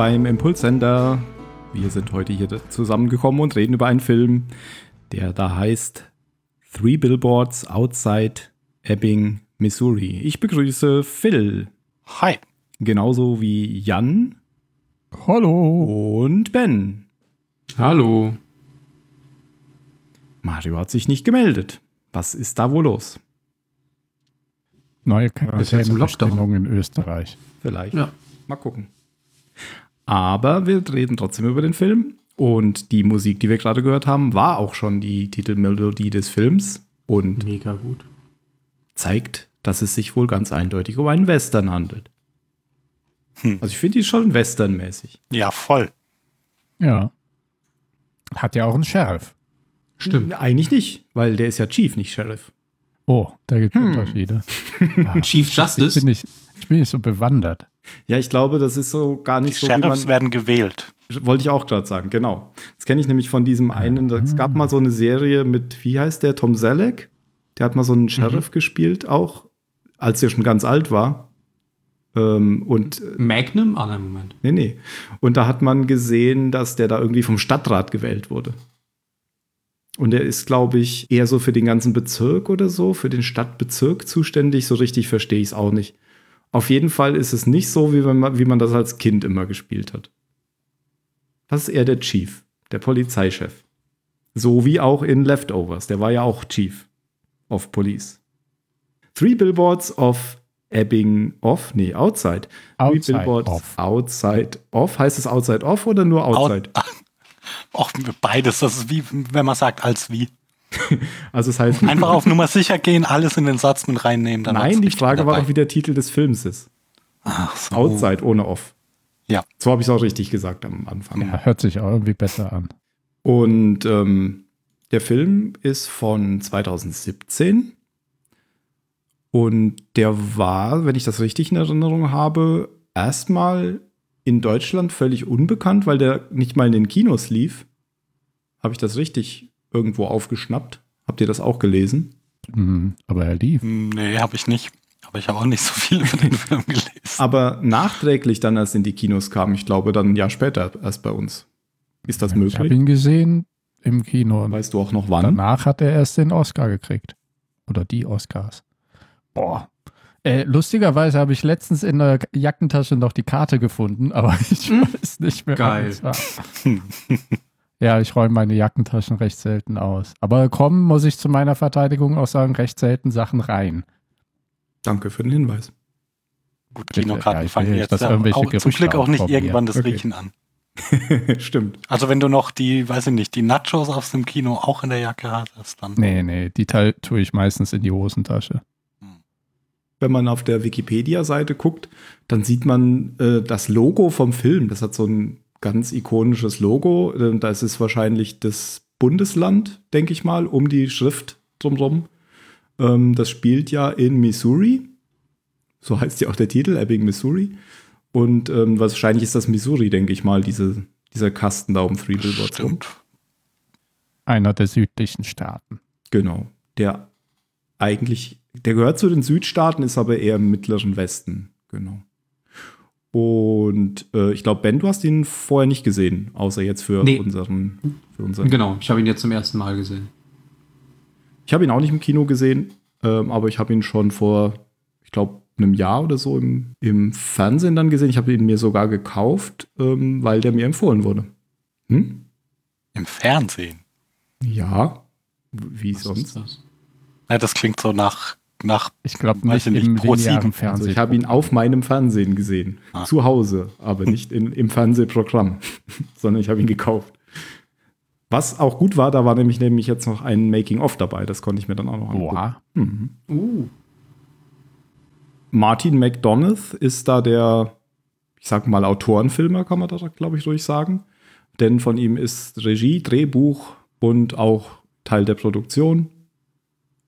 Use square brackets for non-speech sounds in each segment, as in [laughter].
Beim Impulssender. Wir sind heute hier zusammengekommen und reden über einen Film, der da heißt Three Billboards Outside Ebbing, Missouri. Ich begrüße Phil. Hi. Genauso wie Jan. Hallo. Und Ben. Hallo. Mario hat sich nicht gemeldet. Was ist da wohl los? Neue. Quarantänebestimmungen in Österreich. Vielleicht. Ja. Mal gucken. Aber wir reden trotzdem über den Film. Und die Musik, die wir gerade gehört haben, war auch schon die Titelmelodie des Films und Mega gut. zeigt, dass es sich wohl ganz eindeutig um einen Western handelt. Hm. Also ich finde die schon westernmäßig. Ja, voll. Ja. Hat ja auch einen Sheriff. Stimmt. Eigentlich nicht, weil der ist ja Chief, nicht Sheriff. Oh, da gibt es Hm. Unterschiede. [laughs] Ah, Chief ich, Justice. bin nicht, ich bin nicht so bewandert. Ja, ich glaube, das ist so gar Die nicht so, wie Sheriffs man, werden gewählt. wollte ich auch gerade sagen, genau. Das kenne ich nämlich von diesem einen, es gab mal so eine Serie mit, wie heißt der, Tom Selleck? Der hat mal so einen Sheriff gespielt, auch, als er schon ganz alt war. Ähm, und, äh, Magnum? Ah, nein, Moment. nee, nee. Und da hat man gesehen, dass der da irgendwie vom Stadtrat gewählt wurde. Und er ist, glaube ich, eher so für den ganzen Bezirk oder so, für den Stadtbezirk zuständig. So richtig verstehe ich es auch nicht. Auf jeden Fall ist es nicht so, wie man, wie man das als Kind immer gespielt hat. Das ist eher der Chief, der Polizeichef. So wie auch in Leftovers. Der war ja auch Chief of Police. Three Billboards of Ebbing Off? Nee, Outside. Outside Three Billboards off. Outside Off. Heißt es Outside Off oder nur Outside? [laughs] Auch beides. Das ist wie, wenn man sagt, als wie. [laughs] Also es heißt [laughs] Einfach auf Nummer sicher gehen, alles in den Satz mit reinnehmen. Dann Nein, die Frage war doch, wie der Titel des Films ist. Ach so. Outside ohne Off. Ja. So habe ich es auch richtig gesagt am Anfang. Ja, hört sich auch irgendwie besser an. Und ähm, der Film ist von 2017. Und der war, wenn ich das richtig in Erinnerung habe, erstmal in Deutschland völlig unbekannt, weil der nicht mal in den Kinos lief. Habe ich das richtig irgendwo aufgeschnappt? Habt ihr das auch gelesen? Hm, aber er lief. Nee, habe ich nicht. Aber ich habe auch nicht so viel über den [laughs] Film gelesen. Aber nachträglich dann erst in die Kinos kam, ich glaube dann ein Jahr später erst bei uns. Ist das Ich habe möglich? ihn gesehen im Kino. Weißt du auch noch wann? danach hat er erst den Oscar gekriegt. Oder die Oscars. Boah. Äh, lustigerweise habe ich letztens in der Jackentasche noch die Karte gefunden, aber [laughs] ich weiß nicht mehr. wann Geil. es war. [laughs] ja, ich räume meine Jackentaschen recht selten aus. Aber kommen, muss ich zu meiner Verteidigung auch sagen, recht selten Sachen rein. Danke für den Hinweis. Gut, Bitte, Kinokarten ja, ich fangen jetzt dass ja irgendwelche auch, zum Glück auch nicht irgendwann das Okay. Riechen an. [laughs] Stimmt. Also wenn du noch die, weiß ich nicht, die Nachos aus dem Kino auch in der Jacke hast, dann Nee, nee, die Teil tue ich meistens in die Hosentasche. Wenn man auf der Wikipedia-Seite guckt, dann sieht man äh, das Logo vom Film. Das hat so ein ganz ikonisches Logo. Äh, da ist wahrscheinlich das Bundesland, denke ich mal, um die Schrift drumherum. Ähm, das spielt ja in Missouri. So heißt ja auch der Titel, Ebbing, Missouri. Und ähm, wahrscheinlich ist das Missouri, denke ich mal, diese, dieser Kasten da um Three Billboards rum. Einer der südlichen Staaten. Genau. Der eigentlich, der gehört zu den Südstaaten, ist aber eher im mittleren Westen. Genau. Und äh, ich glaube, Ben, du hast ihn vorher nicht gesehen, außer jetzt für Nee. unseren. Für unseren. Genau, ich habe ihn jetzt zum ersten Mal gesehen. Ich habe ihn auch nicht im Kino gesehen, ähm, aber ich habe ihn schon vor, ich glaube, einem Jahr oder so im, im Fernsehen dann gesehen. Ich habe ihn mir sogar gekauft, ähm, weil der mir empfohlen wurde. Hm? Im Fernsehen. Ja. Wie Was sonst? ist das? Ja, das klingt so nach, nach Ich glaube nicht ich nicht, im Pro linearen. Fernsehen. Also ich habe ihn auf meinem Fernsehen gesehen. Ah. Zu Hause, aber [laughs] nicht in, im Fernsehprogramm, [laughs] sondern ich habe ihn gekauft. Was auch gut war, da war nämlich, nämlich jetzt noch ein Making-of dabei. Das konnte ich mir dann auch noch angucken. Boah. Mhm. Uh, Martin McDonough ist da der, ich sag mal, Autorenfilmer, kann man da, glaube ich, ruhig sagen. Denn von ihm ist Regie, Drehbuch und auch Teil der Produktion.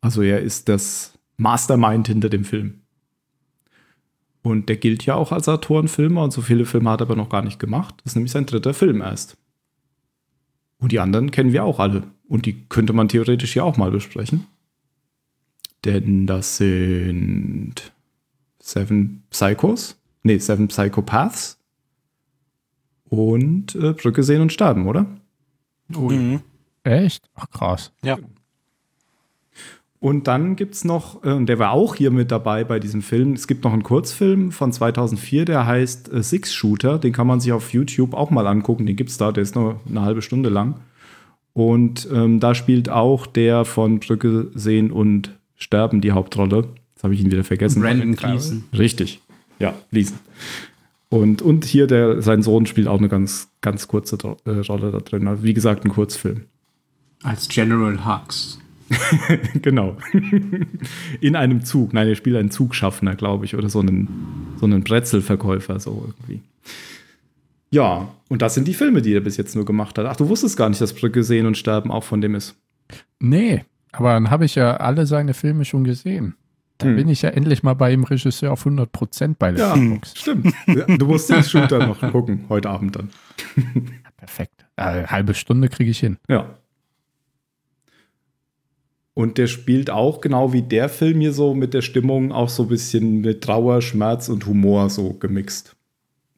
Also er ist das Mastermind hinter dem Film. Und der gilt ja auch als Autorenfilmer und so viele Filme hat er aber noch gar nicht gemacht. Das ist nämlich sein dritter Film erst. Und die anderen kennen wir auch alle. Und die könnte man theoretisch ja auch mal besprechen. Denn das sind Seven Psychos. Nee, Seven Psychopaths. und äh, Brücke sehen und sterben, oder? Ui. Mhm. Echt? Ach, krass. Ja. Und dann gibt es noch, und der war auch hier mit dabei bei diesem Film, es gibt noch einen Kurzfilm von 2004, der heißt äh, Six Shooter. Den kann man sich auf YouTube auch mal angucken. Den gibt es da, der ist nur eine halbe Stunde lang. Und ähm, da spielt auch der von Brücke sehen und sterben die Hauptrolle. Jetzt habe ich ihn wieder vergessen. Brandon Gleason. Richtig. Ja, Liesen. Und, und hier der, sein Sohn spielt auch eine ganz, ganz kurze äh, Rolle da drin. Also wie gesagt, ein Kurzfilm. Als General Hux. [laughs] genau. In einem Zug. Nein, er spielt einen Zugschaffner, glaube ich, oder so einen, so einen Brezelverkäufer, so irgendwie. Ja, und das sind die Filme, die er bis jetzt nur gemacht hat. Ach, du wusstest gar nicht, dass Brücke sehen und sterben auch von dem ist. Nee, aber dann habe ich ja alle seine Filme schon gesehen. Da Hm. bin ich ja endlich mal bei dem Regisseur auf 100% bei Ja, Letterboxd. stimmt. Du musst den Shooter noch gucken, heute Abend dann. [laughs] Perfekt. Äh, halbe Stunde kriege ich hin. Ja. Und der spielt auch genau wie der Film hier so mit der Stimmung auch so ein bisschen mit Trauer, Schmerz und Humor so gemixt.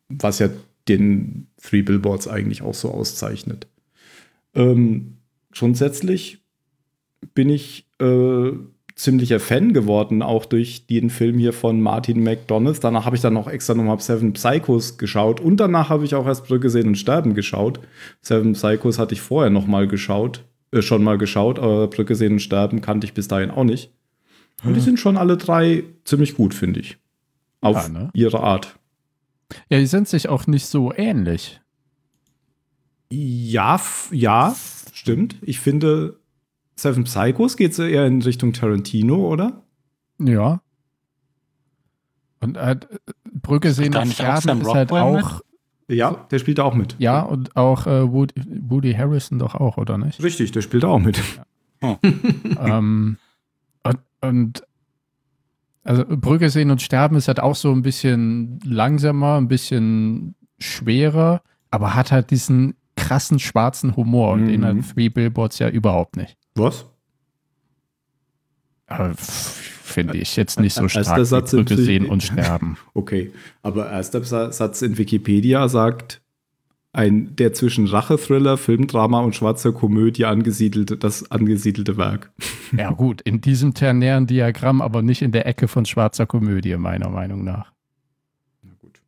Was ja den Three Billboards eigentlich auch so auszeichnet. Ähm, grundsätzlich bin ich äh, ziemlicher Fan geworden, auch durch den Film hier von Martin McDonald. Danach habe ich dann noch extra nochmal Seven Psychos geschaut und danach habe ich auch erst Brücke sehen und sterben geschaut. Seven Psychos hatte ich vorher noch mal geschaut, schon mal geschaut, aber Brücke sehen und sterben kannte ich bis dahin auch nicht. Und die sind schon alle drei ziemlich gut, finde ich. Auf Ja, ne? ihre Art. Ja, die sind sich auch nicht so ähnlich. Ja, ja, stimmt. Ich finde, Seven Psychos geht so eher in Richtung Tarantino, oder? Ja. Und äh, Brücke sehen und sterben ist halt Rockwell auch, Ja, der spielt da auch mit. ja, und auch äh, Woody, Woody Harrison doch auch, oder nicht? Richtig, der spielt da auch mit. [laughs] ähm, und, und also Brücke sehen und sterben ist halt auch so ein bisschen langsamer, ein bisschen schwerer, aber hat halt diesen krassen schwarzen Humor und den Mhm. hat Three Billboards ja überhaupt nicht. Was? Aber f- Finde ich jetzt nicht so Erster stark wie Satz Brücke sehen und sterben. [laughs] Okay, aber erster Sa- Satz in Wikipedia sagt, ein der zwischen Rache-Thriller, Filmdrama und schwarzer Komödie angesiedelte, das angesiedelte Werk. [laughs] Ja gut, in diesem ternären Diagramm, aber nicht in der Ecke von schwarzer Komödie, meiner Meinung nach. Na gut.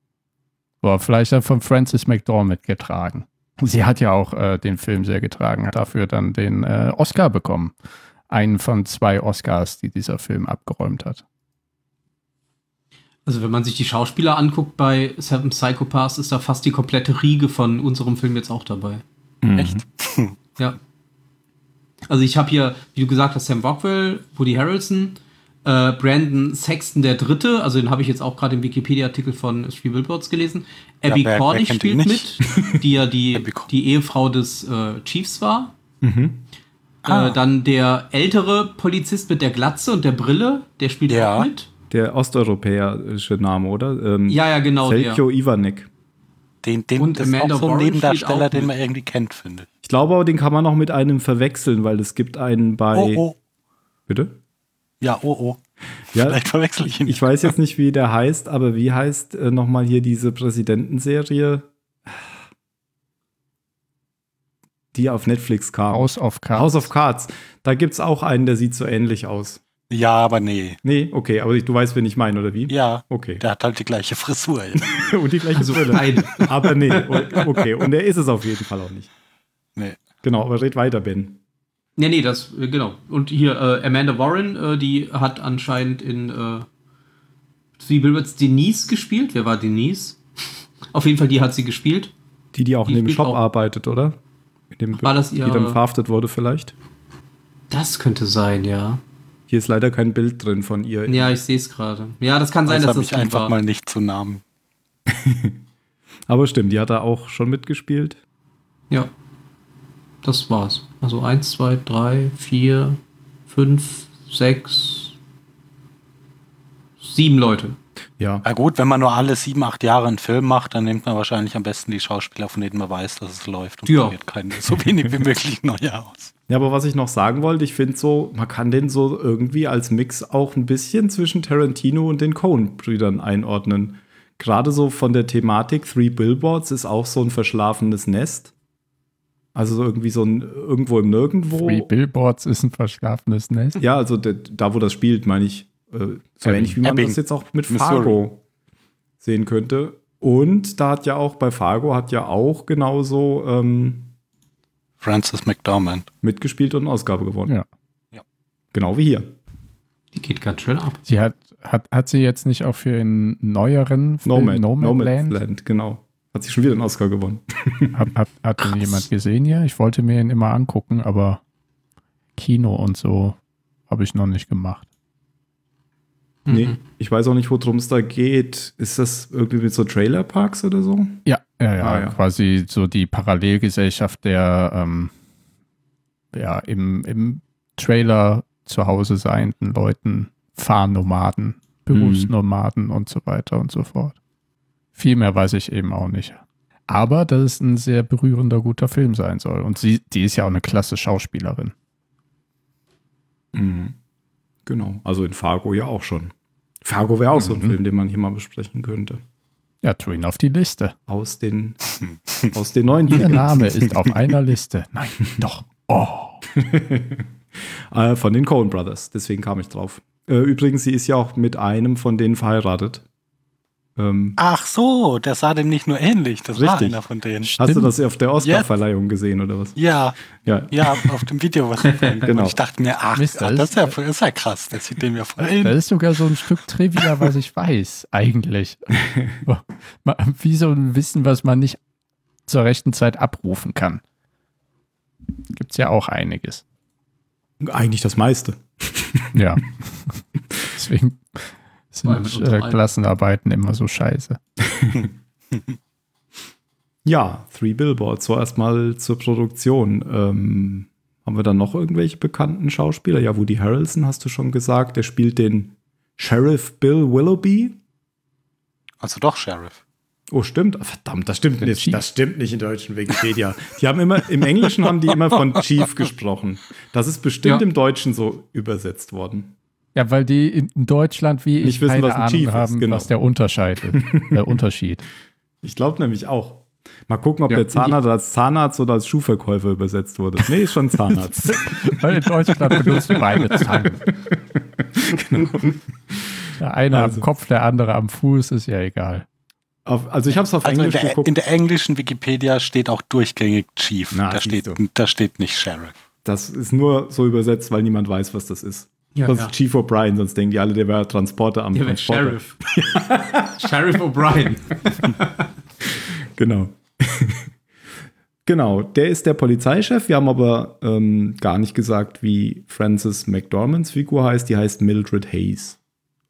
Boah, vielleicht dann von Frances McDormand getragen. Sie hat ja auch äh, den Film sehr getragen, hat dafür dann den äh, Oscar bekommen. Einen von zwei Oscars, die dieser Film abgeräumt hat. Also wenn man sich die Schauspieler anguckt bei Seven Psychopaths, ist da fast die komplette Riege von unserem Film jetzt auch dabei. Echt? [laughs] Ja. Also ich habe hier, wie du gesagt hast, Sam Rockwell, Woody Harrelson, äh, Brandon Sexton der Dritte, also den habe ich jetzt auch gerade im Wikipedia-Artikel von Three Billboards gelesen. Abby wer Cornish spielt mit, die ja die, [laughs] die Ehefrau des äh, Chiefs war. Ah. Äh, dann der ältere Polizist mit der Glatze und der Brille, der spielt Ja. auch mit. Der osteuropäische Name, oder? Ähm, Ja, ja, genau. Der. Selko Ivanek. Den, den, Und das ist auch so ein Nebendarsteller, den man irgendwie kennt, finde ich. Ich glaube aber, den kann man noch mit einem verwechseln, weil es gibt einen bei. Oh, oh. Bitte? Ja, oh, oh. Ja, Vielleicht verwechsel ich ihn. ich weiß jetzt nicht, wie der heißt, aber wie heißt äh, nochmal hier diese Präsidentenserie, die auf Netflix kam? House of Cards. House of Cards. Da gibt es auch einen, der sieht so ähnlich aus. Ja, aber nee. Nee, okay, aber du weißt, wen ich meine, oder wie? Ja, Okay. der hat halt die gleiche Frisur. [laughs] Und die gleiche Also Brille. eine. Aber nee, okay. Und er ist es auf jeden Fall auch nicht. nee. Genau, aber red weiter, Ben. Nee, nee, das, äh, genau. Und hier, äh, Amanda Warren, äh, die hat anscheinend in äh, Three Billboards Denise gespielt. Wer war Denise? [laughs] Auf jeden Fall, die hat sie gespielt. Die, die auch Die in dem Shop auch- arbeitet, oder? In dem War das Die dann verhaftet wurde vielleicht. Das könnte sein, ja. Hier ist leider kein Bild drin von ihr. Ja, ich sehe es gerade. Ja, das kann sein, Das dass das ich einfach war. mal nicht zu Namen. [laughs] Aber stimmt, die hat da auch schon mitgespielt. Ja. Das war's. Also eins, zwei, drei, vier, fünf, sechs, sieben Leute. Ja. Na gut, wenn man nur alle sieben, acht Jahre einen Film macht, dann nimmt man wahrscheinlich am besten die Schauspieler, von denen man weiß, dass es läuft und Ja. probiert keine so wenig wie möglich neue aus. Ja, aber was ich noch sagen wollte, ich finde so, man kann den so irgendwie als Mix auch ein bisschen zwischen Tarantino und den Coen-Brüdern einordnen. gerade so von der Thematik, Three Billboards ist auch so ein verschlafenes Nest. Also so irgendwie so ein irgendwo im Nirgendwo. Three Billboards ist ein verschlafenes Nest. Ja, also da, wo das spielt, meine ich. Äh, so ähnlich wie man Ebbing, das jetzt auch mit Missouri. Fargo sehen könnte. Und da hat ja auch bei Fargo hat ja auch genauso ähm, Francis McDormand. mitgespielt und eine Ausgabe gewonnen. Ja. Ja. Genau wie hier. Die geht ganz schön ab. Sie hat, hat, hat sie jetzt nicht auch für einen neueren Film Nomad, Nomadland? Nomadland, genau. Hat sich schon wieder einen Oscar gewonnen. [laughs] Hat, hat, hat den jemand gesehen hier? Ich wollte mir ihn immer angucken, aber Kino und so habe ich noch nicht gemacht. Nee, Mhm. ich weiß auch nicht, worum es da geht. Ist das irgendwie mit so Trailerparks oder so? Ja, ja, ja, Ah, ja. quasi so die Parallelgesellschaft der ähm, ja, im, im Trailer zu Hause seienden Leuten, Fahrnomaden, Berufsnomaden und so weiter und so fort. Viel mehr weiß ich eben auch nicht. Aber dass es ein sehr berührender, guter Film sein soll. Und sie, die ist ja auch eine klasse Schauspielerin. Mhm. Genau. Also in Fargo ja auch schon. Fargo wäre auch so ein Mhm. Film, den man hier mal besprechen könnte. Ja, tu ihn auf die Liste. Aus den, [laughs] aus den neuen Ihr. Name ist auf einer Liste. Nein, [laughs] doch. Oh. [laughs] Äh, von den Coen Brothers. Deswegen kam ich drauf. Äh, übrigens, sie ist ja auch mit einem von denen verheiratet. Ähm, Ach so, der sah dem nicht nur ähnlich. Das war Richtig. einer von denen. hast du stimmt. das auf der Oscar-Verleihung gesehen oder was? Ja, Ja. ja, auf dem Video, was ich [laughs] Genau. Und ich dachte mir, ach, Mist, ach, das das ist ja, das ist ja krass. Der sieht dem ja voll Das ähnlich. ist sogar so ein Stück Trivia, was ich weiß, eigentlich. [laughs] Wie so ein Wissen, was man nicht zur rechten Zeit abrufen kann. Gibt es ja auch einiges. Eigentlich das meiste. Ja. [laughs] Deswegen sind äh. Klassenarbeiten immer so scheiße. [laughs] Ja, Three Billboards. So erstmal zur Produktion. Ähm, haben wir dann noch irgendwelche bekannten Schauspieler? Ja, Woody Harrelson hast du schon gesagt. Der spielt den Sheriff Bill Willoughby. Also doch, Sheriff. Oh, stimmt. Verdammt, das stimmt nicht. Das stimmt nicht in deutschen Wikipedia. Die haben immer, im Englischen haben die immer von [laughs] Chief gesprochen. Das ist bestimmt Ja. im Deutschen so übersetzt worden. Ja, weil die in Deutschland wie ich Nicht wissen, keine was ein Ahnung Chief ist, haben, genau. was der Unterschied ist. [laughs] Der Unterschied. Ich glaube nämlich auch. Mal gucken, ob Ja, der Zahnarzt als Zahnarzt oder als Schuhverkäufer übersetzt wurde. Nee, ist schon Zahnarzt. [laughs] Weil in Deutschland benutzen beide Zangen. Der eine Also. am Kopf, der andere am Fuß, ist ja egal. auf, also ich habe es auf Also in Englisch der, geguckt. in der englischen Wikipedia steht auch durchgängig Chief. Na, da, steht, da steht nicht Sheriff. Das ist nur so übersetzt, weil niemand weiß, was das ist. Ja, das ja. ist Chief O'Brien, sonst denken die alle, der wäre Transporter am Der Transporter. Sheriff. [laughs] Sheriff O'Brien. [laughs] Genau. [laughs] genau, der ist der Polizeichef. Wir haben aber ähm, gar nicht gesagt, wie Francis McDormands Figur heißt. Die heißt Mildred Hayes.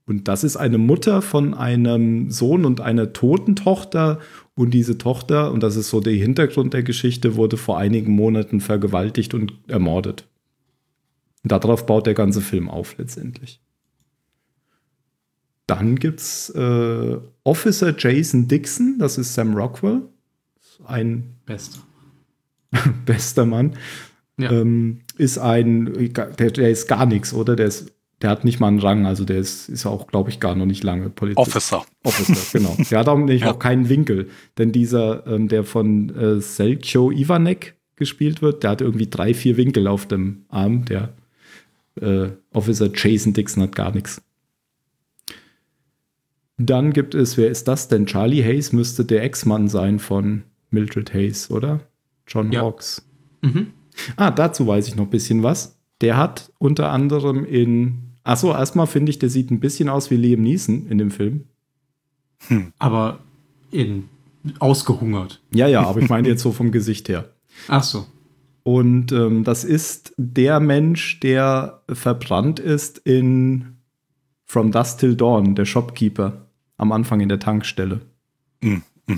Und das ist eine Mutter von einem Sohn und einer toten Tochter. Und diese Tochter, und das ist so der Hintergrund der Geschichte, wurde vor einigen Monaten vergewaltigt und ermordet. Und darauf baut der ganze Film auf letztendlich. Dann gibt's äh, Officer Jason Dixon, das ist Sam Rockwell, ein Beste. [laughs] bester Mann. Ja. Ähm, ist ein, der, der ist gar nichts, oder? Der ist, der hat nicht mal einen Rang, also der ist, ist auch, glaube ich, gar noch nicht lange Polizist. Officer. Officer, genau. [laughs] Der hat auch, nicht, Ja. auch keinen Winkel, denn dieser, ähm, der von äh, Selcho Ivanek gespielt wird, der hat irgendwie drei, vier Winkel auf dem Arm. Der äh, Officer Jason Dixon hat gar nichts. Dann gibt es, wer ist das denn? Charlie Hayes müsste der Ex-Mann sein von Mildred Hayes, oder? John Ja. Hawkes. Mhm. Ah, dazu weiß ich noch ein bisschen was. Der hat unter anderem in. Achso, erstmal finde ich, der sieht ein bisschen aus wie Liam Neeson in dem Film. Aber in ausgehungert. Ja, ja, aber ich meine jetzt so vom Gesicht her. Ach so. Und ähm, das ist der Mensch, der verbrannt ist in From Dusk Till Dawn, der Shopkeeper am Anfang in der Tankstelle.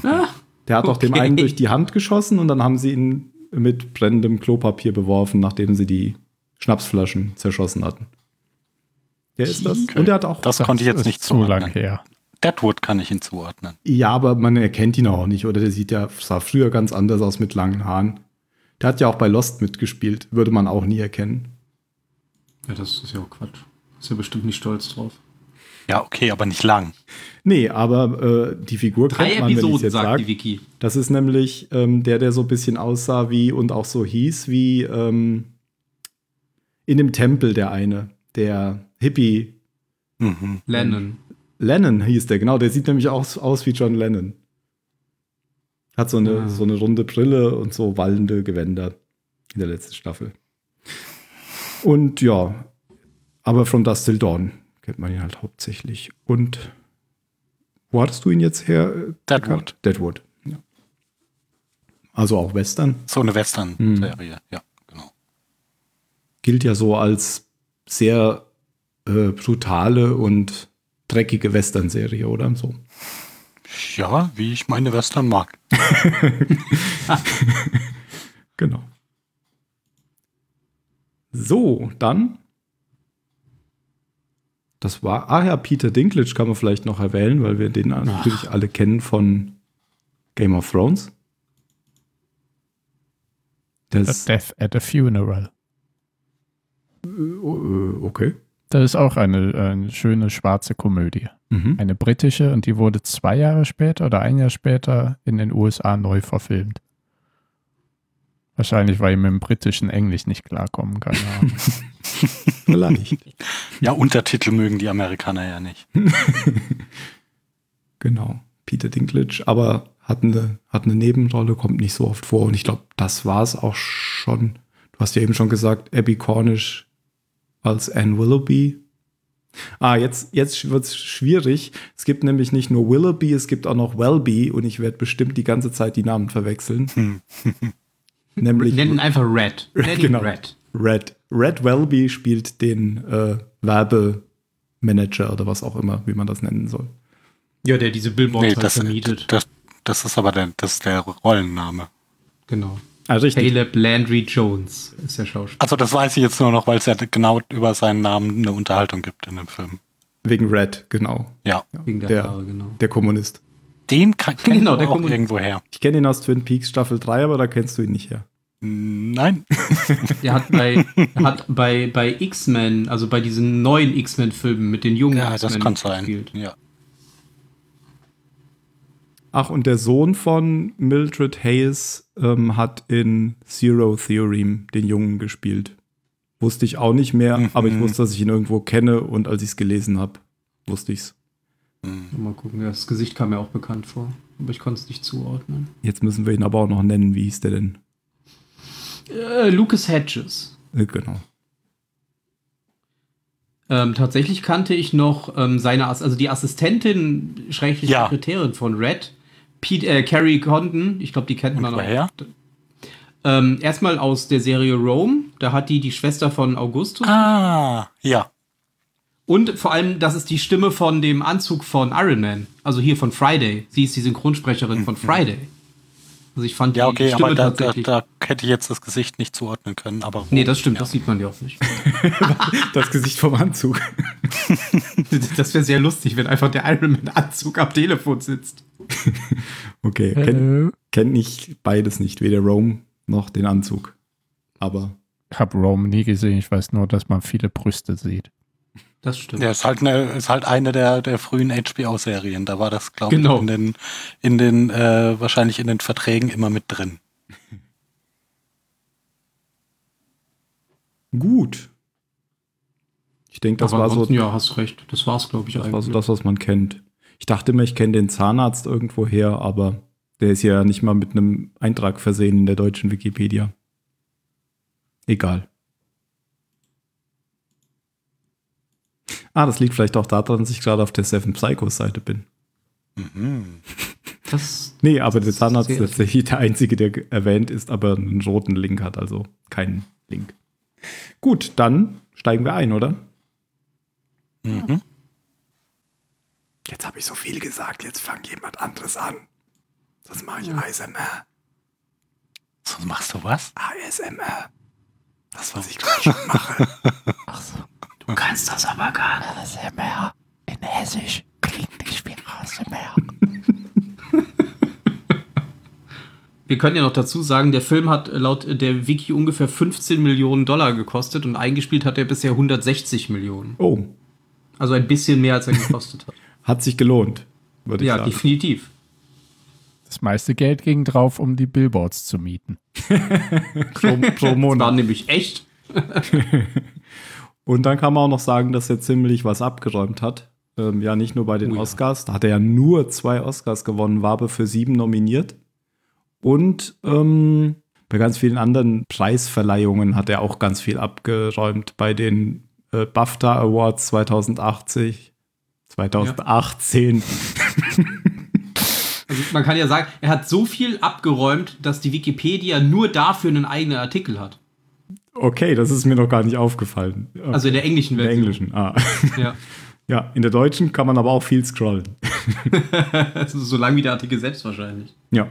Ah, Der hat auch dem Okay. einen durch die Hand geschossen und dann haben sie ihn mit brennendem Klopapier beworfen, nachdem sie die Schnapsflaschen zerschossen hatten. Der ist das. Okay. Und der hat auch. Das konnte ich jetzt nicht zu lang zuordnen. her. Deadwood kann ich ihn zuordnen. Ja, aber man erkennt ihn auch nicht, oder? Der sieht ja, sah früher ganz anders aus mit langen Haaren. Der hat ja auch bei Lost mitgespielt, würde man auch nie erkennen. ja, das ist ja auch Quatsch. Ist ja bestimmt nicht stolz drauf. Ja, okay, aber nicht lang. Nee, aber äh, die Figur Drei kennt man, wenn ich Episoden, jetzt sagt sage. die Wiki. Das ist nämlich ähm, der, der so ein bisschen aussah wie und auch so hieß wie ähm, in dem Tempel der eine, der Hippie Mhm. Lennon. Lennon hieß der, genau. Der sieht nämlich auch aus wie John Lennon. Hat so eine, Ah. so eine runde Brille und so wallende Gewänder in der letzten Staffel. Und ja, aber From Dust Till Dawn kennt man ihn halt hauptsächlich. Und wo hattest du ihn jetzt her? äh, Deadwood. Deadwood, ja. Also auch Western. So eine Western-Serie, ja, genau. Gilt ja so als sehr äh, brutale und dreckige Western-Serie, oder? So. Ja, wie ich meine Western mag. [laughs] Genau. So, dann. Das war, ah ja, Peter Dinklage kann man vielleicht noch erwähnen, weil wir den natürlich alle kennen von Game of Thrones. The Das, Death at a Funeral. äh, okay. Das ist auch eine, eine schöne schwarze Komödie. Mhm. Eine britische und die wurde zwei Jahre später oder ein Jahr später in den USA neu verfilmt. Wahrscheinlich, weil ich mit dem britischen Englisch nicht klarkommen kann. Ja. [laughs] Vielleicht. Ja, Untertitel mögen die Amerikaner ja nicht. [laughs] genau. Peter Dinklage, aber hat eine, hat eine Nebenrolle, kommt nicht so oft vor. Und ich glaube, das war es auch schon. Du hast ja eben schon gesagt, Abby Cornish als Anne Willoughby. Ah, jetzt, jetzt wird es schwierig. Es gibt nämlich nicht nur Willoughby, es gibt auch noch Welby und ich werde bestimmt die ganze Zeit die Namen verwechseln. Hm. nämlich [laughs] Nennen ihn einfach Red. Ihn Genau. Red. Red. Red Welby spielt den äh, Werbemanager oder was auch immer, wie man das nennen soll. Ja, der diese Billboards Nee, halt das, vermietet. das, das ist aber der, das ist der Rollenname. genau. Ah, richtig. Caleb Landry Jones ist der Schauspieler. Also das weiß ich jetzt nur noch, weil es ja genau über seinen Namen eine Unterhaltung gibt in dem Film. Wegen Red, genau. Ja, Wegen der, der- Haare, genau. Der Kommunist. den kann, [laughs] kennt Genau, der auch kommt- irgendwo her. Ich kenne ihn aus Twin Peaks Staffel 3, aber da kennst du ihn nicht her. Nein. Der [laughs] hat bei, er hat bei, bei X-Men, also bei diesen neuen X-Men-Filmen mit den jungen Ja, das X-Men kann sein. gespielt. Ja. Ach, und der Sohn von Mildred Hayes ähm, hat in Zero Theorem den Jungen gespielt. Wusste ich auch nicht mehr, Mhm. aber ich wusste, dass ich ihn irgendwo kenne und als ich es gelesen habe, wusste ich es. Mal gucken, das Gesicht kam mir auch bekannt vor, aber ich konnte es nicht zuordnen. Jetzt müssen wir ihn aber auch noch nennen. Wie hieß der denn? Äh, Lucas Hedges. Äh, genau. Ähm, tatsächlich kannte ich noch ähm, seine, Ass also die Assistentin, schrägstrich Ja. Sekretärin von Red, Pete, äh, Carrie Condon, ich glaube, die kennt Und man auch. woher? Ähm, erstmal aus der Serie Rome, da hat die die Schwester von Augustus. Ah, ja. Und vor allem, das ist die Stimme von dem Anzug von Iron Man, also hier von Friday. Sie ist die Synchronsprecherin von Friday. Also ich fand Ja, die okay, Stimme aber da, da, tatsächlich. da hätte ich jetzt das Gesicht nicht zuordnen können. Aber nee, das stimmt, ja. das sieht man ja auch nicht. [laughs] Das Gesicht vom Anzug. [laughs] das wäre sehr lustig, wenn einfach der Iron Man-Anzug am Telefon sitzt. [laughs] Okay, kennt kenn ich beides nicht, weder Rome noch den Anzug. Aber Ich habe Rome nie gesehen. Ich weiß nur, dass man viele Brüste sieht. Das stimmt. Ja, ist halt eine, ist halt eine der, der frühen HBO-Serien. Da war das, glaube Genau. ich, in den, in den äh, wahrscheinlich in den Verträgen immer mit drin. [laughs] gut. Ich denke, das Aber war so ja, hast recht. Das war's, glaube ich, Das war eigentlich. so das, was man kennt. Ich dachte immer, ich kenne den Zahnarzt irgendwo her, aber der ist ja nicht mal mit einem Eintrag versehen in der deutschen Wikipedia. Egal. Ah, das liegt vielleicht auch daran, dass ich gerade auf der Seven Psychos Seite bin. Mhm. das, [laughs] Nee, aber der Zahnarzt ist tatsächlich der einzige, der erwähnt ist, aber einen roten Link hat, also keinen Link. Gut, dann steigen wir ein, oder? Mhm. Jetzt habe ich so viel gesagt, jetzt fangt jemand anderes an. Sonst mache ich ASMR. So machst du was? ASMR. Das, was ich gerade schon mache. [laughs] du kannst das aber gar nicht. ASMR in Hessisch klingt nicht wie ASMR. Wir können ja noch dazu sagen, der Film hat laut der Wiki ungefähr 15 Millionen Dollar gekostet und eingespielt hat er bisher 160 Millionen. Oh, Also ein bisschen mehr, als er gekostet hat. [laughs] Hat sich gelohnt, würde ich ja, sagen. definitiv. Das meiste Geld ging drauf, um die Billboards zu mieten. [laughs] [laughs] Pro, pro Das war Monat. nämlich echt. [laughs] Und dann kann man auch noch sagen, dass er ziemlich was abgeräumt hat. Ähm, ja, nicht nur bei den Oh ja. Oscars. Da hat er ja nur zwei Oscars gewonnen, war aber für sieben nominiert. Und ähm, bei ganz vielen anderen Preisverleihungen hat er auch ganz viel abgeräumt. Bei den äh, BAFTA Awards 2080, 2018. [laughs] Also man kann ja sagen, er hat so viel abgeräumt, dass die Wikipedia nur dafür einen eigenen Artikel hat. Okay, das ist mir noch gar nicht aufgefallen. Also in der englischen in der Version. englischen. Ah. Ja. [laughs] Ja, in der deutschen kann man aber auch viel scrollen. [laughs] So lang wie der Artikel selbst wahrscheinlich. Ja.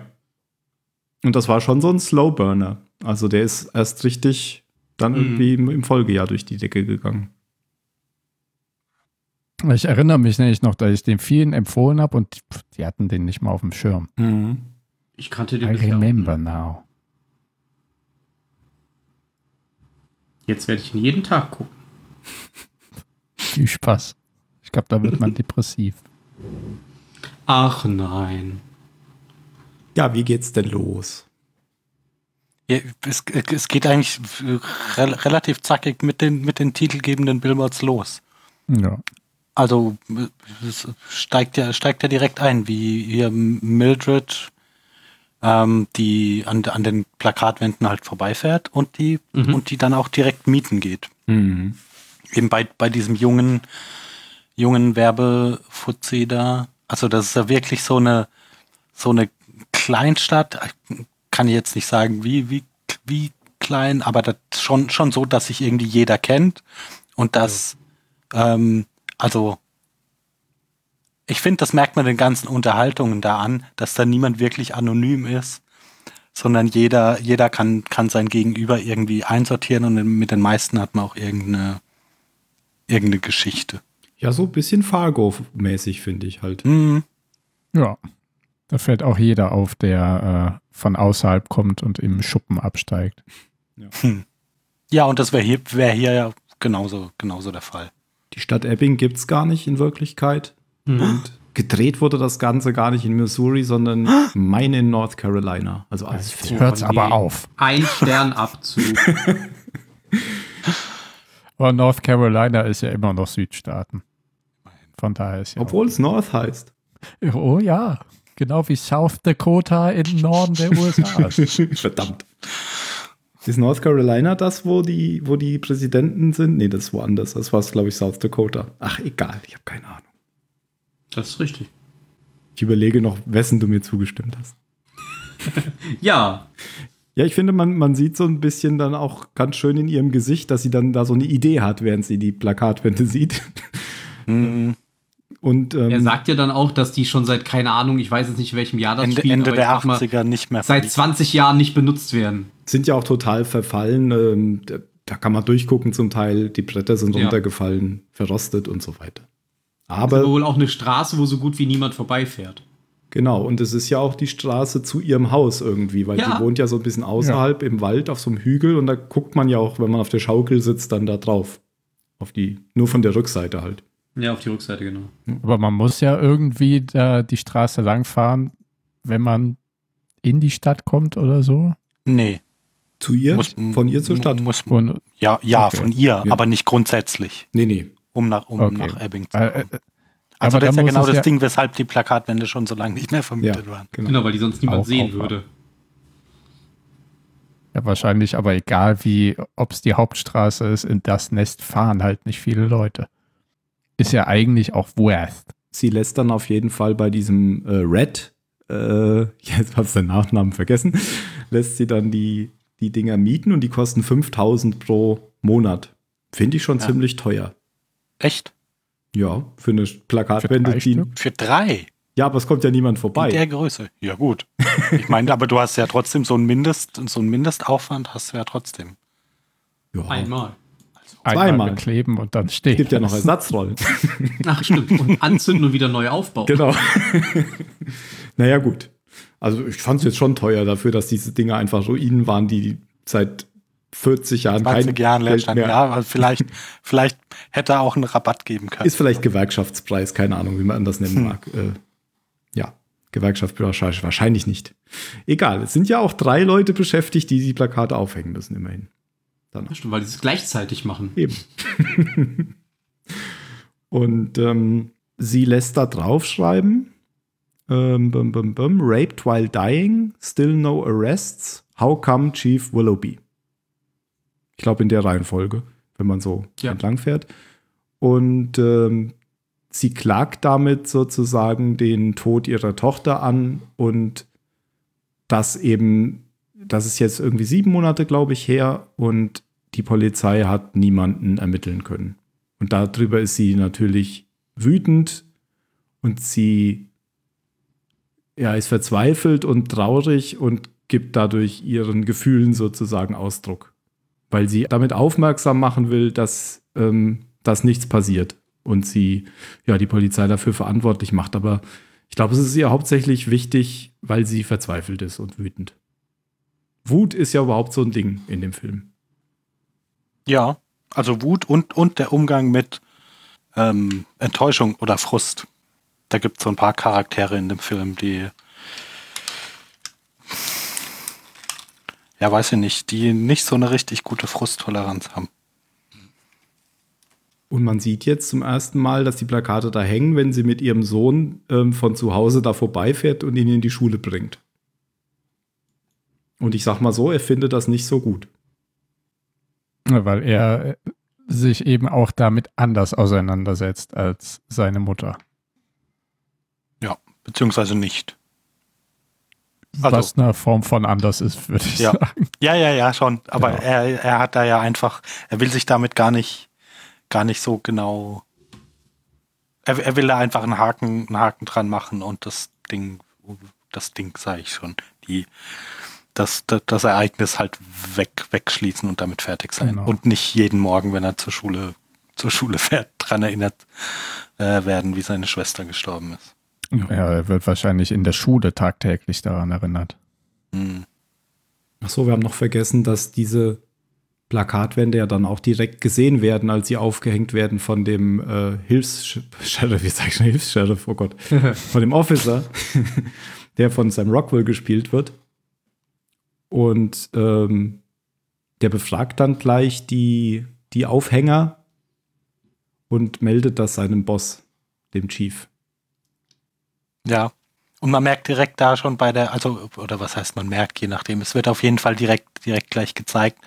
Und das war schon so ein Slowburner. Also der ist erst richtig dann Mhm. irgendwie im, im Folgejahr durch die Decke gegangen. Ich erinnere mich nämlich noch, dass ich den vielen empfohlen habe und die hatten den nicht mal auf dem Schirm. Ich kannte den I bisher auch remember nicht. now. Jetzt werde ich ihn jeden Tag gucken. [laughs] Viel Spaß. Ich glaube, da wird man [laughs] depressiv. Ach nein. Ja, wie geht's denn los? Ja, es, es geht eigentlich rel relativ zackig mit den, mit den titelgebenden Billboards los. Ja. Also es steigt ja, steigt ja direkt ein, wie hier Mildred, ähm, die an, an den Plakatwänden halt vorbeifährt und die, Mhm. und die dann auch direkt mieten geht. Mhm. Eben bei, bei diesem jungen, jungen Werbefuzzi da. Also das ist ja wirklich so eine, so eine Kleinstadt. Kann ich jetzt nicht sagen, wie, wie, wie klein, aber das schon, schon so, dass sich irgendwie jeder kennt. Und das, ähm, also, ich finde, das merkt man den ganzen Unterhaltungen da an, dass da niemand wirklich anonym ist, sondern jeder, jeder kann, kann sein Gegenüber irgendwie einsortieren und mit den meisten hat man auch irgendeine, irgendeine Geschichte. Ja, so ein bisschen Fargo-mäßig, finde ich halt. Mhm. Ja. Da fällt auch jeder auf, der äh, von außerhalb kommt und im Schuppen absteigt. Ja, und das wäre hier, wär hier ja genauso, genauso der Fall. Die Stadt Ebbing gibt's gar nicht in Wirklichkeit. Und gedreht wurde das Ganze gar nicht in Missouri, sondern meine in North Carolina. Also alles hört's aber auf. Ein Sternabzug. [laughs] Aber North Carolina ist ja immer noch Südstaaten. Von daher ist ja. Obwohl es North heißt. Oh ja. Genau wie South Dakota im Norden der USA. [laughs] Verdammt. Ist North Carolina das, wo die, wo die Präsidenten sind? Nee, das ist woanders. Das war, glaube ich, South Dakota. Ach, egal, ich habe keine Ahnung. Das ist richtig. Ich überlege noch, wessen du mir zugestimmt hast. [laughs] Ja, Ja, ich finde, man, man sieht so ein bisschen dann auch ganz schön in ihrem Gesicht, dass sie dann da so eine Idee hat, während sie die Plakatwände sieht. Mhm. Und ähm, er sagt ja dann auch, dass die schon seit, keine Ahnung, ich weiß jetzt nicht, in welchem Jahr das Ende, spielt, Ende aber der ich sag mal, 80er nicht mehr. seit 20 Jahren nicht benutzt werden. Sind ja auch total verfallen. Ähm, da, kann man durchgucken zum Teil. Die Bretter sind Ja. runtergefallen, verrostet und so weiter. Aber Aber wohl auch eine Straße, wo so gut wie niemand vorbeifährt. genau, und es ist ja auch die Straße zu ihrem Haus irgendwie, weil Ja. die wohnt ja so ein bisschen außerhalb im Wald auf so einem Hügel und da guckt man ja auch, wenn man auf der Schaukel sitzt, dann da drauf. Auf die, nur von der Rückseite halt. Ja, auf die Rückseite, genau. Aber man muss ja irgendwie da die Straße langfahren, wenn man in die Stadt kommt oder so. Nee. Zu ihr? Muss, von ihr zur Stadt? Muss, Und, ja, ja Okay. von ihr, Ja. aber nicht grundsätzlich, Nee, nee. um nach, um Okay. nach Ebbing zu äh, kommen. äh, Also aber das ist ja genau das ja- Ding, weshalb die Plakatwände schon so lange nicht mehr Ja, vermietet waren. genau. Genau, weil die sonst niemand Auch- sehen auch- würde. ja, wahrscheinlich, aber egal wie, ob es die Hauptstraße ist, in das Nest fahren halt nicht viele Leute. Ist ja eigentlich auch worth. Sie lässt dann auf jeden Fall bei diesem äh, Red, äh, [laughs] jetzt habe ich den Nachnamen vergessen, [laughs] lässt sie dann die, die Dinger mieten und die kosten 5000 pro Monat. Finde ich schon Ja. ziemlich teuer. Echt? Ja, für eine drei Die, Stück? Für drei? ja, aber es kommt ja niemand In vorbei. der Größe. Ja, gut. Ich meine, aber du hast ja trotzdem so einen Mindest, so einen Mindestaufwand hast du ja trotzdem. Ja. Einmal. Einmal Zweimal. bekleben und dann steht. Es gibt ja noch Ersatzrollen. Ach, stimmt. Und anzünden und wieder neu aufbauen. genau. [laughs] naja, gut. Also ich fand es jetzt schon teuer dafür, dass diese Dinge einfach Ruinen waren, die seit 40 Jahren 20 kein Jahren Geld mehr. Ja, aber vielleicht, [laughs] vielleicht hätte er auch einen Rabatt geben können. Ist vielleicht Gewerkschaftspreis, keine Ahnung, wie man das nennen Hm. mag. Äh, ja, Gewerkschaft wahrscheinlich, wahrscheinlich nicht. Egal, es sind ja auch drei Leute beschäftigt, die die Plakate aufhängen müssen, immerhin. Dann Stimmt, weil die es gleichzeitig machen. Eben. [laughs] Und ähm, sie lässt da draufschreiben, ähm, bum, bum, bum, raped while dying, still no arrests, how come Chief Willoughby? Ich glaube in der Reihenfolge, wenn man so Ja. entlang fährt. Und ähm, sie klagt damit sozusagen den Tod ihrer Tochter an und das eben, das ist jetzt irgendwie sieben Monate, glaube ich, her und die Polizei hat niemanden ermitteln können. Und darüber ist sie natürlich wütend und sie ja, ist verzweifelt und traurig und gibt dadurch ihren Gefühlen sozusagen Ausdruck. Weil sie damit aufmerksam machen will, dass, ähm, dass nichts passiert und sie ja die Polizei dafür verantwortlich macht. Aber ich glaube, es ist ihr hauptsächlich wichtig, weil sie verzweifelt ist und wütend. Wut ist ja überhaupt so ein Ding in dem Film. Ja, also Wut und, und der Umgang mit ähm, Enttäuschung oder Frust. Da gibt es so ein paar Charaktere in dem Film, die ja, weiß ich nicht, die nicht so eine richtig gute Frusttoleranz haben. Und man sieht jetzt zum ersten Mal, dass die Plakate da hängen, wenn sie mit ihrem Sohn ähm, von zu Hause da vorbeifährt und ihn in die Schule bringt. Und ich sag mal so, er findet das nicht so gut. Ja, Weil er sich eben auch damit anders auseinandersetzt als seine Mutter. Ja, beziehungsweise nicht. Also- Was eine Form von anders ist, würde ich Ja. sagen. Ja, ja, ja, schon. Aber Genau. er, er hat da ja einfach, er will sich damit gar nicht, gar nicht so genau. Er, er will da einfach einen Haken, einen Haken dran machen und das Ding, das Ding sage ich schon, die, das, das, das Ereignis halt weg, wegschließen und damit fertig sein. Genau. Und nicht jeden Morgen, wenn er zur Schule, zur Schule [laughs] fährt, dran erinnert äh, werden, wie seine Schwester gestorben ist. Ja, er wird wahrscheinlich in der Schule tagtäglich daran erinnert. Hm. Ach so, wir haben noch vergessen, dass diese Plakatwände ja dann auch direkt gesehen werden, als sie aufgehängt werden von dem äh, Hilfs-Sheriff, wie sag ich schon, Hilfs-Sheriff, oh Gott, [laughs] von dem Officer, der von Sam Rockwell gespielt wird. Und ähm, der befragt dann gleich die, die Aufhänger und meldet das seinem Boss, dem Chief. Ja. Und man merkt direkt da schon bei der, also, oder was heißt man merkt, je nachdem, es wird auf jeden Fall direkt, direkt gleich gezeigt,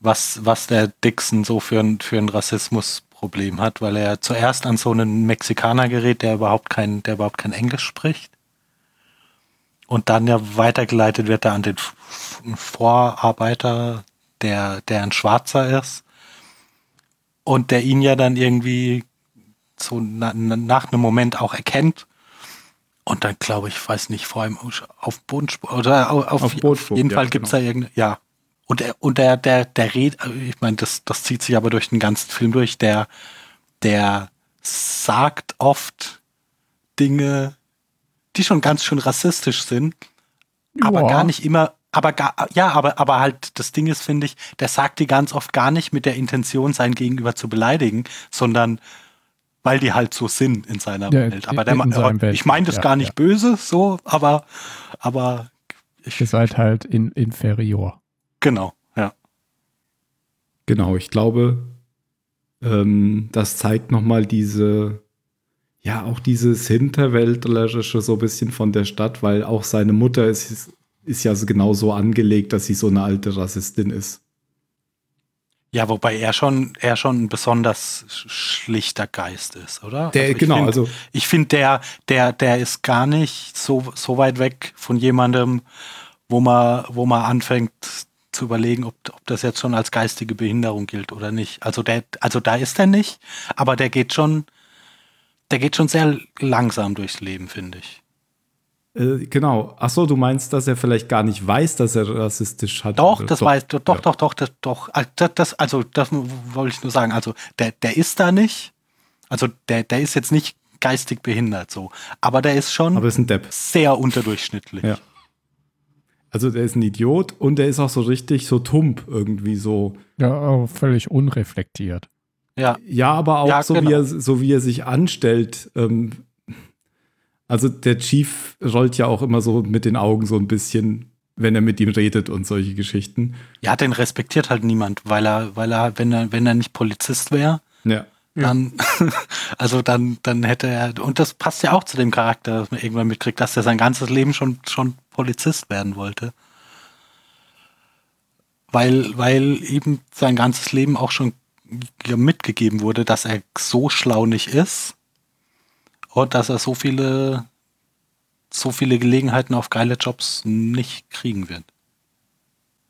was, was der Dixon so für ein, für ein Rassismusproblem hat, weil er zuerst an so einen Mexikaner gerät, der überhaupt kein, der überhaupt kein Englisch spricht. Und dann ja weitergeleitet wird er an den Vorarbeiter, der, der ein Schwarzer ist. Und der ihn ja dann irgendwie so na, nach einem Moment auch erkennt. Und dann glaube ich, weiß nicht, vor allem auf Bodenspur oder auf, auf, Auf jeden ja, Fall gibt's da irgendeine, ja. Und der, und der, der, der redet, ich meine, das, das zieht sich aber durch den ganzen Film durch, der, der sagt oft Dinge, die schon ganz schön rassistisch sind, aber Ja. gar nicht immer, aber gar, ja, aber, aber halt, das Ding ist, finde ich, der sagt die ganz oft gar nicht mit der Intention, sein Gegenüber zu beleidigen, sondern weil die halt so sind in seiner Ja, Welt. Aber der, aber Welt, ich meine das ja, gar nicht ja. böse, so, aber, aber ich, Ihr seid halt in, inferior. genau, ja. Genau, ich glaube, ähm, das zeigt nochmal diese, ja, auch dieses Hinterwäldlerische so ein bisschen von der Stadt, weil auch seine Mutter ist, ist ja so genau so angelegt, dass sie so eine alte Rassistin ist. Ja, wobei er schon, er schon ein besonders sch- schlichter Geist ist, oder? Der, ich genau, find- also Ich finde, der, der, der ist gar nicht so, so weit weg von jemandem, wo man, wo man anfängt zu überlegen, ob, ob das jetzt schon als geistige Behinderung gilt oder nicht. Also der, also da ist er nicht, aber der geht schon, der geht schon sehr langsam durchs Leben, finde ich. Äh, genau. Ach so, du meinst, dass er vielleicht gar nicht weiß, dass er rassistisch hat? Doch, das weiß, doch, doch, Ja. doch, doch, das, doch. Ah, Das, das, also, das wollte ich nur sagen. Also, der, der ist da nicht. Also, der, der ist jetzt nicht geistig behindert, so. Aber der ist schon Aber ist ein Depp. sehr unterdurchschnittlich. Ja. Also der ist ein Idiot und der ist auch so richtig so tump irgendwie so. Ja, auch völlig unreflektiert. Ja, Ja, aber auch Ja, so, genau. wie er, so wie er sich anstellt. Ähm, also der Chief rollt ja auch immer so mit den Augen so ein bisschen, wenn er mit ihm redet und solche Geschichten. ja, den respektiert halt niemand, weil er, weil er, wenn er, wenn er nicht Polizist wäre, Ja. dann, [laughs] also dann, dann hätte er, und das passt ja auch zu dem Charakter, dass man irgendwann mitkriegt, dass er sein ganzes Leben schon, schon Polizist werden wollte. Weil, weil eben sein ganzes Leben auch schon mitgegeben wurde, dass er so schlau nicht ist und dass er so viele, so viele Gelegenheiten auf geile Jobs nicht kriegen wird.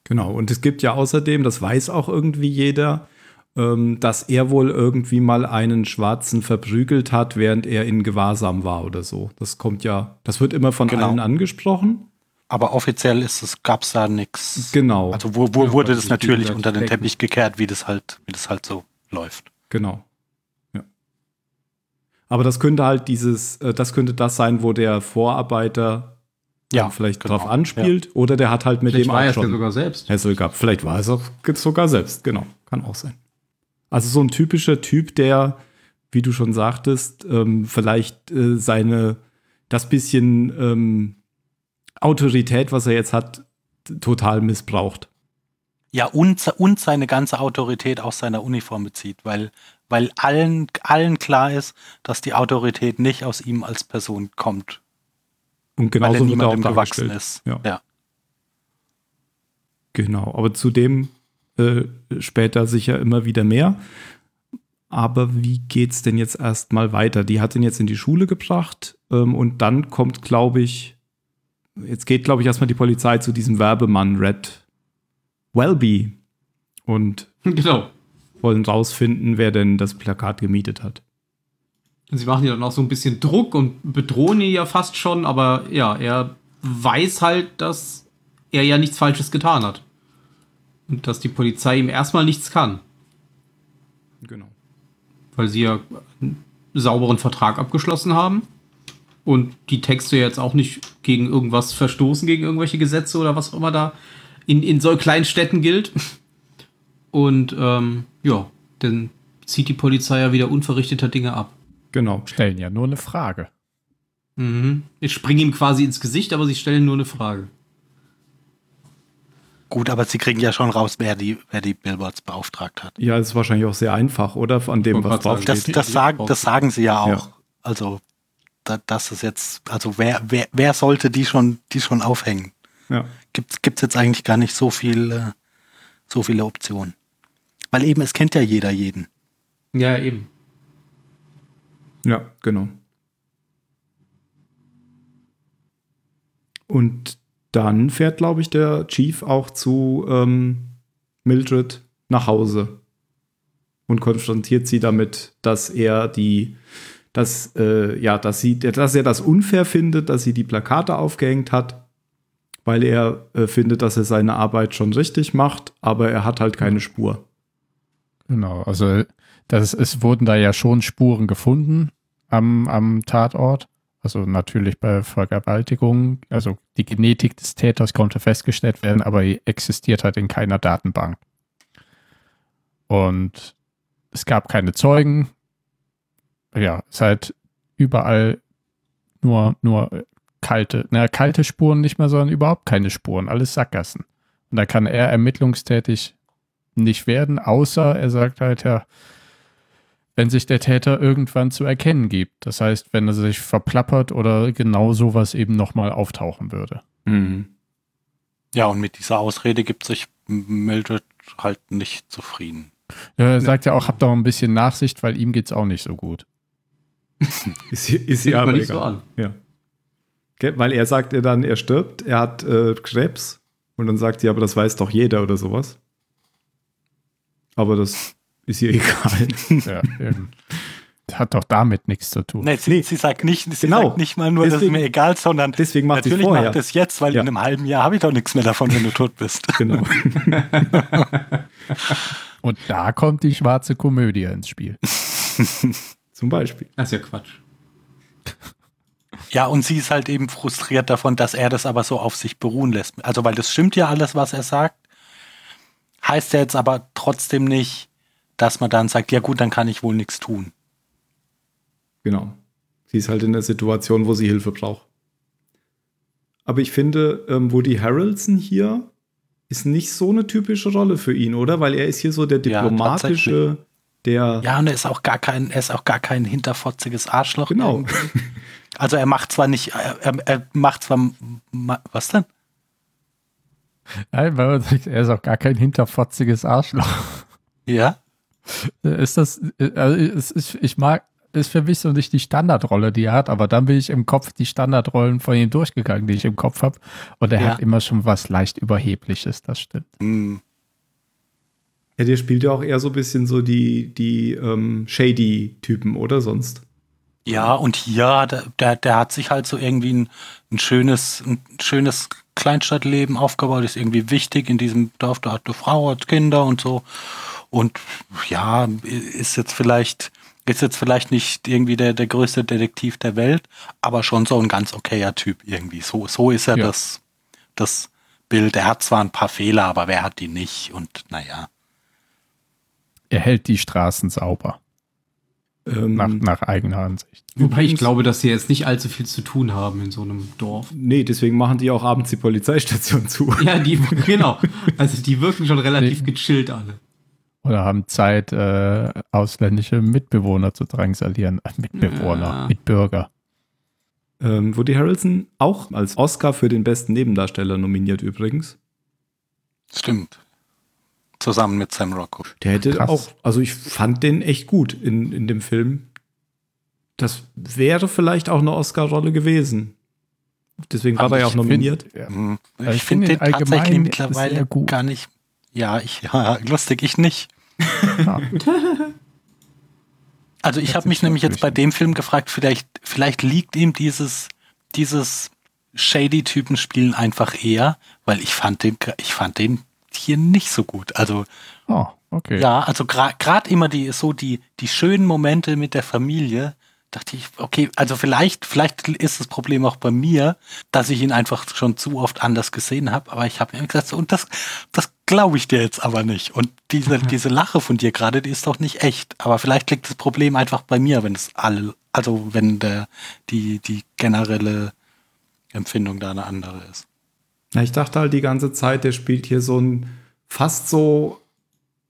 Genau, und es gibt ja außerdem, das weiß auch irgendwie jeder, ähm, dass er wohl irgendwie mal einen Schwarzen verprügelt hat, während er in Gewahrsam war oder so. Das kommt ja, das wird immer von Genau. allen angesprochen. Aber offiziell ist es, gab's da nichts. Genau, Also wo, wo Ja, wurde weil das natürlich unter den. Teppich gekehrt, wie das halt, wie das halt so läuft. genau. Ja. Aber das könnte halt dieses, äh, das könnte das sein, wo der Vorarbeiter Ja, vielleicht genau. drauf anspielt. Oder der hat halt mit Vielleicht dem war auch ja schon sogar selbst. Hassel gehabt. Vielleicht war es auch sogar selbst, genau. Kann auch sein. Also so ein typischer Typ, der, wie du schon sagtest, ähm, vielleicht äh, seine, das bisschen ähm, Autorität, was er jetzt hat, total missbraucht. Ja, und, und seine ganze Autorität aus seiner Uniform bezieht, weil, weil allen, allen klar ist, dass die Autorität nicht aus ihm als Person kommt, Und weil genauso er wird er niemandem auch gewachsen dargestellt. ist. Ja. ja. Genau, aber zudem äh, später sicher immer wieder mehr. Aber wie geht's denn jetzt erstmal weiter? Die hat ihn jetzt in die Schule gebracht ähm, und dann kommt, glaube ich, jetzt geht, glaube ich, erstmal die Polizei zu diesem Werbemann Red Welby und [laughs] Genau. Wollen rausfinden, wer denn das Plakat gemietet hat. Sie machen ja dann auch so ein bisschen Druck und bedrohen ihn ja fast schon, aber ja, er weiß halt, dass er ja nichts Falsches getan hat. Und dass die Polizei ihm erstmal nichts kann, Genau. weil sie ja einen sauberen Vertrag abgeschlossen haben und die Texte jetzt auch nicht gegen irgendwas verstoßen, gegen irgendwelche Gesetze oder was auch immer da in, in so kleinen Städten gilt. Und ähm, ja, dann zieht die Polizei ja wieder unverrichteter Dinge ab. Genau. Stellen ja nur eine Frage. Mhm. Ich springe ihm quasi ins Gesicht, aber sie stellen nur eine Frage. Gut, aber sie kriegen ja schon raus, wer die, wer die Billboards beauftragt hat. Ja, ist wahrscheinlich auch sehr einfach, oder? An dem, was draufsteht. Das, steht das, sagen, das sagen sie ja auch. Ja. Also, da, das ist jetzt, also wer, wer, wer sollte die schon, die schon aufhängen? Ja. Gibt es jetzt eigentlich gar nicht so viel, äh, so viele Optionen. Weil eben, es kennt ja jeder jeden. Ja, eben. Ja, genau. Und dann fährt, glaube ich, der Chief auch zu ähm, Mildred nach Hause und konfrontiert sie damit, dass er die, dass, äh, ja, dass sie, dass er das unfair findet, dass sie die Plakate aufgehängt hat, weil er äh, findet, dass er seine Arbeit schon richtig macht, aber er hat halt keine Spur. Genau, also das, es wurden da ja schon Spuren gefunden am, am Tatort. Also natürlich bei Vergewaltigung, also die Genetik des Täters konnte festgestellt werden, aber existiert halt in keiner Datenbank. Und es gab keine Zeugen. Ja, es ist halt überall nur, nur kalte, na, kalte Spuren nicht mehr, sondern überhaupt keine Spuren, alles Sackgassen. Und da kann er ermittlungstätig nicht werden, außer er sagt halt, ja, wenn sich der Täter irgendwann zu erkennen gibt. Das heißt, wenn er sich verplappert oder genau sowas eben nochmal auftauchen würde. Ja, und mit dieser Ausrede gibt sich Mildred halt nicht zufrieden. Ja, er sagt ja auch, habt doch ein bisschen Nachsicht, weil ihm geht's auch nicht so gut. [laughs] Ist, ist Sieht ja man aber nicht so egal. an. Ja. Weil er sagt ihr dann, er stirbt, er hat äh, Krebs und dann sagt sie, aber das weiß doch jeder oder sowas. Aber das ist ihr [laughs] egal. Ja, eben. Hat doch damit nichts zu tun. Nee, sie, sie sagt nicht, sie Genau. sagt nicht mal nur, das ist Deswegen- mir egal, sondern Deswegen macht sie natürlich vorher. macht es jetzt, weil Ja. in einem halben Jahr habe ich doch nichts mehr davon, wenn du tot bist. [laughs] Genau. [laughs] Und da kommt die schwarze Komödie ins Spiel. Zum Beispiel. Das ist ja Quatsch. Ja, und sie ist halt eben frustriert davon, dass er das aber so auf sich beruhen lässt. Also, weil das stimmt ja alles, was er sagt. Heißt ja jetzt aber trotzdem nicht, dass man dann sagt, ja gut, dann kann ich wohl nichts tun. Genau. Sie ist halt in der Situation, wo sie Hilfe braucht. Aber ich finde, ähm, Woody Harrelson hier ist nicht so eine typische Rolle für ihn, oder? Weil er ist hier so der Ja, diplomatische, der. Ja, und er ist auch gar kein, er ist auch gar kein hinterfotziges Arschloch. Genau. irgendwie. Also er macht zwar nicht, er, er- er macht zwar, was denn? Nein, weil man sagt, er ist auch gar kein hinterfotziges Arschloch. Ja, Ist das, also es ist, ich mag, ist für mich so nicht die Standardrolle, die er hat, aber dann bin ich im Kopf die Standardrollen von ihm durchgegangen, die ich im Kopf habe. Und er Ja. hat immer schon was leicht Überhebliches, das stimmt. Hm, Ja, der spielt ja auch eher so ein bisschen so die, die ähm, Shady-Typen, oder sonst? Ja, und hier, der, der, hat sich halt so irgendwie ein, ein schönes, ein schönes Kleinstadtleben aufgebaut, ist irgendwie wichtig in diesem Dorf, da hat eine Frau, hat Kinder und so. Und ja, ist jetzt vielleicht, ist jetzt vielleicht nicht irgendwie der, der größte Detektiv der Welt, aber schon so ein ganz okayer Typ irgendwie. So, so ist er Ja. das, das Bild. Er hat zwar ein paar Fehler, aber wer hat die nicht? Und naja. Er hält die Straßen sauber, Ähm, nach, nach eigener Ansicht. Wobei ich glaube, dass sie jetzt nicht allzu viel zu tun haben in so einem Dorf. Nee, deswegen machen die auch abends die Polizeistation zu. [laughs] Ja, die, genau. [laughs] Also die wirken schon relativ gechillt alle. Oder haben Zeit, äh, ausländische Mitbewohner zu drangsalieren. Äh, Mitbewohner, Ja. Mitbürger. Ähm, Woody Harrelson auch als Oscar für den besten Nebendarsteller nominiert übrigens. Stimmt. Zusammen mit Sam Rockwell. Der hätte Krass. auch, also ich fand den echt gut in, in dem Film. Das wäre vielleicht auch eine Oscar-Rolle gewesen. Deswegen war Aber er ja auch nominiert. Find, ja. Hm. Also Ich ich finde find den ihn tatsächlich allgemein mittlerweile sehr gut. gar nicht. Ja, ich, [laughs] ja, lustig, ich nicht. Ja. [laughs] Also ich habe mich nämlich jetzt bei dem Film gefragt, vielleicht, vielleicht liegt ihm dieses, dieses Shady-Typen-Spielen einfach eher, weil ich fand den, ich fand den hier nicht so gut. Also Oh, okay. ja, also gerade immer die so die die schönen Momente mit der Familie, dachte ich, okay, also vielleicht vielleicht ist das Problem auch bei mir, dass ich ihn einfach schon zu oft anders gesehen habe, aber ich habe mir gesagt, so, und das das glaube ich dir jetzt aber nicht. Und diese [laughs] diese Lache von dir gerade, die ist doch nicht echt, aber vielleicht liegt das Problem einfach bei mir, wenn es alle also wenn der die die generelle Empfindung da eine andere ist. Ja, ich dachte halt die ganze Zeit, der spielt hier so ein fast so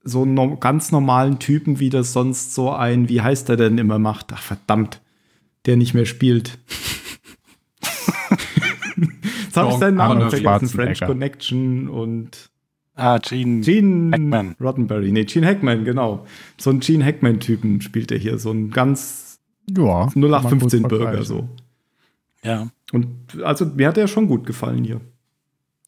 so einen ganz normalen Typen, wie das sonst so ein, wie heißt der denn immer macht? Ach verdammt, der nicht mehr spielt. [laughs] Jetzt habe ich seinen Namen vergessen. French. Connection und Ah, Gene, Gene Hackman. Roddenberry. Nee, Gene Hackman, genau. So einen Gene Hackman-Typen spielt er hier. So ein ganz Ja, kann man gut 0815-Bürger vergleichen. so. ja. Und also mir hat er schon gut gefallen hier.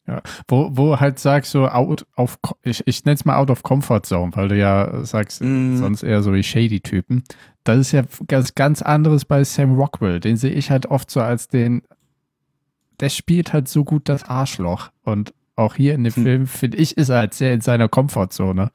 Ja, wo, wo halt sagst so out of, ich, ich nenne es mal out of comfort zone, weil du ja sagst, Mm. sonst eher so wie Shady-Typen. Das ist ja ganz, ganz anderes bei Sam Rockwell. Den sehe ich halt oft so als den, der spielt halt so gut das Arschloch. Und auch hier in dem Hm. Film, finde ich, ist er halt sehr in seiner Komfortzone.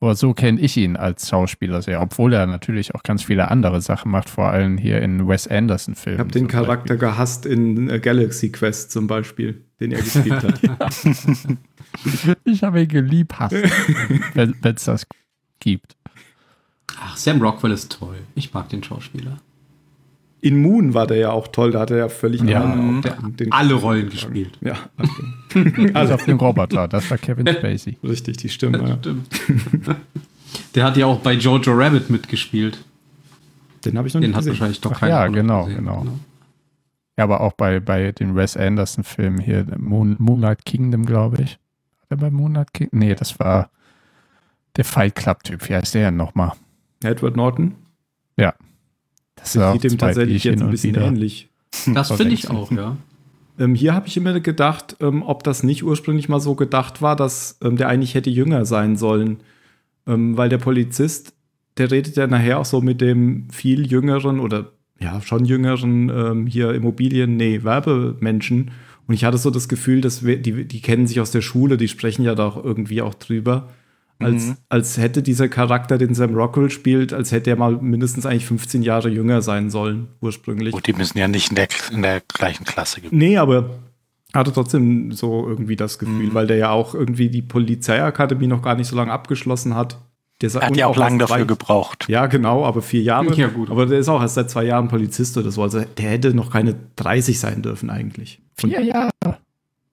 Aber so kenne ich ihn als Schauspieler sehr, obwohl er natürlich auch ganz viele andere Sachen macht, vor allem hier in Wes Anderson-Filmen. Ich habe den Charakter gehasst in äh, Galaxy Quest zum Beispiel, den er gespielt hat. [laughs] Beispiel. Ich habe ihn geliebt, [laughs] wenn es das gibt. Ach, Sam Rockwell ist toll. Ich mag den Schauspieler. In Moon war der ja auch toll, da hat er ja völlig Ja, auch der den- den- alle Rollen gespielt. Ja, [laughs] Also auf den Roboter, das war Kevin Spacey. [laughs] richtig, die Stimme. Ja. Stimmt. [laughs] Der hat ja auch bei Jojo Rabbit mitgespielt. Den habe ich noch Den nicht hat gesehen. wahrscheinlich doch Ach keiner ja, genau, gesehen. genau. Ja, aber auch bei, bei den Wes Anderson-Filmen hier, Moon, Moonlight Kingdom, glaube ich. War der bei Moonlight Kingdom? Nee, das war der Fight Club-Typ. Wie heißt der denn nochmal? Edward Norton. Das ist auch Sieht die tatsächlich jetzt ein bisschen wieder- ähnlich. Das finde ich auch, ja. Ähm, hier habe ich immer gedacht, ähm, ob das nicht ursprünglich mal so gedacht war, dass ähm, der eigentlich hätte jünger sein sollen. Ähm, weil der Polizist, der redet ja nachher auch so mit dem viel jüngeren oder ja, schon jüngeren ähm, hier Immobilien, nee, Werbemenschen. Und ich hatte so das Gefühl, dass wir, die, die kennen sich aus der Schule, die sprechen ja da auch irgendwie auch drüber. Als, Mhm. als hätte dieser Charakter, den Sam Rockwell spielt, als hätte er mal mindestens eigentlich 15 Jahre jünger sein sollen, ursprünglich. Gut, die müssen ja nicht in der, in der gleichen Klasse geblieben. Nee, aber hatte trotzdem so irgendwie das Gefühl, Mhm. weil der ja auch irgendwie die Polizeiakademie noch gar nicht so lange abgeschlossen hat. Der Er hat ja auch lange dafür gebraucht. gebraucht. Ja, genau, aber vier Jahre. Ja, gut. Aber der ist auch erst seit zwei Jahren Polizist oder so. Also der hätte noch keine 30 sein dürfen eigentlich. Und Vier Jahre.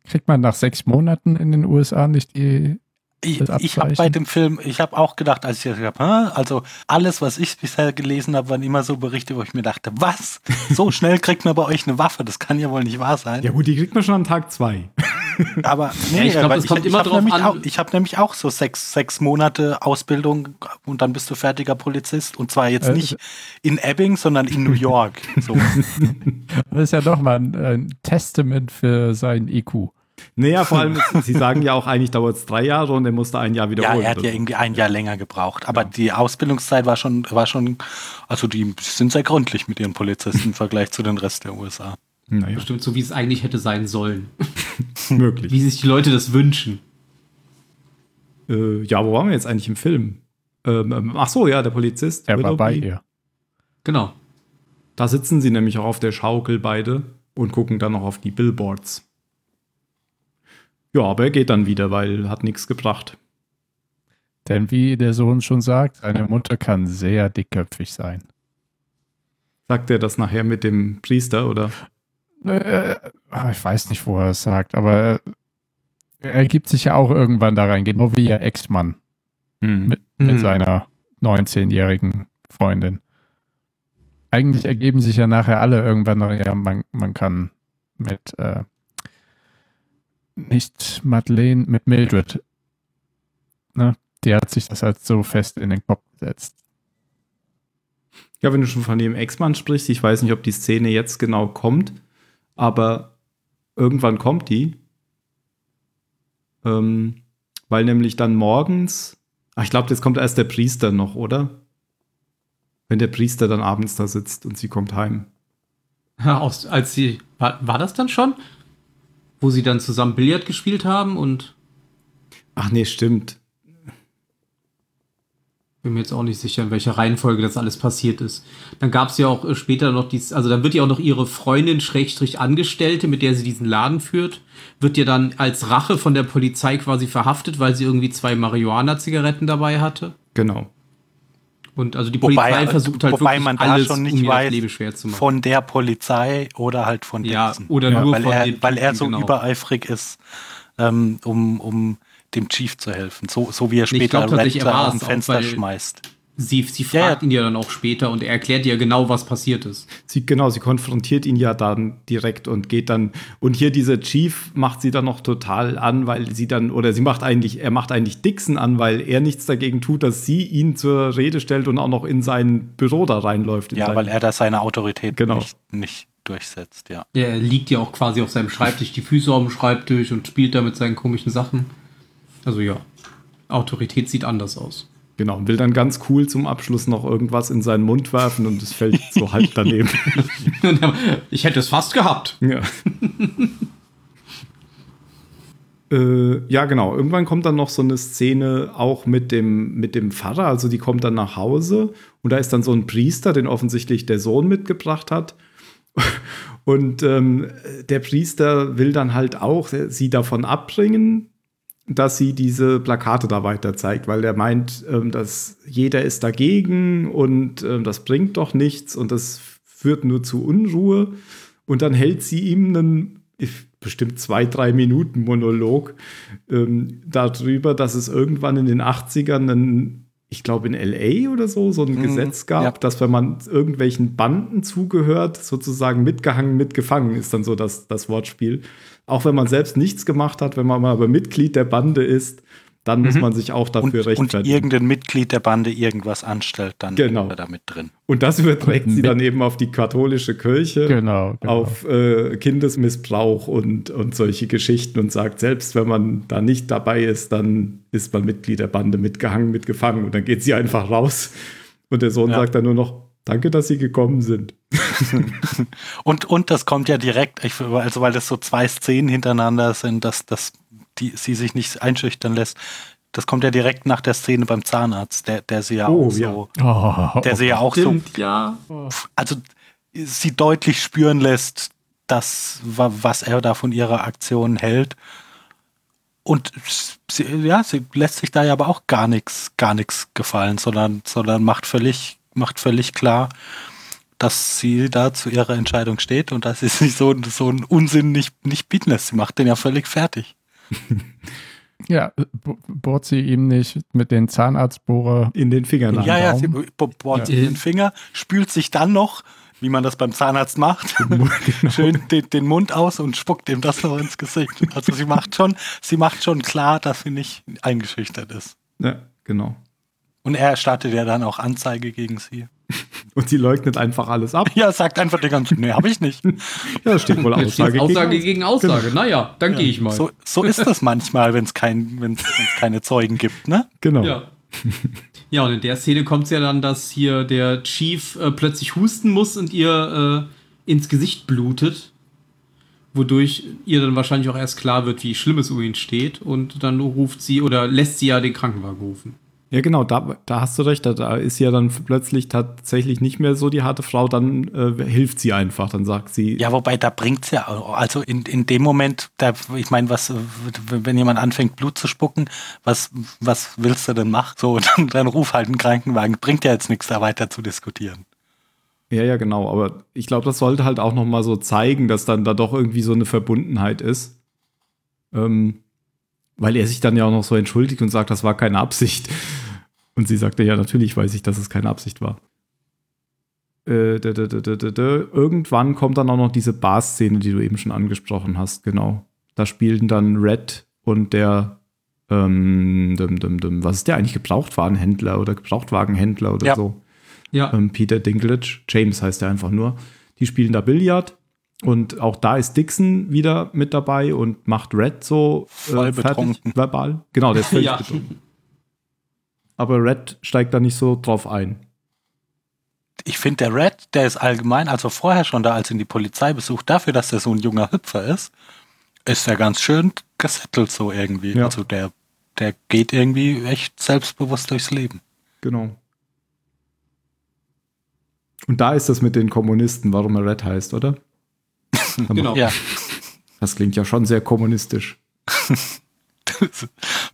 Kriegt man nach sechs Monaten in den USA nicht die. Ich, ich habe bei dem Film, ich habe auch gedacht, als ich das habe, also alles, was ich bisher gelesen habe, waren immer so Berichte, wo ich mir dachte, was? So [laughs] schnell kriegt man bei euch eine Waffe? Das kann ja wohl nicht wahr sein. ja gut, die kriegt man schon an Tag zwei. [laughs] Aber nee, Ja, ich glaub, aber das kommt ich, immer drauf nämlich an- Auch, ich habe nämlich auch so sechs, sechs Monate Ausbildung und dann bist du fertiger Polizist. Und zwar jetzt Äh, nicht in Ebbing, sondern in New York. So. [laughs] Das ist ja doch mal ein, ein Testament für sein IQ. Naja, vor allem, sie sagen ja auch, eigentlich dauert es drei Jahre und er musste ein Jahr ja, wiederholen. er hat ja irgendwie ein Jahr länger gebraucht. Aber die Ausbildungszeit war schon, war schon, also die sind sehr gründlich mit ihren Polizisten im Vergleich zu den Rest der USA. naja, Bestimmt so, wie es eigentlich hätte sein sollen. [laughs] möglich. Wie sich die Leute das wünschen. Äh, ja, wo waren wir jetzt eigentlich im Film? Ähm, ähm, ach so, ja, der Polizist. Er war bei ihr. Genau. Da sitzen sie nämlich auch auf der Schaukel beide und gucken dann noch auf die Billboards. Ja, aber er geht dann wieder, weil hat nichts gebracht. Denn wie der Sohn schon sagt, seine Mutter kann sehr dickköpfig sein. Sagt er das nachher mit dem Priester oder? Äh, ah, ich weiß nicht, wo er es sagt, aber er gibt sich ja auch irgendwann da rein, genau wie ihr Ex-Mann Hm. mit, mit Hm. seiner 19-jährigen Freundin. Eigentlich ergeben sich ja nachher alle irgendwann, ja, man, man kann mit, äh, nicht Madeleine, mit Mildred. Ne? Die hat sich das halt so fest in den Kopf gesetzt. Ja, wenn du schon von dem Ex-Mann sprichst, ich weiß nicht, ob die Szene jetzt genau kommt, aber irgendwann kommt die. Ähm, weil nämlich dann morgens, ach, ich glaube, jetzt kommt erst der Priester noch, oder? Wenn der Priester dann abends da sitzt und sie kommt heim. Ja, aus, als sie, war, war das dann schon? Wo sie dann zusammen Billard gespielt haben und Ach nee, stimmt. bin mir jetzt auch nicht sicher, in welcher Reihenfolge das alles passiert ist. Dann gab es ja auch äh, später noch dies, also dann wird ja auch noch ihre Freundin, Schrägstrich Angestellte, mit der sie diesen Laden führt, wird ja dann als Rache von der Polizei quasi verhaftet, weil sie irgendwie zwei Marihuana-Zigaretten dabei hatte. Genau. Und also die Wobei- Polizei versucht halt wobei man da schon nicht um weiß, das Leben schwer zu machen. Von der Polizei oder halt von ja, Dixon. oder Ja, nur weil von er, den weil er so genau. übereifrig ist, ähm, um, um dem Chief zu helfen. So, so wie er später glaub Red war aus dem auch, Fenster weil- schmeißt. Sie, sie fragt ja. ihn ja dann auch später und er erklärt ihr genau, was passiert ist. Sie, genau, sie konfrontiert ihn ja dann direkt und geht dann. Und hier dieser Chief macht sie dann noch total an, weil sie dann, oder sie macht eigentlich, er macht eigentlich Dixon an, weil er nichts dagegen tut, dass sie ihn zur Rede stellt und auch noch in sein Büro da reinläuft. in Ja, weil er da seine Autorität Genau. nicht, nicht durchsetzt, ja. Er liegt ja auch quasi auf seinem Schreibtisch, die Füße auf dem Schreibtisch und spielt da mit seinen komischen Sachen. Also ja, Autorität sieht anders aus. Genau, und will dann ganz cool zum Abschluss noch irgendwas in seinen Mund werfen und es fällt so halb [laughs] daneben. ich hätte es fast gehabt. Ja. [laughs] äh, ja, genau. Irgendwann kommt dann noch so eine Szene auch mit dem, mit dem Pfarrer. Also die kommt dann nach Hause und da ist dann so ein Priester, den offensichtlich der Sohn mitgebracht hat. [laughs] Und ähm, der Priester will dann halt auch sie davon abbringen, dass sie diese Plakate da weiter zeigt, weil er meint, ähm, dass jeder ist dagegen und ähm, das bringt doch nichts und das führt nur zu Unruhe. Und dann hält sie ihm einen bestimmt zwei, drei Minuten Monolog ähm, darüber, dass es irgendwann in den 80ern einen, ich glaube in LA oder so, so ein Mhm, Gesetz gab, ja. dass wenn man irgendwelchen Banden zugehört, sozusagen mitgehangen, mitgefangen ist dann so das, das Wortspiel. Auch wenn man selbst nichts gemacht hat, wenn man mal aber Mitglied der Bande ist, dann muss man sich auch Mhm. Und, dafür und rechtfertigen. irgendein Mitglied der Bande irgendwas anstellt, dann Genau. ist er damit drin. Und das überträgt sie Mit- dann eben auf die katholische Kirche. Genau. genau. auf äh, Kindesmissbrauch und, und solche Geschichten und sagt, selbst wenn man da nicht dabei ist, dann ist man Mitglied der Bande mitgehangen, mitgefangen und dann geht sie einfach raus. Und der Sohn Ja. sagt dann nur noch, danke, dass Sie gekommen sind. [laughs] Und, und das kommt ja direkt, ich, also weil das so zwei Szenen hintereinander sind, dass, dass die, sie sich nicht einschüchtern lässt. das kommt ja direkt nach der Szene beim Zahnarzt, der, der sie ja Oh, auch so, Oh, der sie ja auch Stimmt, ja. so, also sie deutlich spüren lässt, dass wa- was er da von ihrer Aktion hält. Und sie, ja, sie lässt sich da ja aber auch gar nichts, gar nichts gefallen, sondern, sondern macht völlig, macht völlig klar, dass sie da zu ihrer Entscheidung steht und dass sie sich so, so einen Unsinn nicht, nicht bieten lässt. Sie macht den ja völlig fertig. Ja, bo- bohrt sie ihm nicht mit den Zahnarztbohrer. In den Fingern. Ja, ja, sie bohrt Ja. sich den Finger, spült sich dann noch, wie man das beim Zahnarzt macht, [laughs] Genau. schön den, den Mund aus und spuckt ihm das noch ins Gesicht. Also sie macht schon, sie macht schon klar, dass sie nicht eingeschüchtert ist. Ja, genau. Und er startet ja dann auch Anzeige gegen sie. [laughs] Und sie leugnet einfach alles ab. Ja, sagt einfach die ganze, nee, habe ich nicht. [laughs] Ja, steht wohl [laughs] Aussage, Aussage gegen gegen Aussage. Naja, dann gehe ich mal. So, so ist das manchmal, wenn es kein, wenn's, wenn's keine Zeugen gibt, ne? Genau. Ja. Ja, und in der Szene kommt es ja dann, dass hier der Chief äh, plötzlich husten muss und ihr äh, ins Gesicht blutet. Wodurch ihr dann wahrscheinlich auch erst klar wird, wie schlimm es um ihn steht. Und dann ruft sie oder lässt sie ja den Krankenwagen rufen. Ja, genau, da, da hast du recht. Da, da ist sie ja dann plötzlich tatsächlich nicht mehr so die harte Frau, dann äh, hilft sie einfach. Dann sagt sie, Ja, wobei da bringt's ja, auch- also in, in dem Moment, da, ich meine, was, wenn jemand anfängt, Blut zu spucken, was, was willst du denn machen? So, [laughs] dann, dann ruf halt einen Krankenwagen. Bringt ja jetzt nichts, da weiter zu diskutieren. Ja, ja, genau. Aber ich glaube, das sollte halt auch noch mal so zeigen, dass dann da doch irgendwie so eine Verbundenheit ist. Ähm, weil er sich dann ja auch noch so entschuldigt und sagt, das war keine Absicht. Und sie sagte, ja, natürlich weiß ich, dass es keine Absicht war. Äh, dä, dä, dä. Irgendwann kommt dann auch noch diese Bar-Szene, die du eben schon angesprochen hast, genau. Da spielen dann Red und der, ähm, dum, dum, dum, was ist der eigentlich, Gebrauchtwarenhändler oder Gebrauchtwagenhändler oder Ja. so Ja. ähm, Peter Dinklage, James heißt er einfach nur. Die spielen da Billard und auch da ist Dixon wieder mit dabei und macht Red so äh, Voll betrunken. verbal. Genau, der ist völlig Ja. betrunken. Aber Red steigt da nicht so drauf ein. Ich finde, der Red, der ist allgemein, also vorher schon da, als ihn die Polizei besucht, dafür, dass er so ein junger Hüpfer ist, ist er ganz schön gesettelt so irgendwie. Ja. Also der, der geht irgendwie echt selbstbewusst durchs Leben. Genau. Und da ist das mit den Kommunisten, warum er Red heißt, oder? [laughs] Genau. Ja. Das klingt ja schon sehr kommunistisch. [laughs]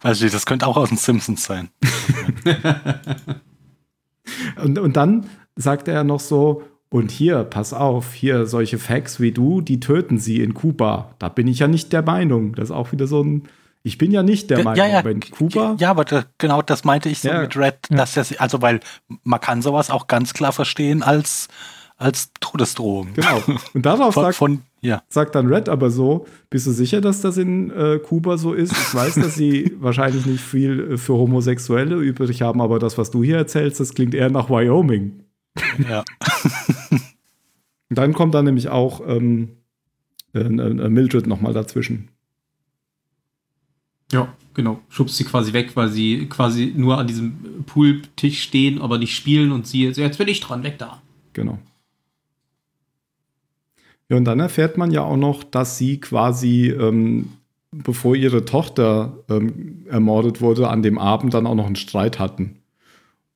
Weiß ich, das könnte auch aus den Simpsons sein. [laughs] Und, und dann sagt er noch so, und hier, pass auf, hier solche Facts wie du, die töten sie in Kuba. Da bin ich ja nicht der Meinung. Das ist auch wieder so ein, ich bin ja nicht der Ja, Meinung, ja, aber in Kuba, Ja, aber da, genau das meinte ich so Ja. mit Red, dass das, also weil man kann sowas auch ganz klar verstehen als, als Todesdrohung. genau. [laughs] Und darauf Von, sagt, von, ja. sagt dann Red aber so, bist du sicher, dass das in äh, Kuba so ist? Ich weiß, dass sie [laughs] wahrscheinlich nicht viel äh, für Homosexuelle übrig haben, aber das, was du hier erzählst, das klingt eher nach Wyoming. ja. Und [laughs] dann kommt dann nämlich auch ähm, äh, äh, Mildred nochmal dazwischen. Ja, genau. Schubst sie quasi weg, weil sie quasi nur an diesem Pooltisch stehen, aber nicht spielen und sie, so, jetzt bin ich dran, weg da. Genau. Ja, und dann erfährt man ja auch noch, dass sie quasi, ähm, bevor ihre Tochter ähm, ermordet wurde, an dem Abend dann auch noch einen Streit hatten.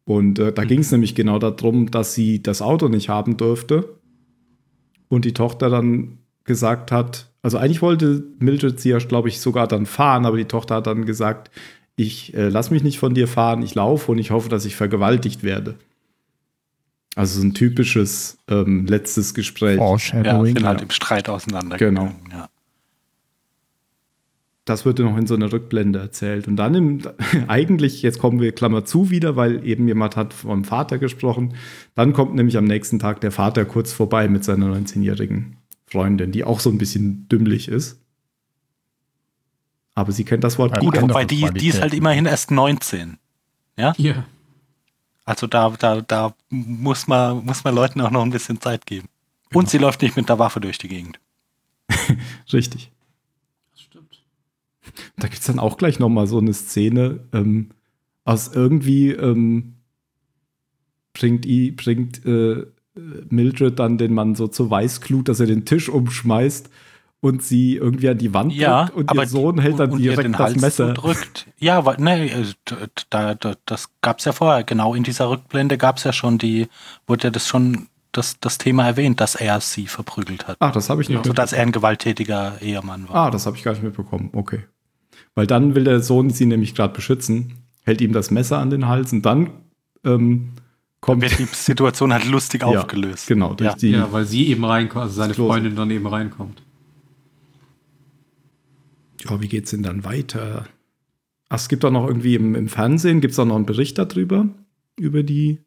Und äh, da ging es nämlich genau darum, dass sie das Auto nicht haben durfte. Und die Tochter dann gesagt hat, also eigentlich wollte Mildred sie ja, glaube ich, sogar dann fahren, aber die Tochter hat dann gesagt, ich äh, lass mich nicht von dir fahren, ich laufe und ich hoffe, dass ich vergewaltigt werde. Also so ein typisches ähm, letztes Gespräch. Ja, Foreshadowing. sind halt im Streit auseinandergegangen. Ja. Das wird noch in so einer Rückblende erzählt. Und dann im, [laughs] eigentlich, jetzt kommen wir Klammer zu wieder, weil eben jemand hat vom Vater gesprochen. Dann kommt nämlich am nächsten Tag der Vater kurz vorbei mit seiner 19-jährigen Freundin, die auch so ein bisschen dümmlich ist. Aber sie kennt das Wort Ja, kennt Wobei die, die ist halt immerhin erst 19. Ja. Also da, da, da muss man, muss man Leuten auch noch ein bisschen Zeit geben. Und sie läuft nicht mit der Waffe durch die Gegend. [laughs] Richtig. Das stimmt. Da gibt es dann auch gleich noch mal so eine Szene ähm, aus irgendwie ähm, bringt, i, bringt äh, Mildred dann den Mann so zur Weißglut, dass er den Tisch umschmeißt und sie irgendwie an die Wand Ja, drückt und ihr Sohn hält dann und ihr direkt den das Hals Messer. Drückt. Ja, aber nee, äh, da, da, das gab's ja vorher. Genau in dieser Rückblende gab's ja schon die, wurde ja das schon das, das Thema erwähnt, dass er sie verprügelt hat. Ach, das habe ich nicht. Also dass er ein gewalttätiger Ehemann war. Ah, das habe ich gar nicht mitbekommen. Okay. Weil dann will der Sohn sie nämlich gerade beschützen, hält ihm das Messer an den Hals und dann ähm, kommt Wird die Situation halt lustig [laughs] Ja, aufgelöst. Genau, durch Ja. die Ja, weil sie eben reinkommt, also seine. Freundin dann eben reinkommt. Ja, wie geht's denn dann weiter? Ach, es gibt auch noch irgendwie im, im Fernsehen, gibt es auch noch einen Bericht darüber, über die,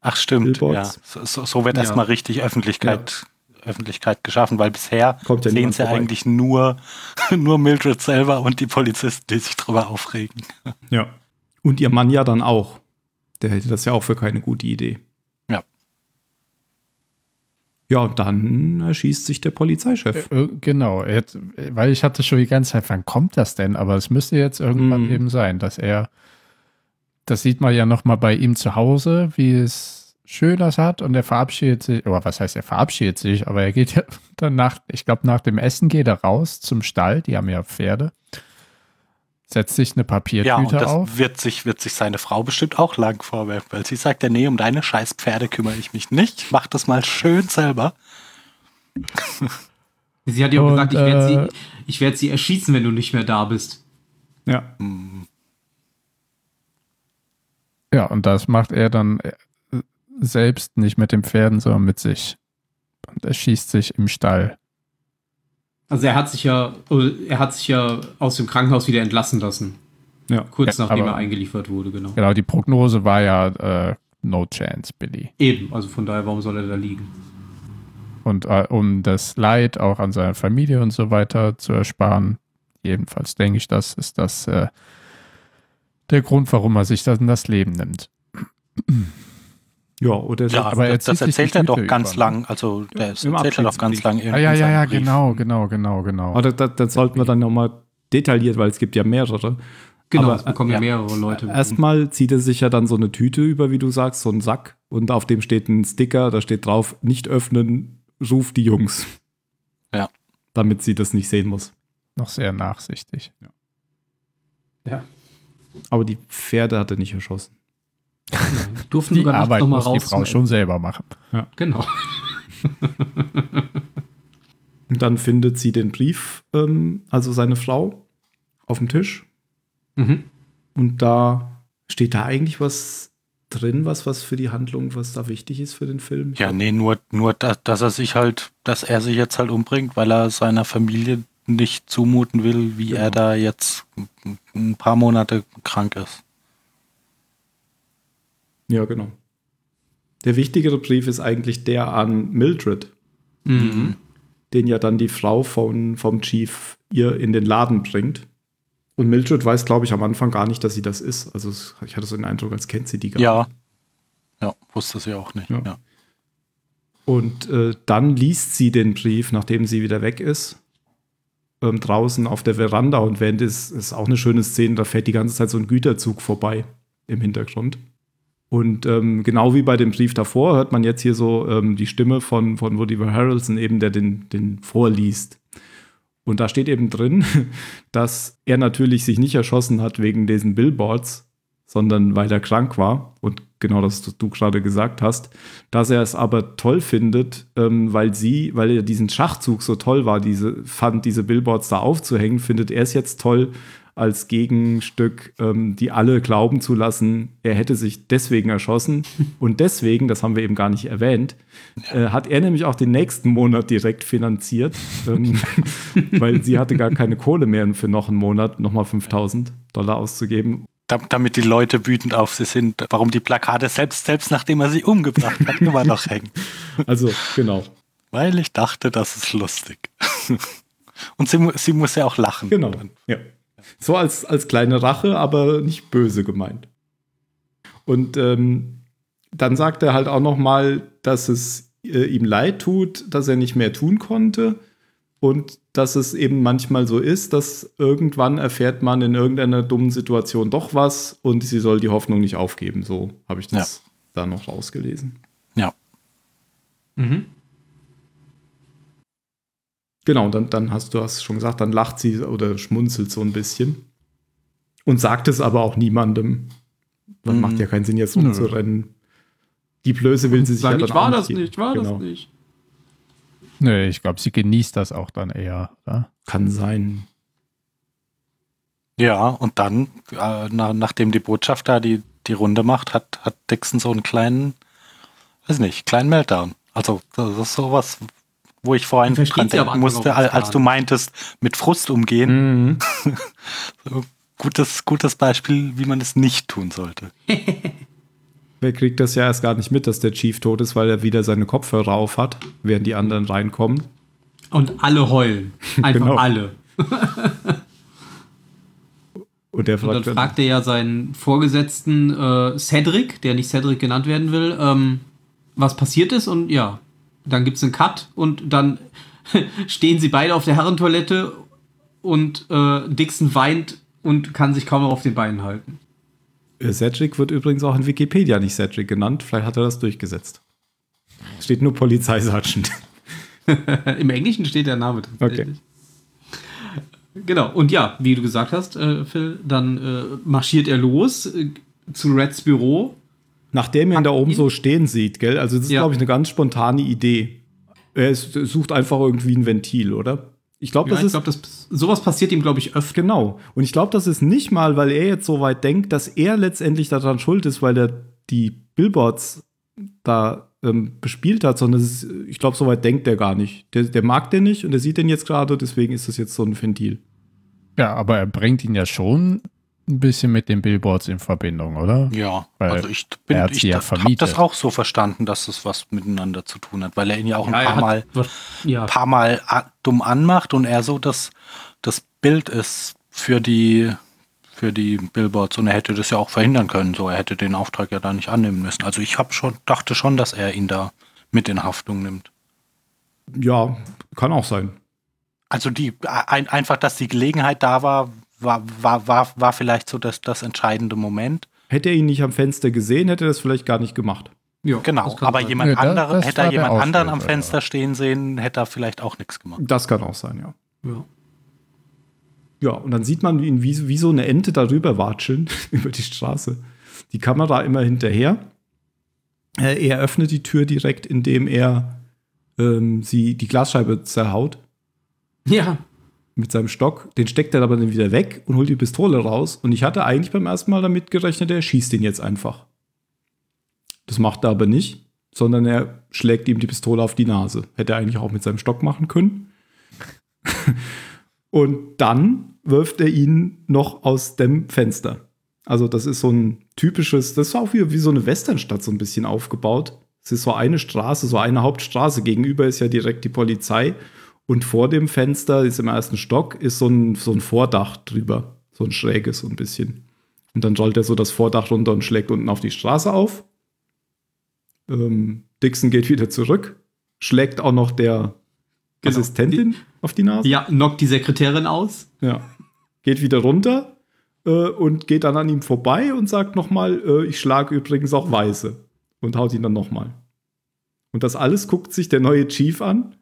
Ach stimmt, ja. Billboards. So, so, so wird Ja. erstmal richtig Öffentlichkeit, Öffentlichkeit geschaffen, weil bisher Kommt ja sehen sie vorbei. eigentlich nur, [laughs] nur Mildred selber und die Polizisten, die sich drüber aufregen. ja. Und ihr Mann ja dann auch. Der hätte das ja auch für keine gute Idee. Ja. Dann erschießt sich der Polizeichef. Äh, Genau, jetzt, weil ich hatte schon die ganze Zeit, wann kommt das denn? Aber es müsste jetzt irgendwann Mhm. eben sein, dass er, das sieht man ja noch mal bei ihm zu Hause, wie es schön das hat und er verabschiedet sich, oder was heißt er verabschiedet sich, aber er geht ja [laughs] dann nach, ich glaube nach dem Essen geht er raus zum Stall, die haben ja Pferde, setzt sich eine Ja, und Papiertüte das auf. wird sich, wird sich seine Frau bestimmt auch lang vorwerfen, weil sie sagt ja, nee, um deine scheiß Pferde kümmere ich mich nicht. Ich mach das mal schön selber. Sie hat ja auch Und, gesagt, ich werde äh, sie, ich werd sie erschießen, wenn du nicht mehr da bist. Ja. Ja, und das macht er dann äh, selbst nicht mit den Pferden, sondern mit sich. Und er schießt sich im Stall. Also er hat sich ja, er hat sich ja aus dem Krankenhaus wieder entlassen lassen. Ja. Kurz Ja, nachdem er eingeliefert wurde, genau. Genau, die Prognose war ja äh, no chance, Billy. Eben, also von daher, warum soll er da liegen? Und äh, um das Leid auch an seiner Familie und so weiter zu ersparen, jedenfalls denke ich, das ist das äh, der Grund, warum er sich dann das Leben nimmt. Ja, oder Ja, aber er das, zieht das erzählt er doch Tüte ganz über, lang. Also der Im erzählt er doch ganz lang Ah, ja, ja, ja, Brief. genau, genau, genau, genau. Aber das, das sollten wir dann nochmal detailliert, weil es gibt ja mehrere. Genau, Aber, es bekommen ja, ja. mehrere Leute. Erstmal zieht er sich ja dann so eine Tüte über, wie du sagst, so einen Sack. Und auf dem steht ein Sticker, da steht drauf, nicht öffnen, ruf die Jungs. Ja. Damit sie das nicht sehen muss. Noch sehr nachsichtig. ja. Aber die Pferde hat er nicht erschossen. Durften Die sogar Arbeit noch mal muss die raus Frau zum schon selber machen. Genau. Und [laughs] dann findet sie den Brief, ähm, also seine Frau, auf dem Tisch. Mhm. Und da steht da eigentlich was drin, was, was für die Handlung, was da wichtig ist für den Film. Ich Ja, nee, nur, nur da, dass er sich halt, dass er sich jetzt halt umbringt, weil er seiner Familie nicht zumuten will, wie Genau. er da jetzt ein paar Monate krank ist. Ja, genau. Der wichtigere Brief ist eigentlich der an Mildred, Mhm. den ja dann die Frau von, vom Chief ihr in den Laden bringt. Und Mildred weiß, glaube ich, am Anfang gar nicht, dass sie das ist. Also ich hatte so den Eindruck, als kennt sie die gar Ja. nicht. Ja, wusste sie auch nicht. Ja. Ja. Und äh, dann liest sie den Brief, nachdem sie wieder weg ist, ähm, draußen auf der Veranda. Und während es ist auch eine schöne Szene, da fährt die ganze Zeit so ein Güterzug vorbei im Hintergrund. Und ähm, genau wie bei dem Brief davor hört man jetzt hier so ähm, die Stimme von, von Woody Harrelson eben, der den, den vorliest. Und da steht eben drin, [laughs] dass er natürlich sich nicht erschossen hat wegen diesen Billboards, sondern weil er krank war. Und genau das, was du gerade gesagt hast, dass er es aber toll findet, ähm, weil sie, weil er diesen Schachzug so toll war, diese, fand, diese Billboards da aufzuhängen, findet er es jetzt toll, als Gegenstück, ähm, die alle glauben zu lassen, er hätte sich deswegen erschossen. [laughs] Und deswegen, das haben wir eben gar nicht erwähnt, äh, hat er nämlich auch den nächsten Monat direkt finanziert, ähm, [laughs] weil sie hatte gar keine Kohle mehr für noch einen Monat, nochmal 5000 Dollar auszugeben. Da- Damit die Leute wütend auf sie sind, warum die Plakate selbst, selbst nachdem er sie umgebracht hat, [laughs] immer noch hängen. Also, genau. Weil ich dachte, das ist lustig. Und sie, sie muss ja auch lachen. Genau. Ja. So als, als kleine Rache, aber nicht böse gemeint. Und ähm, dann sagt er halt auch noch mal, dass es äh, ihm leid tut, dass er nicht mehr tun konnte und dass es eben manchmal so ist, dass irgendwann erfährt man in irgendeiner dummen Situation doch was und sie soll die Hoffnung nicht aufgeben. So habe ich das da noch rausgelesen. Ja. Mhm. Genau, dann, dann hast du hast schon gesagt, dann lacht sie oder schmunzelt so ein bisschen. Und sagt es aber auch niemandem. Das Mhm. macht ja keinen Sinn, jetzt Nö. rumzurennen. Die Blöße will sie sich Sagen, ja ich dann war auch das geben. nicht, ich war genau. das nicht. Nö, ich glaube, sie genießt das auch dann eher, oder? Kann sein. Ja, und dann, äh, na, nachdem die Botschaft da die, die Runde macht, hat, hat Dixon so einen kleinen, weiß nicht, kleinen Meltdown. Also, das ist sowas, wo ich vorhin dran denken musste, als du meintest, mit Frust umgehen. Mhm. [laughs] So, gutes, gutes Beispiel, wie man es nicht tun sollte. [laughs] Wer kriegt das ja erst gar nicht mit, dass der Chief tot ist, weil er wieder seine Kopfhörer auf hat, während die anderen reinkommen. Und alle heulen. [laughs] Einfach Genau. alle. Und der Und dann fragt, dann, fragt er ja seinen Vorgesetzten äh, Cedric, der nicht Cedric genannt werden will, ähm, was passiert ist. Und ja, dann gibt es einen Cut und dann [laughs] stehen sie beide auf der Herrentoilette und äh, Dixon weint und kann sich kaum noch auf den Beinen halten. äh, Cedric wird übrigens auch in Wikipedia nicht Cedric genannt. Vielleicht hat er das durchgesetzt. Steht nur Polizeisergeant. [laughs] Im Englischen steht der Name tatsächlich. Genau, und ja, wie du gesagt hast, äh, Phil, dann äh, marschiert er los äh, zu Reds Büro. Nachdem er ihn da oben ihn? so stehen sieht, gell? Also, das ist, Ja. glaube ich, eine ganz spontane Idee. Er ist, sucht einfach irgendwie ein Ventil, oder? Ich glaube, Ja, das ich ist. glaube, das sowas passiert ihm, glaube ich, öfter. Genau. Und ich glaube, das ist nicht mal, weil er jetzt so weit denkt, dass er letztendlich daran schuld ist, weil er die Billboards da ähm, bespielt hat, sondern es ist, ich glaube, so weit denkt er gar nicht. Der, der mag den nicht und er sieht den jetzt gerade, deswegen ist das jetzt so ein Ventil. Ja, aber er bringt ihn ja schon ein bisschen mit den Billboards in Verbindung, oder? Ja, Weil also ich bin, er ich ja habe vermietet. das auch so verstanden, dass es was miteinander zu tun hat, weil er ihn ja auch ein Ja, paar Mal, Ja, paar Mal dumm anmacht und er so das, das Bild ist für die, für die Billboards und er hätte das ja auch verhindern können. So, er hätte den Auftrag ja da nicht annehmen müssen. Also ich habe schon, dachte schon, dass er ihn da mit in Haftung nimmt. Ja, kann auch sein. Also die ein, einfach, dass die Gelegenheit da war, war, war, war, war vielleicht so das, das entscheidende Moment. Hätte er ihn nicht am Fenster gesehen, hätte er das vielleicht gar nicht gemacht. ja, Genau, das aber sein. jemand Nö, da- anderen, das hätte er jemand anderen am Fenster ja. stehen sehen, hätte er vielleicht auch nichts gemacht. Das kann auch sein, ja. Ja. Ja, und dann sieht man ihn wie, wie so eine Ente darüber watscheln, [laughs] über die Straße. Die Kamera immer hinterher. Äh, er öffnet die Tür direkt, indem er ähm, sie die Glasscheibe zerhaut ja, mit seinem Stock. Den steckt er aber dann wieder weg und holt die Pistole raus. Und ich hatte eigentlich beim ersten Mal damit gerechnet, er schießt ihn jetzt einfach. Das macht er aber nicht, sondern er schlägt ihm die Pistole auf die Nase. Hätte er eigentlich auch mit seinem Stock machen können. [laughs] und dann wirft er ihn noch aus dem Fenster. Also, das ist so ein typisches, das ist auch wie, wie so eine Westernstadt so ein bisschen aufgebaut. Es ist so eine Straße, so eine Hauptstraße. Gegenüber ist ja direkt die Polizei. Und vor dem Fenster ist im ersten Stock ist so ein, so ein Vordach drüber. So ein schräges, so ein bisschen. Und dann rollt er so das Vordach runter und schlägt unten auf die Straße auf. Ähm, Dixon geht wieder zurück, schlägt auch noch der Genau. Assistentin auf die Nase. ja, knockt die Sekretärin aus. Ja. Geht wieder runter äh, und geht dann an ihm vorbei und sagt nochmal, äh, ich schlage übrigens auch Weiße. Und haut ihn dann nochmal. Und das alles guckt sich der neue Chief an,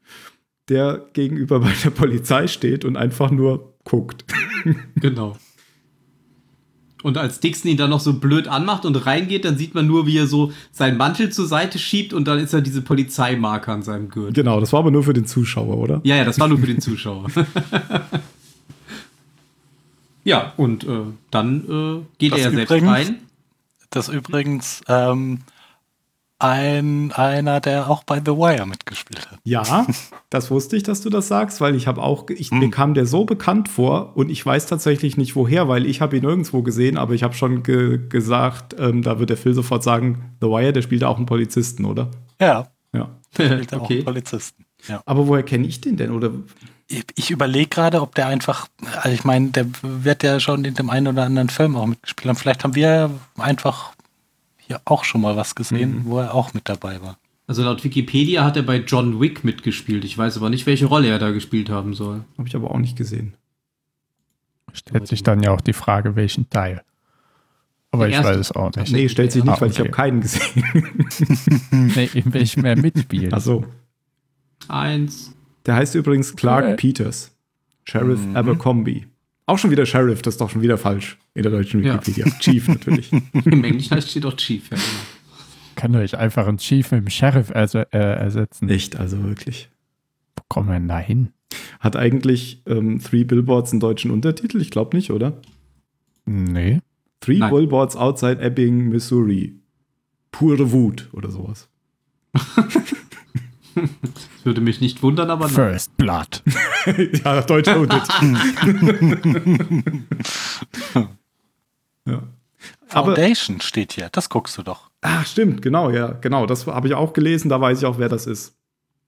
der gegenüber bei der Polizei steht und einfach nur guckt. [laughs] Genau. Und als Dixon ihn dann noch so blöd anmacht und reingeht, dann sieht man nur, wie er so seinen Mantel zur Seite schiebt und dann ist da diese Polizeimarke an seinem Gürtel. Genau, das war aber nur für den Zuschauer, oder? Ja, ja, das war nur für den Zuschauer. [laughs] ja, und äh, dann äh, geht Das er selbst übrigens- rein. Das übrigens ähm, ein, einer, der auch bei The Wire mitgespielt hat. Ja, das wusste ich, dass du das sagst, weil ich habe auch, ich, mir kam der so bekannt vor und ich weiß tatsächlich nicht woher, weil ich habe ihn nirgendwo gesehen, aber ich habe schon ge gesagt, ähm, da wird der Phil sofort sagen, The Wire, der spielt auch einen Polizisten, oder? Ja, Ja. spielt auch okay. einen Polizisten. Ja. Aber woher kenne ich den denn? Oder Ich, ich überlege gerade, ob der einfach, also ich meine, der wird ja schon in dem einen oder anderen Film auch mitgespielt haben. Vielleicht haben wir einfach hier auch schon mal was gesehen, wo er auch mit dabei war. Also laut Wikipedia hat er bei John Wick mitgespielt. Ich weiß aber nicht, welche Rolle er da gespielt haben soll. habe ich aber auch nicht gesehen. Stellt sich dann ja auch die Frage, welchen Teil. Aber Der ich weiß es auch nicht. Nee, stellt sich nicht, Ah, weil ich okay. habe keinen gesehen. [laughs] Nee, in welchem er mitspielt. Ach so. Eins, Der heißt übrigens Clark Okay. Peters. Sheriff Abercrombie. Auch schon wieder Sheriff, das ist doch schon wieder falsch in der deutschen Ja. Wikipedia. Chief natürlich. [laughs] Im Englischen heißt steht auch Chief. Ja, genau. Kann euch einfach einen Chief mit dem Sheriff erse äh, ersetzen. Nicht, also wirklich. Wo kommen wir denn da hin? Hat eigentlich ähm, Three Billboards einen deutschen Untertitel? Ich glaube nicht, oder? Nee. Three Nein. Billboards Outside Ebbing, Missouri. Pure Wut oder sowas. [laughs] Das würde mich nicht wundern, aber nein. First Blood. [laughs] ja, deutscher Untertitel. ja. [laughs] Aber, Foundation steht hier, das guckst du doch. ach, stimmt, genau, ja, genau. Das habe ich auch gelesen, da weiß ich auch, wer das ist.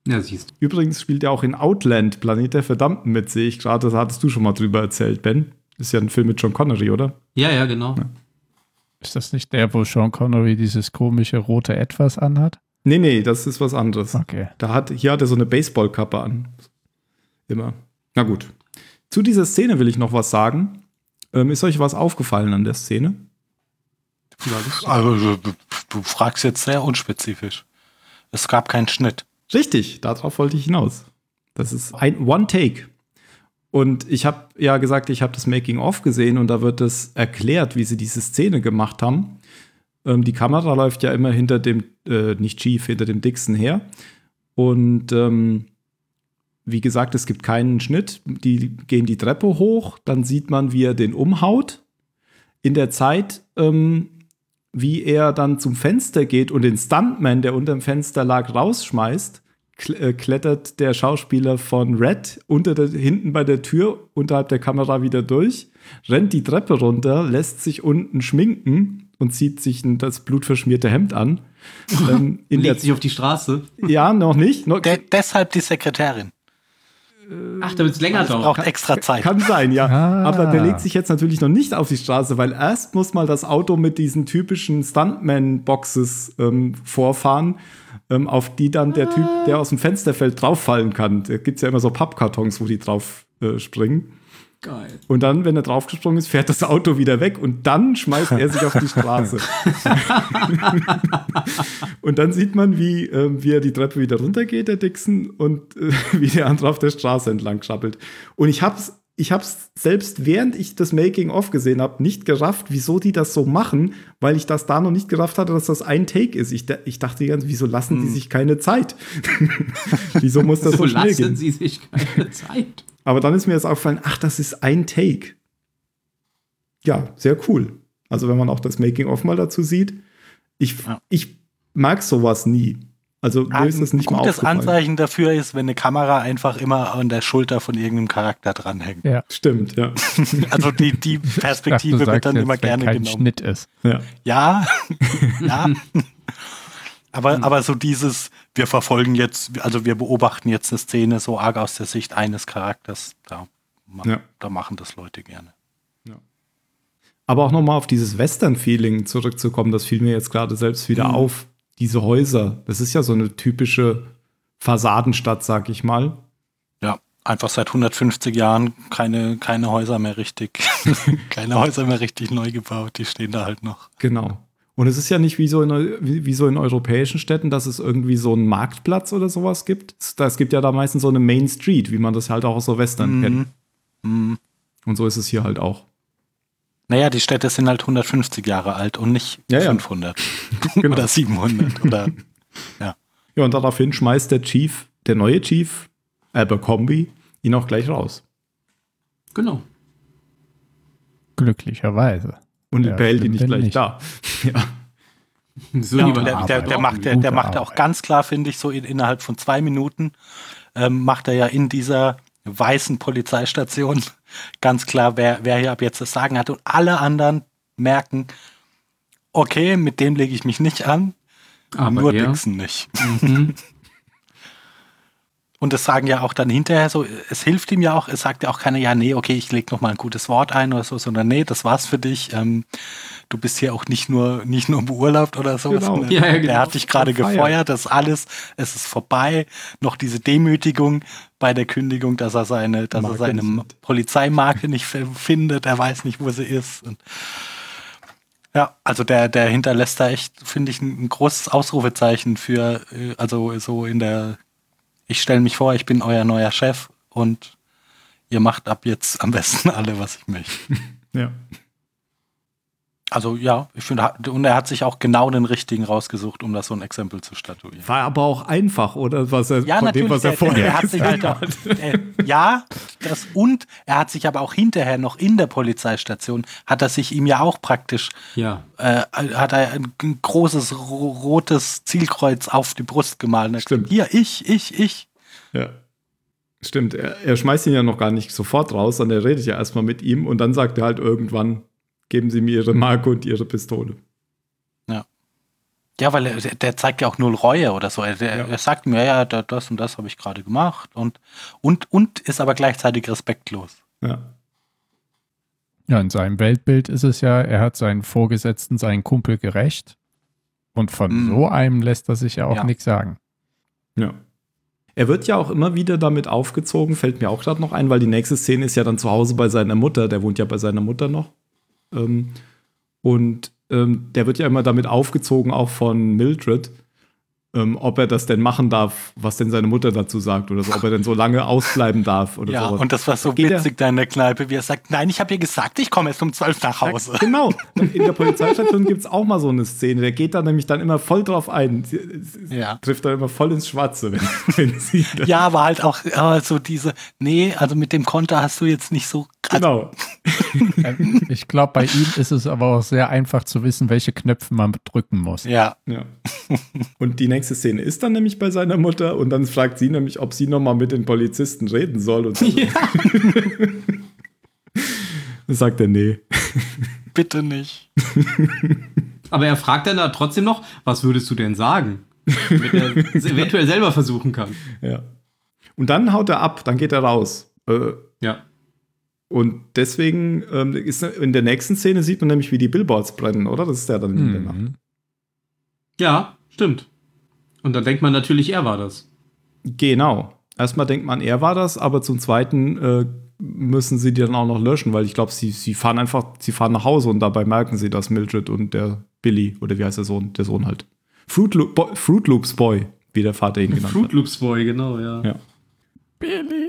Ja, siehst du. Übrigens spielt er auch in Outland, Planet der Verdammten mit, sehe ich gerade. Das hattest du schon mal drüber erzählt, Ben. Ist ja ein Film mit John Connery, oder? Ja, ja, genau. Ist das nicht der, wo Sean Connery dieses komische rote Etwas anhat? Nee, nee, das ist was anderes. Okay. Da hat, hier hat er so eine Baseballkappe an. Immer. Na gut. Zu dieser Szene will ich noch was sagen. Ähm, ist euch was aufgefallen an der Szene? Also, du, du fragst jetzt sehr unspezifisch. Es gab keinen Schnitt. Richtig, darauf wollte ich hinaus. Das ist ein One-Take. Und ich habe ja gesagt, ich habe das Making-of gesehen und da wird es erklärt, wie sie diese Szene gemacht haben. Ähm, die Kamera läuft ja immer hinter dem, äh, nicht Chief, hinter dem Dixon her. Und ähm, wie gesagt, es gibt keinen Schnitt. Die gehen die Treppe hoch, dann sieht man, wie er den umhaut. In der Zeit, ähm, wie er dann zum Fenster geht und den Stuntman, der unter dem Fenster lag, rausschmeißt, äh, klettert der Schauspieler von Red unter der, hinten bei der Tür unterhalb der Kamera wieder durch, rennt die Treppe runter, lässt sich unten schminken und zieht sich das blutverschmierte Hemd an. ähm, in der, Legt sich auf die Straße. ja, noch nicht. Noch, De deshalb die Sekretärin. Ach, damit es länger Das dauert. braucht extra Zeit. Kann sein, ja. Ah. Aber der legt sich jetzt natürlich noch nicht auf die Straße, weil erst muss mal das Auto mit diesen typischen Stuntman-Boxes ähm, vorfahren, ähm, auf die dann der Typ, der aus dem Fenster fällt, drauffallen kann. Da gibt es ja immer so Pappkartons, wo die drauf äh, springen. Geil. Und dann, wenn er draufgesprungen ist, fährt das Auto wieder weg und dann schmeißt er sich auf die Straße. [laughs] und dann sieht man, wie, ähm, wie er die Treppe wieder runtergeht, der Dixon, und äh, [laughs] wie der andere auf der Straße entlang krabbelt. Und ich hab's, ich hab's selbst während ich das Making-of gesehen habe, nicht gerafft, wieso die das so machen, weil ich das da noch nicht gerafft hatte, dass das ein Take ist. Ich, ich dachte die ganze, wieso lassen die sich keine Zeit? [laughs] wieso muss das so, So schnell lassen gehen? sie sich keine Zeit. Aber dann ist mir jetzt aufgefallen, ach, das ist ein Take. Ja, sehr cool. Also wenn man auch das Making-of mal dazu sieht. Ich, Ja. ich mag sowas nie. Also mir ist das nicht ein mal gutes aufgefallen. Anzeichen dafür ist, wenn eine Kamera einfach immer an der Schulter von irgendeinem Charakter dranhängt. Ja. Stimmt, ja. [laughs] Also die, die [laughs] dachte, Perspektive du wird dann jetzt, immer wenn gerne kein genommen. Schnitt ist. ja. Ja, [laughs] ja. Aber, aber so dieses, wir verfolgen jetzt, also wir beobachten jetzt eine Szene so arg aus der Sicht eines Charakters, da, Ja. da machen das Leute gerne. Aber auch nochmal auf dieses Western-Feeling zurückzukommen, das fiel mir jetzt gerade selbst wieder Mhm. auf. Diese Häuser, das ist ja so eine typische Fassadenstadt, sag ich mal. Ja, einfach seit 150 Jahren keine, keine Häuser mehr richtig, [laughs] keine Häuser mehr richtig neu gebaut, die stehen da halt noch. Genau. Und es ist ja nicht wie so, in, wie, wie so in europäischen Städten, dass es irgendwie so einen Marktplatz oder sowas gibt. Es- gibt ja da meistens so eine Main Street, wie man das halt auch aus so Western kennt. Mhm. Und so ist es hier halt auch. Naja, die Städte sind halt 150 Jahre alt und nicht Ja, ja. 500 [laughs] Genau. oder 700 oder Ja, und daraufhin schmeißt der Chief, der neue Chief, Abercrombie, ihn auch gleich raus. Genau. Glücklicherweise. Und Ja, behält ihn nicht gleich nicht. da. [laughs] Ja. So Ja, der, der, der, macht, der, der macht auch ganz klar, finde ich, so in, innerhalb von zwei Minuten, ähm, macht er ja in dieser weißen Polizeistation [laughs] ganz klar, wer, wer hier ab jetzt das Sagen hat. Und alle anderen merken, okay, mit dem lege ich mich nicht an, Aber nur er- Dixon nicht. Mhm. [laughs] Und das sagen ja auch dann hinterher so, es hilft ihm ja auch, es sagt ja auch keiner, ja, nee, okay, ich leg noch mal ein gutes Wort ein oder so, sondern nee, das war's für dich. Ähm, du bist hier auch nicht nur, nicht nur beurlaubt oder so. Genau. sondern Ja, ja, genau. Der hat dich gerade gefeuert, das ist alles, es ist vorbei. Noch diese Demütigung bei der Kündigung, dass er seine, dass er Marke seine nicht. Polizeimarke nicht findet, er weiß nicht, wo sie ist. Und ja, also der, der hinterlässt da echt, finde ich, ein, ein großes Ausrufezeichen für, äh, also so in der ich stelle mich vor, ich bin euer neuer Chef und ihr macht ab jetzt am besten [laughs] alle, was ich möchte. Ja. Also ja, ich finde, und er hat sich auch genau den richtigen rausgesucht, um das so ein Exempel zu statuieren. War aber auch einfach, oder? Was er, Ja, von natürlich. dem, was er vorher hat sich halt auch, äh, ja, das und er hat sich aber auch hinterher noch in der Polizeistation hat er sich ihm ja auch praktisch Ja. äh, hat er ein großes ro rotes Zielkreuz auf die Brust gemalt. Stimmt. gesagt, Hier, ich, ich, ich. Ja. Stimmt, er, er schmeißt ihn ja noch gar nicht sofort raus, sondern er redet ja erstmal mit ihm und dann sagt er halt irgendwann, geben Sie mir Ihre Marke und Ihre Pistole. Ja, weil er, der- der zeigt ja auch null Reue oder so. Er, Ja. er sagt mir, ja, da- das und das habe ich gerade gemacht und, und, und ist aber gleichzeitig respektlos. Ja. Ja, in seinem Weltbild ist es ja, er hat seinen Vorgesetzten, seinen Kumpel gerecht. Und von Mhm. so einem lässt er sich ja auch Ja. nichts sagen. Ja. Er wird ja auch immer wieder damit aufgezogen, fällt mir auch gerade noch ein, weil die nächste Szene ist ja dann zu Hause bei seiner Mutter, der wohnt ja bei seiner Mutter noch. Ähm, und ähm, der wird ja immer damit aufgezogen, auch von Mildred, ähm, ob er das denn machen darf, was denn seine Mutter dazu sagt oder so, ob er denn so lange ausbleiben darf oder Ja, sowas. und das war so Geht witzig da in der Kneipe, wie er sagt, nein, ich habe ihr gesagt, ich komme erst um zwölf nach Hause. Genau. [laughs] Und in der Polizeistation gibt es auch mal so eine Szene. Der geht da nämlich dann immer voll drauf ein. Ja. Trifft dann immer voll ins Schwarze, wenn, [laughs] wenn sie. Ja, aber halt auch äh, so diese, nee, also mit dem Konter hast du jetzt nicht so. Genau. [laughs] Ähm, ich glaube, bei ihm ist es aber auch sehr einfach zu wissen, welche Knöpfe man drücken muss. Ja, Ja. Und die nächste Szene ist dann nämlich bei seiner Mutter und dann fragt sie nämlich, ob sie nochmal mit den Polizisten reden soll. Und dann, [laughs] dann sagt er, nee. bitte nicht. Aber er fragt dann da trotzdem noch, was würdest du denn sagen? Damit er es eventuell selber versuchen kann. Ja. Und dann haut er ab, dann geht er raus. Äh, Ja. Und deswegen ähm, ist in der nächsten Szene sieht man nämlich, wie die Billboards brennen, oder? Das ist ja dann in der Nacht. Mhm. Ja, stimmt. Und dann denkt man natürlich, er war das. Genau. Erstmal denkt man, er war das, aber zum Zweiten äh, müssen sie die dann auch noch löschen, weil ich glaube, sie, sie fahren einfach, sie fahren nach Hause und dabei merken sie, dass Mildred und der Billy, oder wie heißt der Sohn, der Sohn halt. Fruit, Loop, Boy, Fruit Loops Boy, wie der Vater ihn genannt Fruit hat. Loops Boy, genau, ja. Ja. Billy.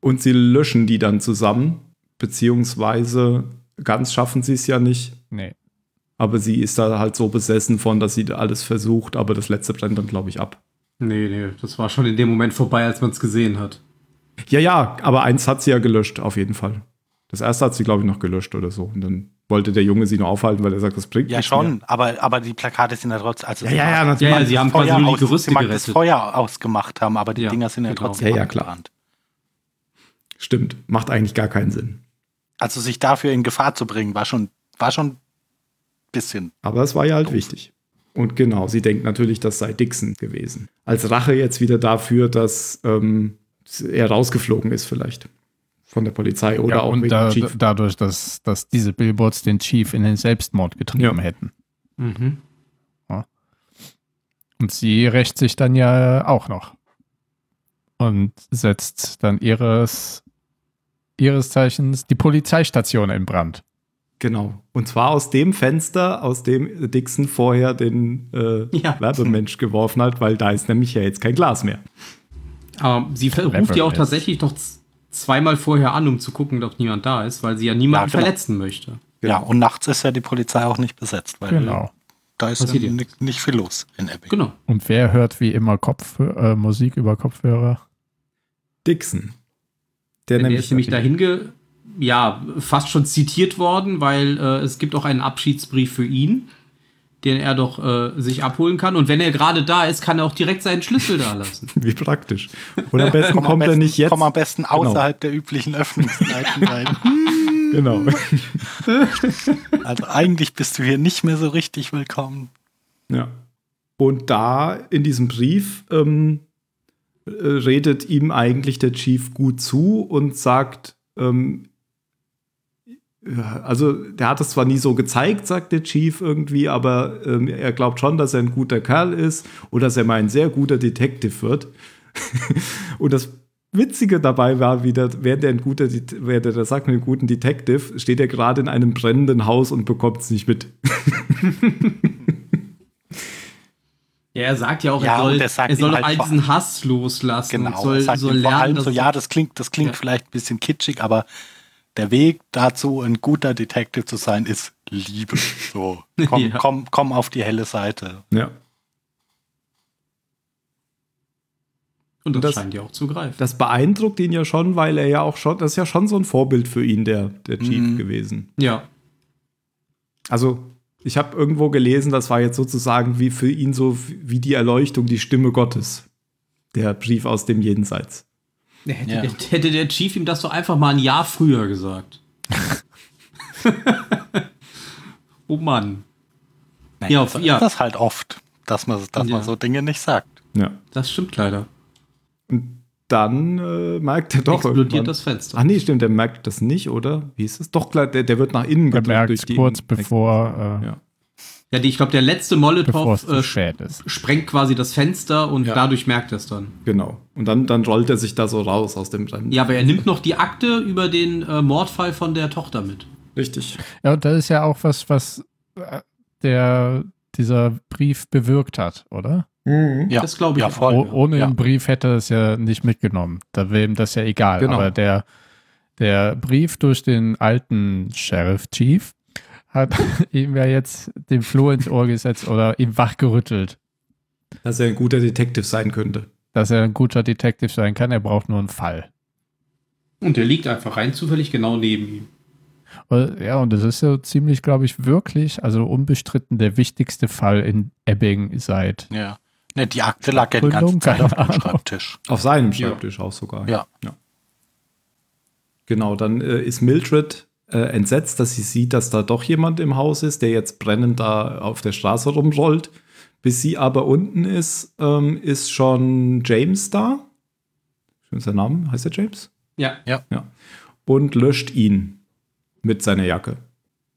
Und sie löschen die dann zusammen, beziehungsweise ganz schaffen sie es ja nicht. Nee. Aber sie ist da halt so besessen von, dass sie alles versucht, aber das letzte brennt dann, glaube ich, ab. Nee, nee, das war schon in dem Moment vorbei, als man es gesehen hat. Ja, ja, aber eins hat sie ja gelöscht, auf jeden Fall. Das erste hat sie, glaube ich, noch gelöscht oder so. Und dann wollte der Junge sie noch aufhalten, weil er sagt, das bringt Ja, nichts schon, mehr. aber, aber die Plakate sind ja trotzdem. Also Ja, ja, ja, natürlich. Ja, ja, sie haben quasi nur die aus- Gerüste sie mag das gerettet. Feuer ausgemacht haben, aber die Ja, Dinger sind ja genau. trotzdem Ja, ja, klar. abgebrannt. Stimmt, macht eigentlich gar keinen Sinn. Also sich dafür in Gefahr zu bringen, war schon, war schon ein bisschen. Aber es war ja halt Doof. wichtig. Und genau, sie denkt natürlich, das sei Dixon gewesen. Als Rache jetzt wieder dafür, dass ähm, er rausgeflogen ist, vielleicht. Von der Polizei oder ja, auch und wegen da, Chief. dadurch, dass, dass diese Billboards den Chief in den Selbstmord getrieben Ja. hätten. Mhm. Und sie rächt sich dann ja auch noch. Und setzt dann ihres, ihres Zeichens die Polizeistation in Brand. Genau. Und zwar aus dem Fenster, aus dem Dixon vorher den äh, Ja. Werbemensch geworfen hat, weil da ist nämlich ja jetzt kein Glas mehr. Aber sie ruft ja auch tatsächlich doch z- zweimal vorher an, um zu gucken, ob niemand da ist, weil sie ja niemanden Ja, genau. verletzen möchte. Ja, und nachts ist ja die Polizei auch nicht besetzt, weil Genau. da ist ja nicht, nicht viel los in Epping. Genau. Und wer hört wie immer Kopf, äh, Musik über Kopfhörer? Dixon. Der, Der, ist nämlich dahin ge ja, fast schon zitiert worden, weil äh, es gibt auch einen Abschiedsbrief für ihn, den er doch äh, sich abholen kann. Und wenn er gerade da ist, kann er auch direkt seinen Schlüssel da lassen. [laughs] Wie praktisch. Und am besten Komm am kommt er nicht jetzt. Komm am besten Genau. außerhalb der üblichen Öffnungszeiten rein. [laughs] Genau. [laughs] Also eigentlich bist du hier nicht mehr so richtig willkommen. Ja. Und da in diesem Brief ähm, äh, redet ihm eigentlich der Chief gut zu und sagt, ähm, also der hat es zwar nie so gezeigt, sagt der Chief irgendwie, aber ähm, er glaubt schon, dass er ein guter Kerl ist oder dass er mal ein sehr guter Detective wird. [laughs] und das Witzige dabei war wieder, während er ein guter, während er das sagt mit einem guten Detective, steht er gerade in einem brennenden Haus und bekommt es nicht mit. [laughs] Ja, er sagt ja auch, Ja, er soll, er sagt er soll halt all diesen Hass loslassen Genau, und soll, er sagt soll ihm vor lernen, allem so, ja, das klingt, das klingt Ja. vielleicht ein bisschen kitschig, aber der Weg dazu, ein guter Detective zu sein, ist Liebe. [laughs] So, komm, Ja. komm, komm auf die helle Seite. Ja. und das, das- scheint ja auch zu greifen. Das beeindruckt ihn ja schon, weil er ja auch schon, das ist ja schon so ein Vorbild für ihn, der, der Chief Mhm. gewesen. ja. Also, ich habe irgendwo gelesen, das war jetzt sozusagen wie für ihn so wie die Erleuchtung, die Stimme Gottes. Der Brief aus dem Jenseits. Hätte, Ja. der, hätte der Chief ihm das doch einfach mal ein Jahr früher gesagt. [laughs] oh Mann. Naja, Ja, so ja. ist das halt oft, dass man, dass Ja. man so Dinge nicht sagt. Ja. Das stimmt leider. Und dann äh, merkt er doch Explodiert irgendwann- das Fenster. Ach nee, stimmt, der merkt das nicht, oder? Wie ist es? Doch, klar, der, der wird nach innen Er gedrückt merkt durch es die kurz bevor, äh, Ja. Ja, die, ich glaube, der letzte Molotow äh, spät ist. sprengt quasi das Fenster und Ja. dadurch merkt er es dann. Genau. Und dann, dann rollt er sich da so raus aus dem Rennen. Ja, aber er nimmt noch die Akte über den äh, Mordfall von der Tochter mit. Richtig. Ja, und das ist ja auch was, was äh, der, dieser Brief bewirkt hat, oder? Ja, Das glaube ich ja, auch. voll. Oh, ohne ja. den Brief hätte er es ja nicht mitgenommen. Da wäre ihm das ja egal. Genau. Aber der, der Brief durch den alten Sheriff Chief hat [laughs] ihm ja jetzt den Floh ins Ohr gesetzt oder ihm wachgerüttelt, Dass er ein guter Detective sein könnte. dass er ein guter Detective sein kann. Er braucht nur einen Fall. Und der liegt einfach rein zufällig genau neben ihm. Ja, und das ist ja ziemlich, glaube ich, wirklich, also unbestritten der wichtigste Fall in Ebbing seit. Ja. Ne, die Akte lag ja die ganze Zeit auf dem. Schreibtisch. Auf seinem Ja. Schreibtisch auch sogar. Ja. Genau, dann äh, ist Mildred äh, entsetzt, dass sie sieht, dass da doch jemand im Haus ist, der jetzt brennend da auf der Straße rumrollt. Bis sie aber unten ist, ähm, ist schon James da. Ist der Name? Heißt der James? Ja. Und löscht ihn mit seiner Jacke.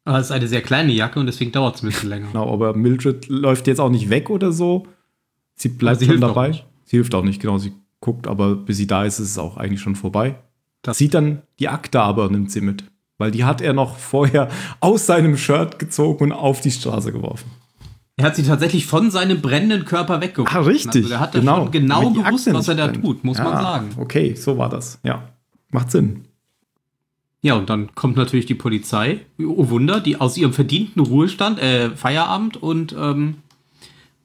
Aber es ist eine sehr kleine Jacke und deswegen dauert es ein bisschen länger. Genau, aber Mildred läuft jetzt auch nicht weg oder so. Sie bleibt sie schon dabei. Sie hilft auch nicht, genau. Sie guckt, aber bis sie da ist, ist es auch eigentlich schon vorbei. Das- Sieht dann die Akte aber, nimmt sie mit. Weil die hat er noch vorher aus seinem Shirt gezogen und auf die Straße geworfen. Er hat sie tatsächlich von seinem brennenden Körper weggeholt. Ah, richtig. Also der hat genau, schon genau gewusst, was er da brennt. tut, muss ja, man sagen. Okay, so war das. Ja, macht Sinn. Ja, und dann kommt natürlich die Polizei, oh Wunder, die aus ihrem verdienten Ruhestand, äh, Feierabend und ähm,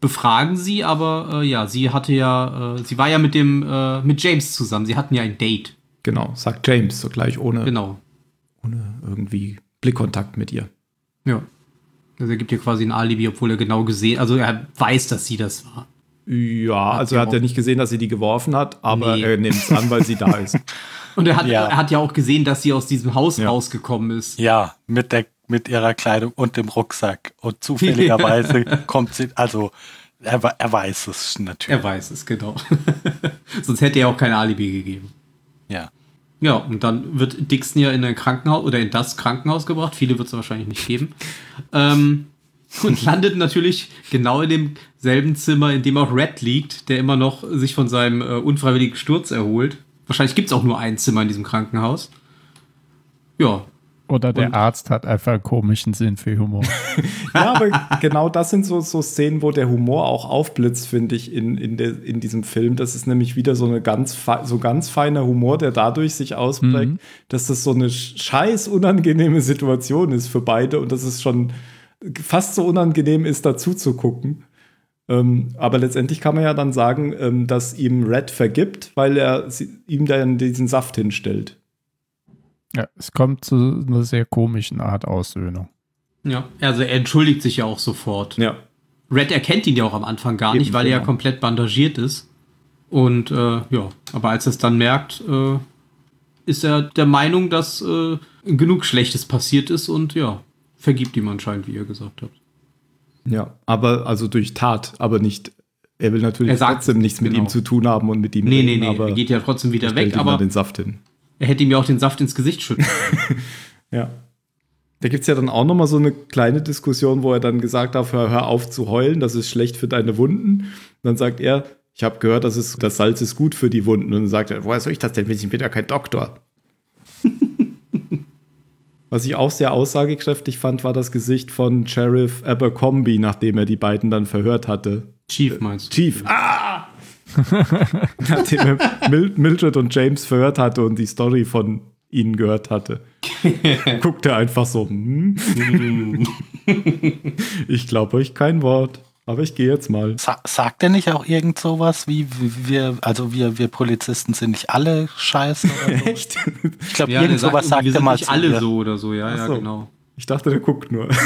befragen sie, aber äh, ja, sie hatte ja, äh, sie war ja mit dem, äh, mit James zusammen, sie hatten ja ein Date. Genau, sagt James so gleich ohne, Genau. ohne irgendwie Blickkontakt mit ihr. Ja. Also er gibt ihr quasi ein Alibi, obwohl er genau gesehen, also er weiß, dass sie das war. Ja, also er hat ja nicht gesehen, dass sie die geworfen hat, aber Nee. er nimmt es an, weil sie da ist. [laughs] Und er hat, Ja. er hat ja auch gesehen, dass sie aus diesem Haus Ja. rausgekommen ist. Ja, mit, der, mit ihrer Kleidung und dem Rucksack. Und zufälligerweise [laughs] kommt sie, also er, er weiß es natürlich. Er weiß es, genau. [laughs] Sonst hätte er auch kein Alibi gegeben. Ja. Ja, und dann wird Dixon ja in ein Krankenhaus oder in das Krankenhaus gebracht. Viele wird es wahrscheinlich nicht geben. Ähm, und [laughs] landet natürlich genau in demselben Zimmer, in dem auch Red liegt, der immer noch sich von seinem äh, unfreiwilligen Sturz erholt. Wahrscheinlich gibt es auch nur ein Zimmer in diesem Krankenhaus. Ja, Oder der Und- Arzt hat einfach einen komischen Sinn für Humor. [laughs] Ja, aber genau das sind so, so Szenen, wo der Humor auch aufblitzt, finde ich, in, in, der, in diesem Film. Das ist nämlich wieder so eine ganz, so ganz feiner Humor, der dadurch sich ausprägt, Mhm. dass das so eine scheiß unangenehme Situation ist für beide und dass es schon fast so unangenehm ist, dazu zu gucken. Ähm, aber letztendlich kann man ja dann sagen, ähm, dass ihm Red vergibt, weil er sie, ihm dann diesen Saft hinstellt. ja, es kommt zu einer sehr komischen Art Aussöhnung. ja. Also er entschuldigt sich ja auch sofort. Ja. Red erkennt ihn ja auch am Anfang gar Eben, nicht, weil er ja genau. komplett bandagiert ist. Und äh, ja, aber als er es dann merkt, äh, ist er der Meinung, dass äh, genug Schlechtes passiert ist und ja, vergibt ihm anscheinend, wie ihr gesagt habt. Ja, aber also durch Tat, aber nicht. Er will natürlich Er sagt- trotzdem nichts mit genau. ihm zu tun haben und mit ihm Nee, nee, reden, nee, aber er geht ja trotzdem wieder weg, aber den Saft hin. er hätte ihm ja auch den Saft ins Gesicht schütten. [laughs] Ja. Da gibt es ja dann auch noch mal so eine kleine Diskussion, wo er dann gesagt hat, hör, hör auf zu heulen, das ist schlecht für deine Wunden. Und dann sagt er, ich habe gehört, das, ist, das Salz ist gut für die Wunden. Und dann sagt er, woher soll ich das denn wissen? Ich bin ja kein Doktor. Was ich auch sehr aussagekräftig fand, war das Gesicht von Sheriff Abercrombie, nachdem er die beiden dann verhört hatte. Chief meinst du? Chief. Ah! [laughs] Nachdem er Mil Mildred und James verhört hatte und die Story von ihnen gehört hatte, [laughs] guckt er einfach so. Hm? [laughs] ich glaube euch kein Wort, aber ich gehe jetzt mal. Sa sagt er nicht auch irgend sowas wie wir, also wir, wir Polizisten sind nicht alle scheiße oder [laughs] so? Echt? Ich glaube, Ja, irgend sowas sagt wir er sind mal nicht zu alle ihr. so oder so, ja, Ach ja, genau. Ich dachte, der guckt nur. [laughs]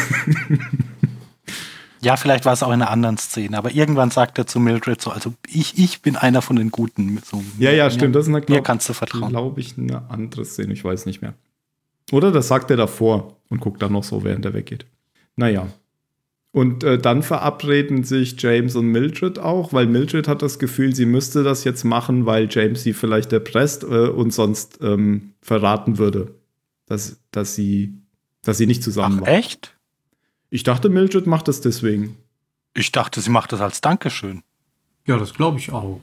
Ja, vielleicht war es auch in einer anderen Szene, aber irgendwann sagt er zu Mildred so, also ich, ich bin einer von den Guten. So, Ja, ja, mir- stimmt. Das ist eine, Mir glaub, kannst du vertrauen. glaube ich, eine andere Szene. Ich weiß nicht mehr. Oder das sagt er davor und guckt dann noch so, während er weggeht. Naja. Und äh, dann verabreden sich James und Mildred auch, weil Mildred hat das Gefühl, sie müsste das jetzt machen, weil James sie vielleicht erpresst äh, und sonst ähm, verraten würde, dass, dass, sie, dass sie nicht zusammen Ach, waren. echt? Ich dachte, Mildred macht das deswegen. Ich dachte, sie macht das als Dankeschön. Ja, das glaube ich auch.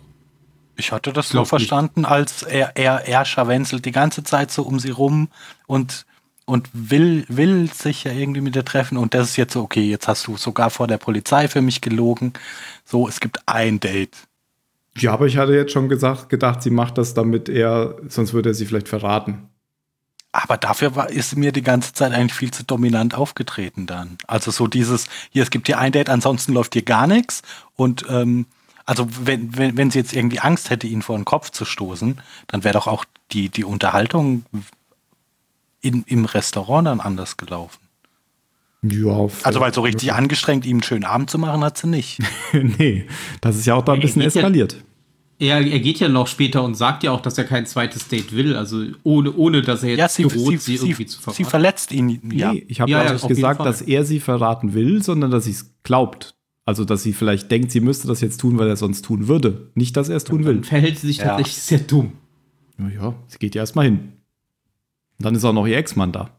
Ich hatte das so nicht. verstanden, als er, er, er scharwenzelt die ganze Zeit so um sie rum und, und will, will sich ja irgendwie mit ihr treffen. Und das ist jetzt so, okay, jetzt hast du sogar vor der Polizei für mich gelogen. So, es gibt ein Date. Ja, aber ich hatte jetzt schon gesagt, gedacht, sie macht das, damit er, sonst würde er sie vielleicht verraten. Aber dafür war, ist mir die ganze Zeit eigentlich viel zu dominant aufgetreten dann. Also so dieses, hier, es gibt hier ein Date, ansonsten läuft hier gar nichts. Und ähm, also wenn, wenn, wenn sie jetzt irgendwie Angst hätte, ihn vor den Kopf zu stoßen, dann wäre doch auch die, die Unterhaltung in, im Restaurant dann anders gelaufen. Ja, Also weil so richtig angestrengt, ihm einen schönen Abend zu machen, hat sie nicht. [laughs] nee, das ist ja auch da ein bisschen geht ja- eskaliert. Er, er geht ja noch später und sagt ja auch, dass er kein zweites Date will, also ohne, ohne dass er jetzt Ja, sie, droht, sie, sie, irgendwie sie, zu sie verraten. verletzt ihn. Ja. Nee, ich habe Ja, ja, nicht gesagt, dass er sie verraten will, sondern dass sie es glaubt. Also, dass sie vielleicht denkt, sie müsste das jetzt tun, weil er sonst tun würde. Nicht, dass er es tun will. Dann verhält sie sich Ja. tatsächlich sehr dumm. Naja, sie geht ja erstmal hin. Und dann ist auch noch ihr Ex-Mann da.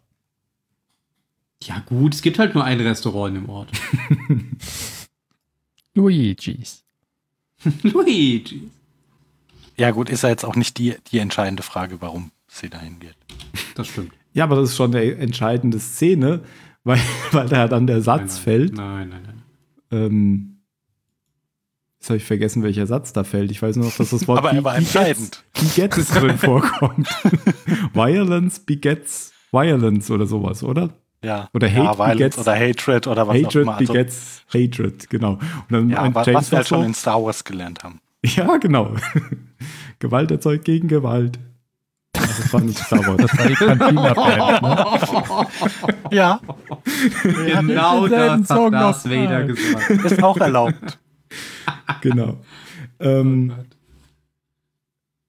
Ja gut, es gibt halt nur ein Restaurant im Ort. [laughs] Luigi's. [laughs] Luigi. ja gut, ist ja jetzt auch nicht die, die entscheidende Frage, warum sie dahin geht. Das stimmt. Ja, aber das ist schon eine entscheidende Szene, weil, [laughs] weil da dann der Satz nein, fällt. Nein, nein, nein. Ähm, jetzt habe ich vergessen, welcher Satz da fällt. Ich weiß nur noch, dass das Wort [laughs] Aber er war begets- entscheidend. begets [laughs] drin vorkommt. [laughs] Violence begets Violence oder sowas, oder? Ja. Oder ja, Hate Violence begets- oder Hatred oder was auch Hatred immer. Also, begets Hatred, genau. Und dann ja, was, James was wir halt schon in Star Wars gelernt haben. Ja, genau. Gewalt erzeugt gegen Gewalt. Also, Das war nicht Star Wars. Das war die Cantina-Band. Ne? Ja, Genau das Song hat Darth Vader gesagt. ist auch erlaubt. Genau. [laughs] Ähm,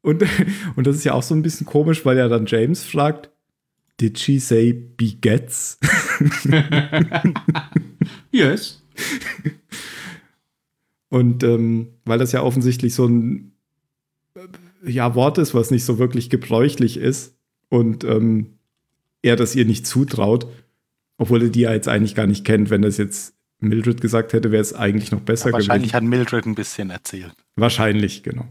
und, [laughs] und das ist ja auch so ein bisschen komisch, weil ja dann James fragt, Did she say begets? [laughs] Yes. Und ähm, weil das ja offensichtlich so ein äh, ja, Wort ist, was nicht so wirklich gebräuchlich ist und ähm, er das ihr nicht zutraut, obwohl er die ja jetzt eigentlich gar nicht kennt. Wenn das jetzt Mildred gesagt hätte, wäre es eigentlich noch besser Ja, wahrscheinlich gewesen. hat Mildred ein bisschen erzählt. Wahrscheinlich, genau.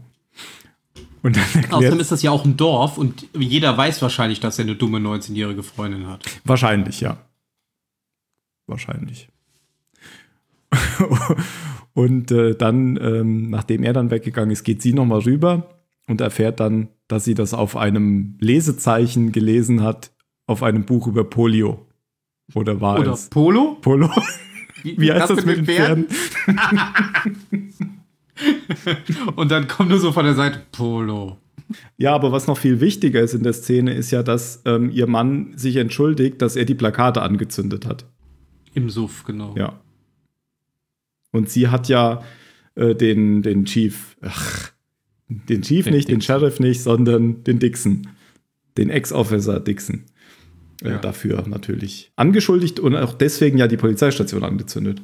Und dann Außerdem ist das ja auch ein Dorf und jeder weiß wahrscheinlich, dass er eine dumme 19-jährige Freundin hat. Wahrscheinlich, ja. Wahrscheinlich. [laughs] und äh, dann, ähm, nachdem er dann weggegangen ist, geht sie nochmal rüber und erfährt dann, dass sie das auf einem Lesezeichen gelesen hat, auf einem Buch über Polio. Oder war Oder es? Polo? Polo? [laughs] Wie heißt das mit den Pferden? [laughs] Und dann kommt nur so von der Seite Polo. Ja, aber was noch viel wichtiger ist in der Szene, ist ja, dass ähm, ihr Mann sich entschuldigt, dass er die Plakate angezündet hat. Im Suff, genau. Ja. Und sie hat ja äh, den, den Chief, ach, den Chief Den nicht, den Dixon. Sheriff nicht, sondern den Dixon. Den Ex-Officer Dixon. Äh, Ja. Dafür natürlich angeschuldigt und auch deswegen ja die Polizeistation angezündet.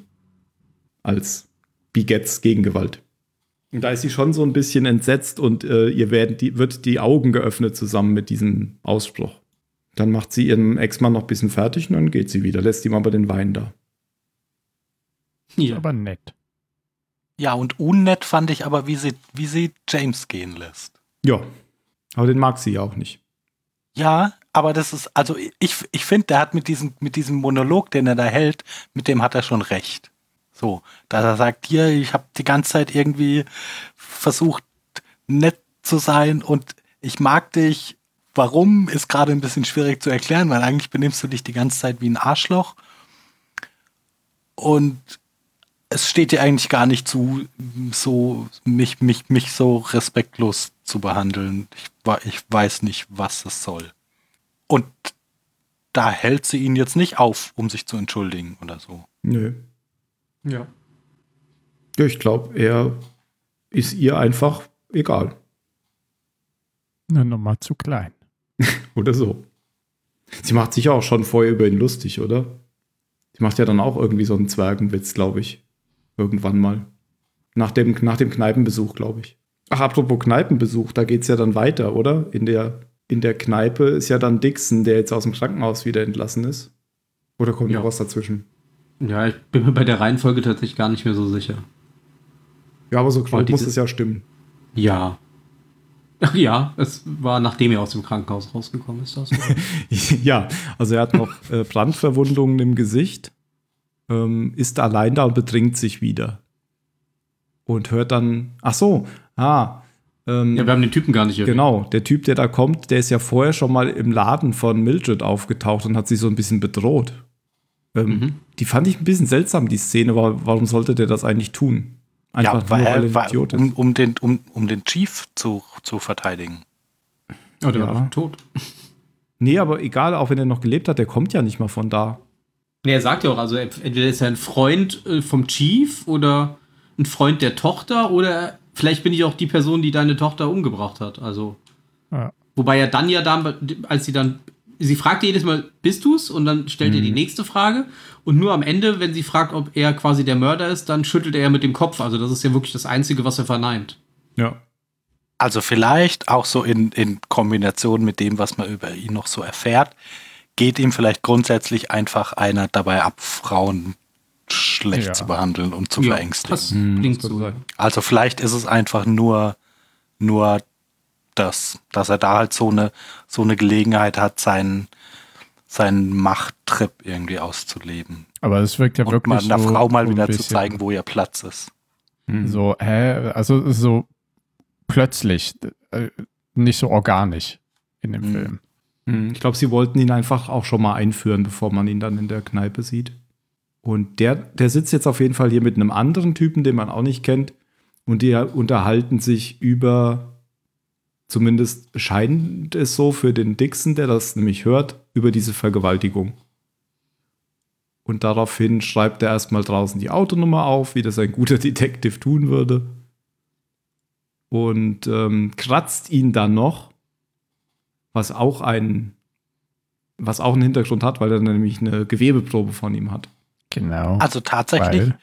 Als Begets Gegengewalt. Und da ist sie schon so ein bisschen entsetzt und äh, ihr werden die, wird die Augen geöffnet zusammen mit diesem Ausspruch. Dann macht sie ihren Ex-Mann noch ein bisschen fertig und dann geht sie wieder, lässt ihm aber den Wein da. Ja. Aber nett. Ja, und unnett fand ich aber, wie sie, wie sie James gehen lässt. Ja, aber den mag sie ja auch nicht. Ja, aber das ist, also ich, ich finde, der hat mit diesem, mit diesem Monolog, den er da hält, mit dem hat er schon recht. So, dass er sagt, hier, ich habe die ganze Zeit irgendwie versucht, nett zu sein und ich mag dich. Warum ist gerade ein bisschen schwierig zu erklären, weil eigentlich benimmst du dich die ganze Zeit wie ein Arschloch. Und es steht dir eigentlich gar nicht zu, so mich, mich, mich so respektlos zu behandeln. Ich, ich weiß nicht, was es soll. Und da hält sie ihn jetzt nicht auf, um sich zu entschuldigen oder so. Nö. Ja. Ja, ich glaube, er ist ihr einfach egal. Eine Nummer zu klein. [laughs] Oder so. Sie macht sich ja auch schon vorher über ihn lustig, oder? Sie macht ja dann auch irgendwie so einen Zwergenwitz, glaube ich. Irgendwann mal. Nach dem, nach dem Kneipenbesuch, glaube ich. Ach, apropos Kneipenbesuch, da geht es ja dann weiter, oder? In der, in der Kneipe ist ja dann Dixon, der jetzt aus dem Krankenhaus wieder entlassen ist. Oder kommt Ja. noch was dazwischen? Ja, ich bin mir bei der Reihenfolge tatsächlich gar nicht mehr so sicher. Ja, aber so Und muss es ja stimmen. Ja. Ach ja, es war nachdem er aus dem Krankenhaus rausgekommen ist. Das [laughs] ja, also er hat noch [laughs] äh, Brandverwundungen im Gesicht, ähm, ist allein da und betrinkt sich wieder. Und hört dann, ach so, ah, ähm, ja, wir haben den Typen gar nicht erwähnt. genau, der Typ, der da kommt, der ist ja vorher schon mal im Laden von Mildred aufgetaucht und hat sie so ein bisschen bedroht. Ähm, Mhm. Die fand ich ein bisschen seltsam, die Szene, aber warum sollte der das eigentlich tun? Einfach ja, weil, nur, weil er ein weil, Idiot ist. um, um, den, um, um den Chief zu, zu verteidigen. Oh, der Ja. war tot. Nee, aber egal, auch wenn er noch gelebt hat, der kommt ja nicht mal von da. Nee, er sagt ja auch, also entweder ist er ein Freund äh, vom Chief oder ein Freund der Tochter oder vielleicht bin ich auch die Person, die deine Tochter umgebracht hat. Also. Ja. Wobei er dann ja dann, als sie dann, sie fragt jedes Mal, bist du's? Und dann stellt er die nächste Frage. Und nur am Ende, wenn sie fragt, ob er quasi der Mörder ist, dann schüttelt er mit dem Kopf. Also das ist ja wirklich das Einzige, was er verneint. Ja. Also vielleicht auch so in, in Kombination mit dem, was man über ihn noch so erfährt, geht ihm vielleicht grundsätzlich einfach einer dabei ab, Frauen schlecht Ja. zu behandeln und zu Ja, verängstigen. Das Hm, klingt das so. Also vielleicht ist es einfach nur, nur das, dass er da halt so eine, so eine Gelegenheit hat, seinen, seinen Machttrip irgendwie auszuleben. Aber es wirkt ja und wirklich mal einer so, Frau mal wieder zu zeigen, wo ihr Platz ist. Hm. So, hä? Also so plötzlich, äh, nicht so organisch in dem Mhm. Film. Hm, Ich glaube, sie wollten ihn einfach auch schon mal einführen, bevor man ihn dann in der Kneipe sieht. Und der, der sitzt jetzt auf jeden Fall hier mit einem anderen Typen, den man auch nicht kennt. Und die unterhalten sich über, zumindest scheint es so für den Dixon, der das nämlich hört, über diese Vergewaltigung. Und daraufhin schreibt er erstmal draußen die Autonummer auf, wie das ein guter [laughs] Detective tun würde. Und ähm, kratzt ihn dann noch was auch ein, was auch einen Hintergrund hat, weil er nämlich eine Gewebeprobe von ihm hat. Genau. Also tatsächlich,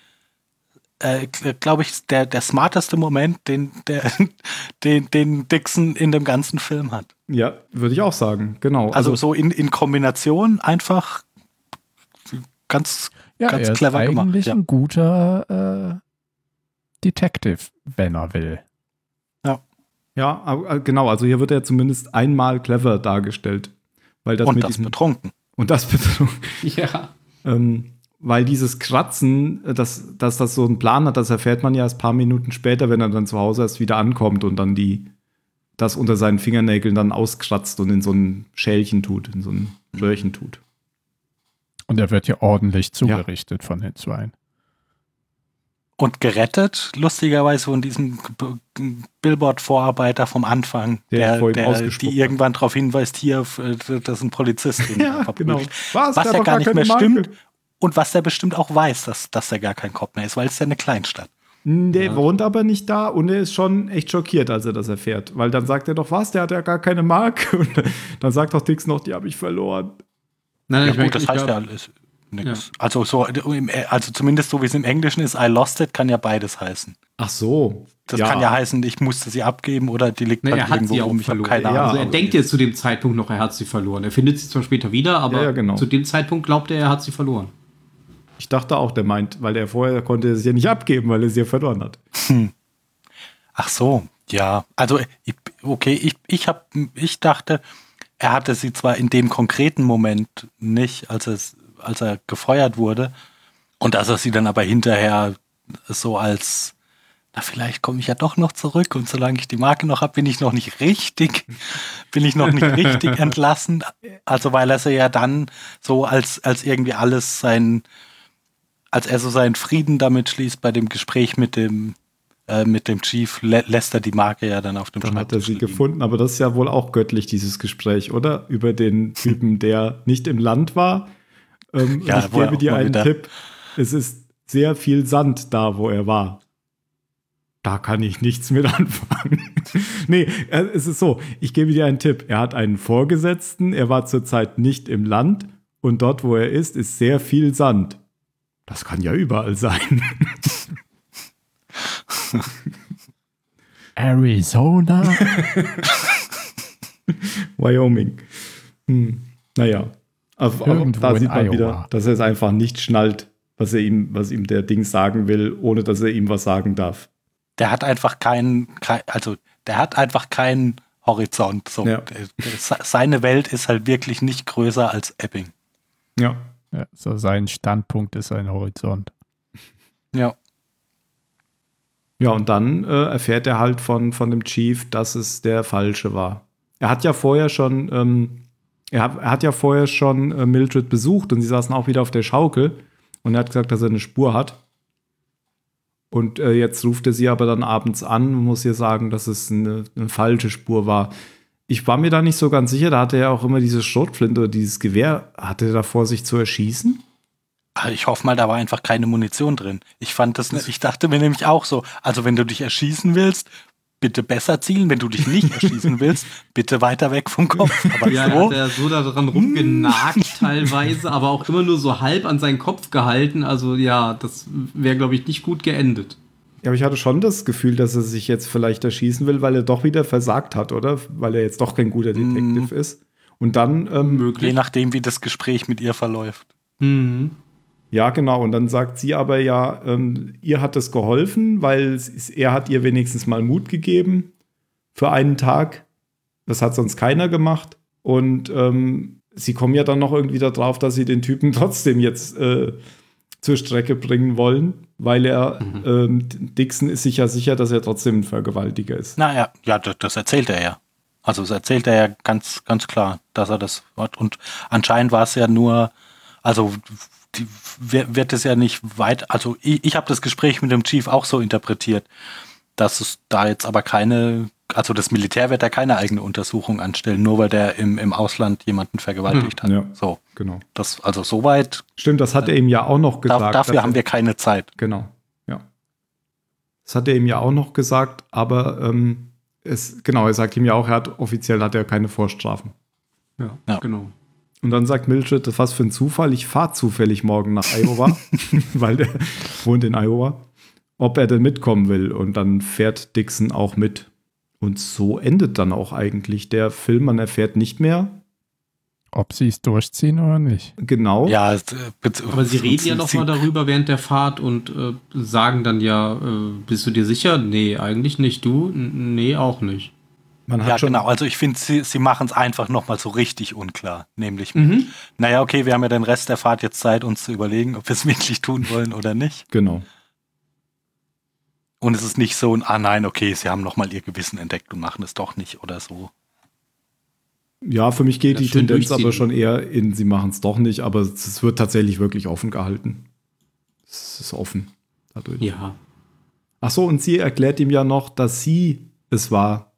äh, glaube ich, der, der smarteste Moment, den, der, [laughs] den, den Dixon in dem ganzen Film hat. Ja, würde ich auch sagen, genau. Also, so in, in Kombination einfach ganz, ja, ganz er ist clever gemacht. eigentlich Ja. ein guter äh, Detective, wenn er will. ja, aber, äh, genau, also hier wird er zumindest einmal clever dargestellt. Weil das und mit das diesem, betrunken. und das [laughs] betrug, Ja. ähm, weil dieses Kratzen, äh, dass, dass das so einen Plan hat, das erfährt man ja erst ein paar Minuten später, wenn er dann zu Hause erst wieder ankommt und dann die, das unter seinen Fingernägeln dann auskratzt und in so ein Schälchen tut, in so ein Röhrchen tut. Und er wird ja ordentlich zugerichtet von den Zweien. Und gerettet, lustigerweise von diesem Billboard-Vorarbeiter vom Anfang, Der der, der die irgendwann darauf hinweist, hier, f- das ist ein Polizist. er [laughs] verprügelt. Was, Was ja gar nicht mehr Marke. stimmt. Und was der bestimmt auch weiß, dass, dass er gar kein Kopf mehr ist, weil es ja eine Kleinstadt. Der Ja. wohnt aber nicht da und er ist schon echt schockiert, als er das erfährt. Weil dann sagt er doch, was, der hat ja gar keine Marke. [laughs] Und dann sagt doch Dix noch, die habe ich verloren. Nein, nein, Ja ich gut, das heißt glaub- ja alles nichts. Also so, also zumindest so wie es im Englischen ist, I lost it, kann ja beides heißen. Ach so. Das kann ja heißen, ich musste sie abgeben oder die liegt Nee, halt er hat irgendwo rum, ich habe keine Ahnung. Ja, also er denkt jetzt zu dem Zeitpunkt noch, er hat sie verloren. Er findet sie zwar später wieder, aber Ja, ja, genau. zu dem Zeitpunkt glaubt er, er hat sie verloren. Ich dachte auch, der meint, weil er vorher konnte sie ja nicht abgeben, weil er sie ja verloren hat. Ach so, ja. Also okay, ich, ich hab, ich dachte, er hatte sie zwar in dem konkreten Moment nicht, als es, als er gefeuert wurde, Und dass er sie dann aber hinterher so als, na, vielleicht komme ich ja doch noch zurück und solange ich die Marke noch habe, bin ich noch nicht richtig, [laughs] bin ich noch nicht richtig [laughs] entlassen. Also weil er sie ja dann so als, als irgendwie alles sein, als er so seinen Frieden damit schließt bei dem Gespräch mit dem, äh, mit dem Chief, lä lässt er die Marke ja dann auf dem Dann hat er sie liegen. gefunden, aber das ist ja wohl auch göttlich, dieses Gespräch, oder? Über den [laughs] Typen, der nicht im Land war. Ähm, Ja, ich gebe dir einen wieder- Tipp. Es ist sehr viel Sand da, wo er war. Da kann ich nichts mit [laughs] anfangen. nee, äh, es ist so, ich gebe dir einen Tipp. Er hat einen Vorgesetzten, er war zurzeit nicht im Land und dort, wo er ist, ist sehr viel Sand. Das kann ja überall sein. [laughs] Arizona? [laughs] Wyoming. Hm. Naja. Aber, aber Irgendwo da sieht man Iowa. wieder, dass er es einfach nicht schnallt, was er ihm, was ihm der Ding sagen will, ohne dass er ihm was sagen darf. Der hat einfach keinen, kein, also der hat einfach keinen Horizont. So. Ja. Seine Welt ist halt wirklich nicht größer als Epping. Ja. Ja, so sein Standpunkt ist ein Horizont. Ja. Ja, und dann äh, erfährt er halt von, von dem Chief, dass es der falsche war. Er hat ja vorher schon, ähm, er, hat, er hat ja vorher schon äh, Mildred besucht und sie saßen auch wieder auf der Schaukel und er hat gesagt, dass er eine Spur hat. Und äh, jetzt ruft er sie aber dann abends an und muss ihr sagen, dass es eine, eine falsche Spur war. Ich war mir da nicht so ganz sicher, da hatte er auch immer diese Schrotflinte oder dieses Gewehr. Hatte er da vor, sich zu erschießen? Aber Ich hoffe mal, da war einfach keine Munition drin. Ich fand das, ich dachte mir nämlich auch so, also wenn du dich erschießen willst, bitte besser zielen. Wenn du dich nicht [laughs] erschießen willst, bitte weiter weg vom Kopf. Aber Ja, er so, hat ja so daran rumgenagt [laughs] teilweise, aber auch immer nur so halb an seinen Kopf gehalten. Also ja, das wäre, glaube ich, nicht gut geendet. Ja, aber ich hatte schon das Gefühl, dass er sich jetzt vielleicht erschießen will, weil er doch wieder versagt hat, oder? Weil er jetzt doch kein guter Detective ist. Und dann, ähm, je Möglich. nachdem, wie das Gespräch mit ihr verläuft. Mhm. ja, genau. Und dann sagt sie aber ja, ähm, ihr hat es geholfen, weil es ist, er hat ihr wenigstens mal Mut gegeben für einen Tag. Das hat sonst keiner gemacht. Und ähm, sie kommen ja dann noch irgendwie darauf, dass sie den Typen [laughs] trotzdem jetzt äh, zur Strecke bringen wollen, weil er, ähm, Dixon ist sich ja sicher, dass er trotzdem ein Vergewaltiger ist. Naja, ja, das, das erzählt er ja. Also das erzählt er ja ganz, ganz klar, dass er das hat. Und anscheinend war es ja nur, also die, wird es ja nicht weit, also ich, ich habe das Gespräch mit dem Chief auch so interpretiert, dass es da jetzt aber keine, also das Militär wird da keine eigene Untersuchung anstellen, nur weil der im, im Ausland jemanden vergewaltigt hat. Ja. So, Genau. das, also soweit, Stimmt, das hat er ihm ja auch noch da, gesagt. dafür haben er- wir keine Zeit. Genau, ja. Das hat er ihm ja auch noch gesagt, aber ähm, es, genau, er sagt ihm ja auch, er hat offiziell hat er keine Vorstrafen. Ja, Ja. genau. Und dann sagt Mildred, das was für ein Zufall, ich fahre zufällig morgen nach Iowa, [laughs] weil der wohnt in Iowa, ob er denn mitkommen will. Und dann fährt Dixon auch mit. Und so endet dann auch eigentlich der Film. Man erfährt nicht mehr Ob sie es durchziehen oder nicht. genau. Ja, es, äh, Aber sie reden ja noch sie- mal darüber während der Fahrt und äh, sagen dann ja, äh, bist du dir sicher? Nee, eigentlich nicht. Du? Nee, auch nicht. Man hat Ja, schon, genau. Also ich finde, sie, sie machen es einfach nochmal so richtig unklar. Nämlich, Mhm. naja, okay, wir haben ja den Rest der Fahrt jetzt Zeit, uns zu überlegen, ob wir es [laughs] wirklich tun wollen oder nicht. Genau. Und es ist nicht so ein, ah nein, okay, sie haben nochmal ihr Gewissen entdeckt und machen es doch nicht oder so. Ja, für mich geht die Tendenz aber schon eher in, sie machen es doch nicht, aber es wird tatsächlich wirklich offen gehalten. Es ist offen dadurch. Ja. Ach so, und sie erklärt ihm ja noch, dass sie es war,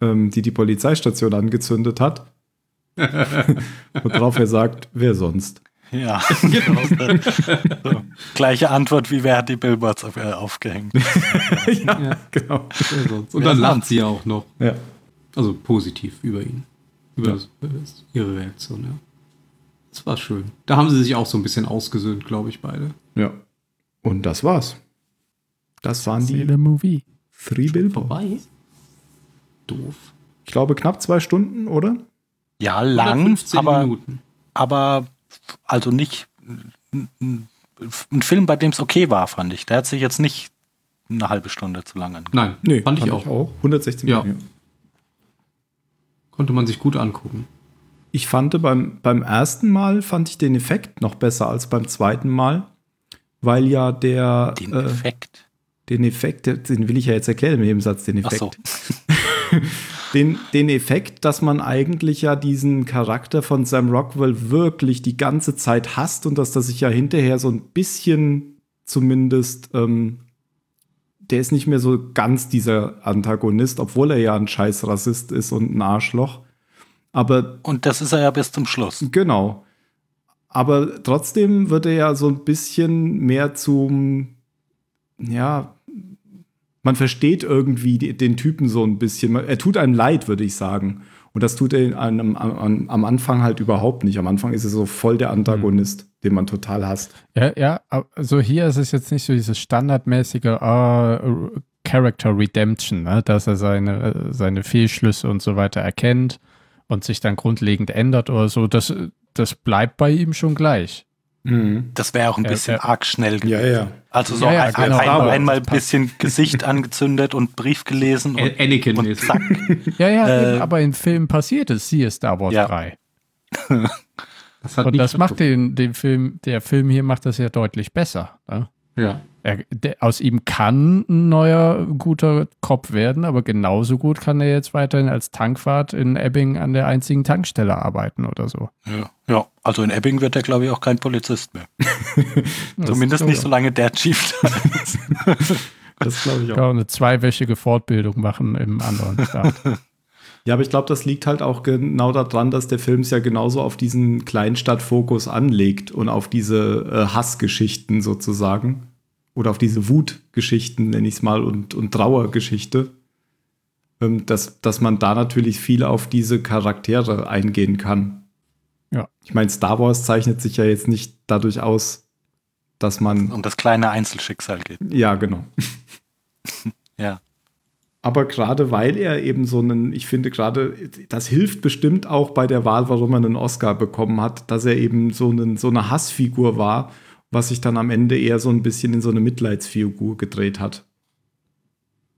ähm, die die Polizeistation angezündet hat. [laughs] Worauf er sagt, wer sonst? Ja, [laughs] genau. so. Gleiche Antwort wie wer hat die Billboards auf, äh, aufgehängt. [laughs] ja, Ja. genau. Und dann lacht sie ja auch noch. Ja. Also positiv über ihn. Über Ja. ihre Reaktion, ja. Das war schön. Da haben sie sich auch so ein bisschen ausgesöhnt, glaube ich, beide. ja. Und das war's. Das waren die Seele Movie. Three Billboards. Vorbei? Doof. Ich glaube knapp zwei Stunden, oder? Ja, lang, 115 aber, Minuten. aber also nicht ein- Film, bei dem es okay war, fand ich. Der hat sich jetzt nicht eine halbe Stunde zu lang angeguckt. Nein, fand ich auch. 116 Ja. Konnte man sich gut angucken. Ich fand beim, beim ersten Mal fand ich den Effekt noch besser als beim zweiten Mal, weil ja der Den äh, Effekt. den Effekt, den will ich ja jetzt erklären mit dem Satz, den Ach Effekt. so. [laughs] Den, den Effekt, dass man eigentlich ja diesen Charakter von Sam Rockwell wirklich die ganze Zeit hasst und dass das sich ja hinterher so ein bisschen zumindest, ähm, der ist nicht mehr so ganz dieser Antagonist, obwohl er ja ein scheiß Rassist ist und ein Arschloch. Aber Und das ist er ja bis zum Schluss. Genau. Aber trotzdem wird er ja so ein bisschen mehr zum, ja, man versteht irgendwie den Typen so ein bisschen. Er tut einem leid, würde ich sagen. Und das tut er einem, am, am Anfang halt überhaupt nicht. Am Anfang ist er so voll der Antagonist, den man total hasst. Ja, ja, also hier ist es jetzt nicht so dieses standardmäßige ah, Character Redemption, ne? dass er seine, seine Fehlschlüsse und so weiter erkennt und sich dann grundlegend ändert oder so. Das, das bleibt bei ihm schon gleich. Das wäre auch ein bisschen ja. arg schnell gewesen. Ja, ja. Also so Ja, ja, ein, genau. ein, Aber einmal ein bisschen Gesicht angezündet und Brief gelesen und, Ä- und zack. Ja, ja, Äh, eben, aber in Filmen passiert es, siehe Star Wars Ja. 3. [laughs] Das Und das macht den, den Film, der Film hier macht das ja deutlich besser. Ne? Ja. Er, der, aus ihm kann ein neuer guter Kopf werden, aber genauso gut kann er jetzt weiterhin als Tankwart in Ebbing an der einzigen Tankstelle arbeiten oder so. Ja, ja, also in Ebbing wird er, glaube ich, auch kein Polizist mehr. [laughs] Zumindest nicht so lange der Chief da ist. [laughs] Das glaube ich Kann auch eine zweiwöchige Fortbildung machen im anderen Staat. [laughs] Ja, aber ich glaube, das liegt halt auch genau daran, dass der Film es ja genauso auf diesen Kleinstadtfokus anlegt und auf diese äh, Hassgeschichten sozusagen. Oder auf diese Wutgeschichten, nenne ich es mal, und, und Trauergeschichte. Ähm, dass, dass man da natürlich viel auf diese Charaktere eingehen kann. Ja. Ich meine, Star Wars zeichnet sich ja jetzt nicht dadurch aus, dass man. um das kleine Einzelschicksal geht. Ja, genau. [laughs] Ja. Aber gerade weil er eben so einen, ich finde gerade, das hilft bestimmt auch bei der Wahl, warum er einen Oscar bekommen hat, dass er eben so, einen, so eine Hassfigur war, was sich dann am Ende eher so ein bisschen in so eine Mitleidsfigur gedreht hat.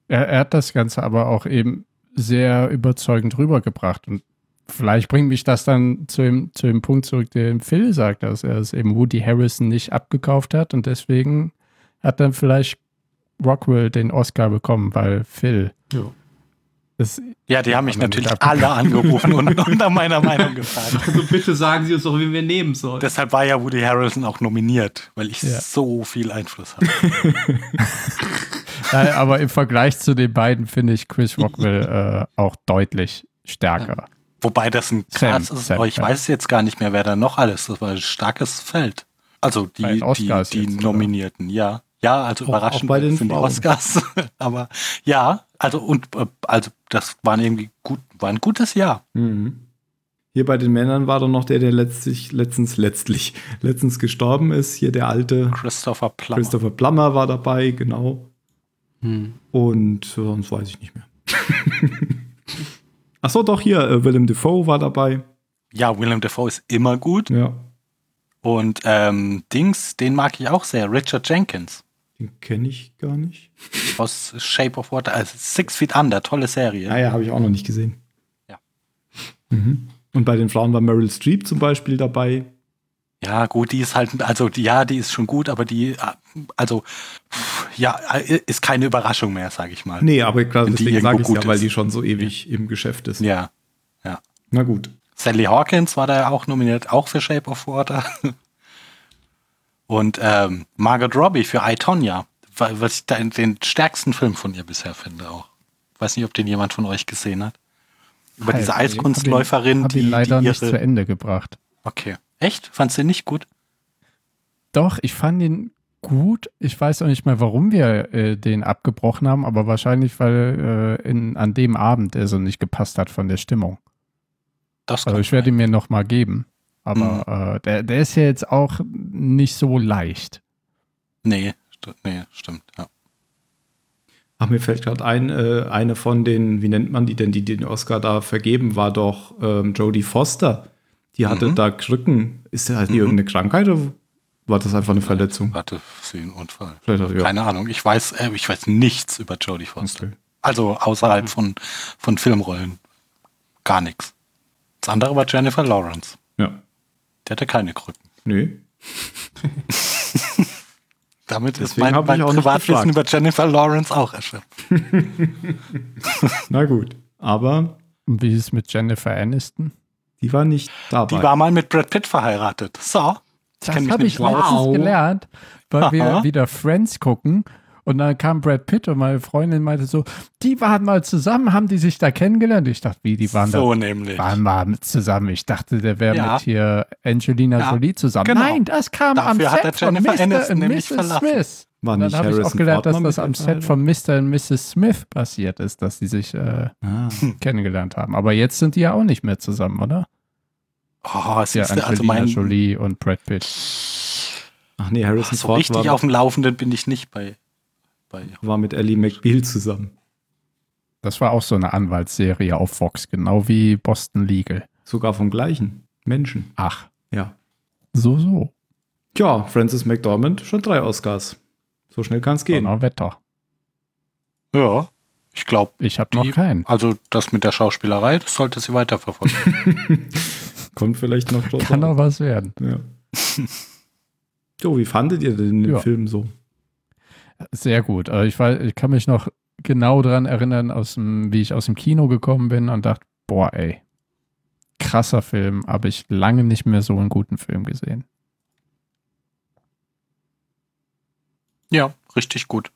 Er, er hat das Ganze aber auch eben sehr überzeugend rübergebracht. Und vielleicht bringt mich das dann zu dem, zu dem Punkt zurück, den Phil sagt, dass er es eben Woody Harrison nicht abgekauft hat und deswegen hat dann vielleicht Rockwell den Oscar bekommen, weil Phil. Ja. Das, Ja, die haben mich natürlich alle angerufen und, und nach meiner [laughs] Meinung gefragt. Also bitte sagen Sie uns doch, wen wir nehmen sollen. Deshalb war ja Woody Harrelson auch nominiert, weil ich Ja. so viel Einfluss habe. [laughs] Nein, aber im Vergleich zu den beiden finde ich Chris Rockwell äh, auch deutlich stärker. Wobei das ein Sam, krasses, Sam, aber ich ja. weiß jetzt gar nicht mehr, wer da noch alles. Das war ein starkes Feld. Also die, die, die jetzt, oder? Nominierten, ja. Ja, also überraschend auch bei den sind die. Oscars. [laughs] aber ja, also und äh, also das waren irgendwie gut, war ein gutes Jahr. Mhm. Hier bei den Männern war doch noch der, der letztlich, letztens, letztlich, [laughs] letztens gestorben ist. Hier der alte Christopher Plummer. Christopher Plummer war dabei, genau. Hm. Und sonst weiß ich nicht mehr. [laughs] Ach so, doch hier, äh, Willem Dafoe war dabei. Ja, Willem Dafoe ist immer gut. Ja, Und ähm, Dings, den mag ich auch sehr. Richard Jenkins den kenne ich gar nicht. aus Shape of Water. Also Six Feet Under, tolle Serie. Ah ja, habe ich auch noch nicht gesehen. Ja. Mhm. Und bei den Frauen war Meryl Streep zum Beispiel dabei. Ja, gut, die ist halt, also ja, die ist schon gut, aber die, also ja, ist keine Überraschung mehr, sage ich mal. Nee, aber die deswegen sage ich ja, gut weil ist. die schon so ewig im Geschäft ist. Ja. Na gut. Sally Hawkins war da ja auch nominiert, auch für Shape of Water. [laughs] Und ähm, Margot Robbie für I, Tonya, wa- was ich da in den stärksten Film von ihr bisher finde auch. Weiß nicht, ob den jemand von euch gesehen hat. Über diese Halt, Eiskunstläuferin, Hab ihn die, leider die nicht zu ihre. Ende gebracht. Okay. Echt? Fandst du den nicht gut? Doch, ich fand ihn gut. Ich weiß auch nicht mehr, warum wir äh, den abgebrochen haben, aber wahrscheinlich, weil äh, in, an dem Abend er so nicht gepasst hat von der Stimmung. Das Also ich werde ihn mir nochmal geben. Aber äh, der, der ist ja jetzt auch nicht so leicht. Nee, st nee, stimmt. Ja. Ach, mir fällt gerade ein, äh, eine von den, wie nennt man die denn, die den Oscar da vergeben, war doch ähm, Jodie Foster. Die hatte Mhm. da Krücken. Ist das die Mhm. irgendeine Krankheit oder war das einfach eine Verletzung? Warte, für einen Unfall. Vielleicht auch, ja. Keine Ahnung. Ich weiß, äh, ich weiß nichts über Jodie Foster. Okay. Also außerhalb von, von Filmrollen. Gar nichts. Das andere war Jennifer Lawrence. Die hatte keine Krücken. Nö. [laughs] Damit ist Deswegen mein, ich mein auch nicht Privatwissen über Jennifer Lawrence auch erschöpft. [laughs] [laughs] Na gut. Aber Und wie ist es mit Jennifer Aniston? die war nicht dabei. Die war mal mit Brad Pitt verheiratet. So. Ich Das habe ich letztens Wow. gelernt, weil wir Aha. wieder Friends gucken. Und dann kam Brad Pitt und meine Freundin meinte so, die waren mal zusammen, haben die sich da kennengelernt? Ich dachte, wie, die waren so da nämlich. waren mal zusammen. Ich dachte, der wäre Ja. mit hier Angelina Ja, Jolie zusammen. genau. Nein, das kam am Dafür hat Set von Mr. Aniston und Mrs. verlassen. Smith. war dann habe ich auch gelernt, dass das am Set von Mr. und Mrs. Smith passiert ist, dass die sich äh? Ah. [laughs] kennengelernt haben. Aber jetzt sind die ja auch nicht mehr zusammen, oder? Oh, Ja, siehst du, Angelina also mein, Jolie und Brad Pitt. Ach nee, Harrison so Ford richtig war, auf dem Laufenden bin ich nicht bei. Bei war mit Ellie McBeal zusammen. Das war auch so eine Anwaltsserie auf Fox, genau wie Boston Legal. Sogar vom gleichen Menschen. Ach, Ja. so, so. Tja, Frances McDormand, schon drei Oscars. So schnell kann es gehen. Donnerwetter. ja, ich glaube, Ich habe noch keinen. also das mit der Schauspielerei, das sollte sie weiterverfolgen. [laughs] Kommt vielleicht noch drauf Kann an. noch was werden. Ja. [laughs] So, wie fandet ihr denn den Ja. Film so? Sehr gut. Also ich, weiß, ich kann mich noch genau daran erinnern, aus dem, wie ich aus dem Kino gekommen bin und dachte, boah, ey, krasser Film, habe ich lange nicht mehr so einen guten Film gesehen. ja, richtig gut.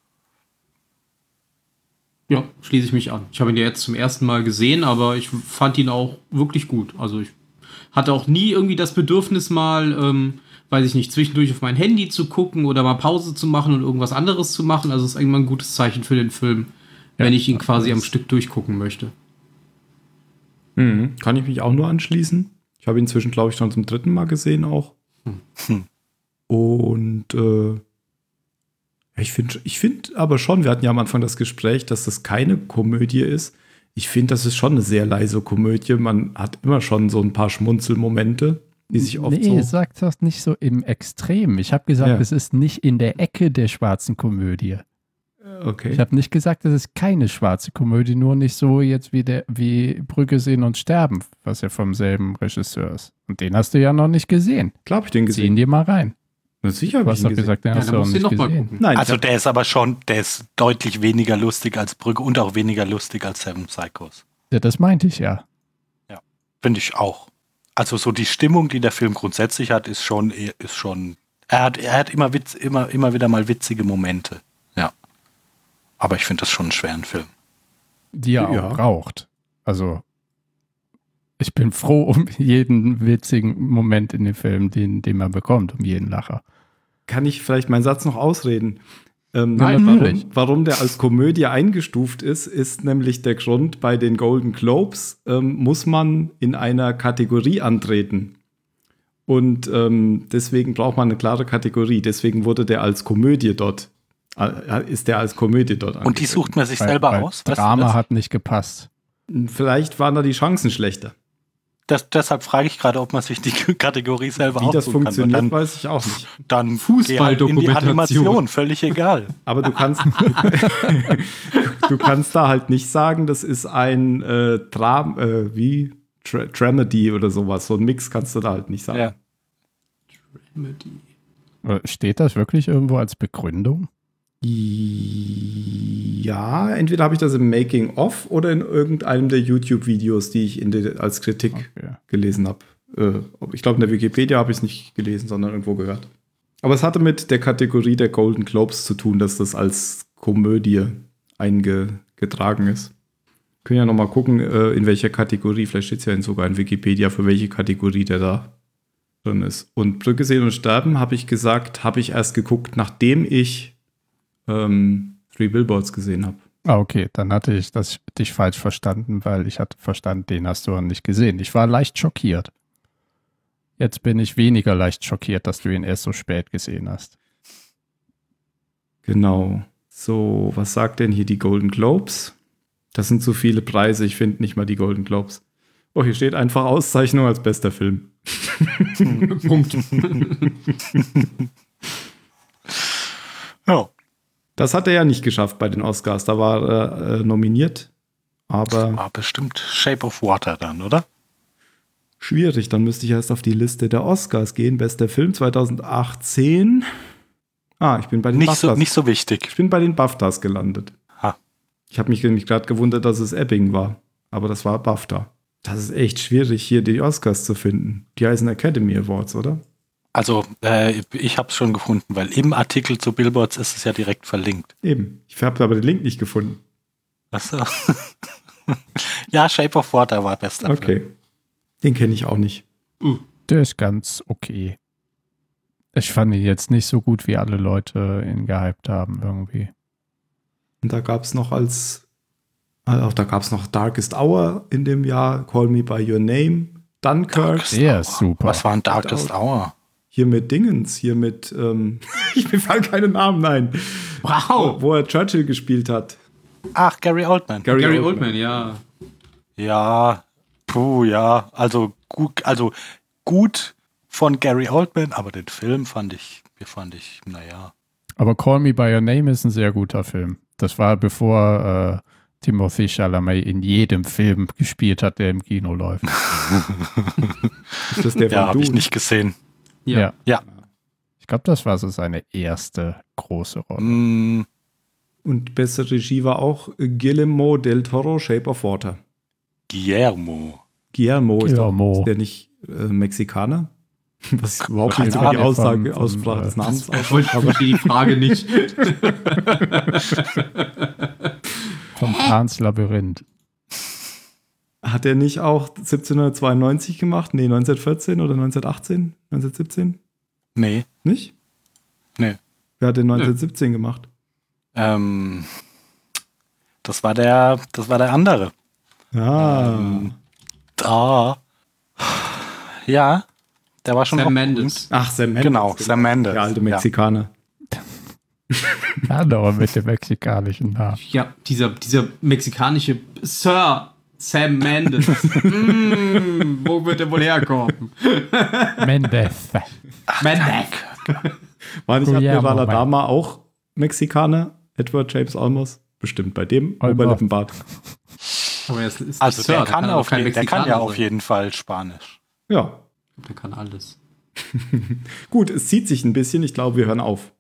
Ja, schließe ich mich an. Ich habe ihn ja jetzt zum ersten Mal gesehen, aber ich fand ihn auch wirklich gut. Also ich hatte auch nie irgendwie das Bedürfnis mal, ähm, weiß ich nicht, zwischendurch auf mein Handy zu gucken oder mal Pause zu machen und irgendwas anderes zu machen. Also es ist irgendwann ein gutes Zeichen für den Film, wenn ich ihn quasi am Stück durchgucken möchte. Mhm. Kann ich mich auch nur anschließen. Ich habe ihn inzwischen, glaube ich, schon zum dritten Mal gesehen auch. Hm. Und äh, ich finde ich find aber schon, wir hatten ja am Anfang das Gespräch, dass das keine Komödie ist. Ich finde, das ist schon eine sehr leise Komödie. Man hat immer schon so ein paar Schmunzelmomente, die sich oft nee, so. sag das nicht so im Extrem. Ich habe gesagt, Ja. es ist nicht in der Ecke der schwarzen Komödie. Okay. Ich habe nicht gesagt, es ist keine schwarze Komödie, nur nicht so jetzt wie, der, wie Brücke sehen und sterben, was ja vom selben Regisseur ist. Und den hast du ja noch nicht gesehen. Klar habe ich den gesehen. dir mal rein. Na, sicher habe Du ich hast ihn gesagt, den Ja, hast du auch nicht noch mal gesehen. Nein, Also der ist aber schon, der ist deutlich weniger lustig als Brücke und auch weniger lustig als Seven Psychos. Ja, das meinte ich ja. Finde ich auch. Also so die Stimmung, die der Film grundsätzlich hat, ist schon, ist schon. Er hat, er hat immer Witz, immer, immer wieder mal witzige Momente. Ja. Aber ich finde das schon einen schweren Film. Die er Ja. auch braucht. Also, ich bin froh um [laughs] jeden witzigen Moment in dem Film, den, den man bekommt, um jeden Lacher. kann ich vielleicht meinen Satz noch ausreden? Ähm, Nein, warum, warum der als Komödie eingestuft ist, ist nämlich der Grund, bei den Golden Globes ähm, muss man in einer Kategorie antreten. Und ähm, deswegen braucht man eine klare Kategorie. Deswegen wurde der als Komödie dort, äh, ist der als Komödie dort Und die angetreten. sucht man sich Weil- selber weil aus. weißt du Drama das? hat nicht gepasst. Vielleicht waren da die Chancen schlechter. Das, deshalb frage ich gerade, ob man sich die Kategorie selber Wie das funktioniert, kann. Und weiß ich auch nicht. Dann, dann Fußballdokumentation. halt in die Animation, völlig egal. Aber du kannst, [laughs] du kannst da halt nicht sagen, das ist ein äh, Dram, äh, wie Tra Dramedy oder sowas. So ein Mix kannst du da halt nicht sagen. Ja. Äh, Steht das wirklich irgendwo als Begründung? Ja, entweder habe ich das im Making of oder in irgendeinem der YouTube-Videos, die ich der, als Kritik Okay. gelesen habe. Äh, ich glaube, in der Wikipedia habe ich es nicht gelesen, sondern irgendwo gehört. Aber es hatte mit der Kategorie der Golden Globes zu tun, dass das als Komödie eingetragen ist. Können ja noch mal gucken, äh, in welcher Kategorie, vielleicht steht es ja in sogar in Wikipedia, für welche Kategorie der da drin ist. Und Brücke sehen und sterben, habe ich gesagt, habe ich erst geguckt, nachdem ich ähm, Three Billboards gesehen habe. Ah, okay, dann hatte ich das dich falsch verstanden, weil ich hatte verstanden, den hast du noch nicht gesehen. Ich war leicht schockiert. Jetzt bin ich weniger leicht schockiert, dass du ihn erst so spät gesehen hast. Genau. So, was sagt denn hier die Golden Globes? Das sind so viele Preise, ich finde nicht mal die Golden Globes. Oh, hier steht einfach Auszeichnung als bester Film. Punkt. [laughs] Ja. Das hat er ja nicht geschafft bei den Oscars. Da war er äh, nominiert, aber War bestimmt Shape of Water dann, oder? schwierig. Dann müsste ich erst auf die Liste der Oscars gehen. Bester Film 2018. Ah, ich bin bei den Nicht so, BAFTAs. nicht so wichtig. Ich bin bei den BAFTAs gelandet. Ha. Ich habe mich nämlich gerade gewundert, dass es Ebbing war. Aber das war BAFTA. Das ist echt schwierig, hier die Oscars zu finden. Die heißen Academy Awards, oder? Also, äh, ich habe es schon gefunden, weil im Artikel zu Billboards ist es ja direkt verlinkt. Eben. Ich habe aber den Link nicht gefunden. Achso. [laughs] ja, Shape of Water war bester Film. Okay. Den kenne ich auch nicht. Der ist ganz okay. Ich fand ihn jetzt nicht so gut, wie alle Leute ihn gehypt haben, irgendwie. Und da gab es noch als, also auch da gab es noch Darkest Hour in dem Jahr, Call Me By Your Name, Dunkirk, Darkest Der Hour. ist super. Was war ein Darkest Hour? Hier mit Dingens, hier mit, ähm, [laughs] ich mir fallen keine Namen ein, wo, Wow. wo er Churchill gespielt hat. Ach, Gary Oldman. Gary Oldman, ja. Ja, puh, ja. Also gut, also gut von Gary Oldman, aber den Film fand ich, fand ich, naja. Aber Call Me By Your Name ist ein sehr guter Film. Das war bevor äh, Timothy Chalamet in jedem Film gespielt hat, der im Kino läuft. [laughs] Ist das der Ja, habe ich nicht gesehen. Ja. Ja. Ich glaube, das war so seine erste große Rolle. Mm, Und beste Regie war auch Guillermo del Toro, Shape of Water. Guillermo. Guillermo, ist, doch, Guillermo. ist der nicht äh, Mexikaner? [laughs] Was ich überhaupt Keine nicht über die. Aussage, Von- Aussprache von, des äh, Namens Ich wollte verstehe die Frage nicht. [laughs] Vom Pans Labyrinth. Hat er nicht auch 1792 gemacht? Nee, 1914 oder 1918? 1917? Nee, Nicht? nee. Wer hat den 1917 gemacht? Ähm, das war der, das war der andere. Ah, Ähm, Da. Ja, der war schon Sam Mendes. ach, Sam Mendes. Genau, Sam Mendes. Der alte Ja. Mexikaner. [laughs] Andere mit dem mexikanischen Namen. Ja, dieser, dieser mexikanische Sir Sam Mendes. mm, wo wird er wohl herkommen? Mendez. [laughs] Mendes. War nicht Admiral Adama auch Mexikaner? Edward James Olmos? Bestimmt bei dem Olmos. Oberlippenbart. Aber er ist, ist Also Sir, der kann, doch auf kein jeden, der kann ja Mexikaner auf sein. jeden Fall Spanisch. Ja. Der kann alles. [laughs] Gut, es zieht sich ein bisschen. Ich glaube, wir hören auf.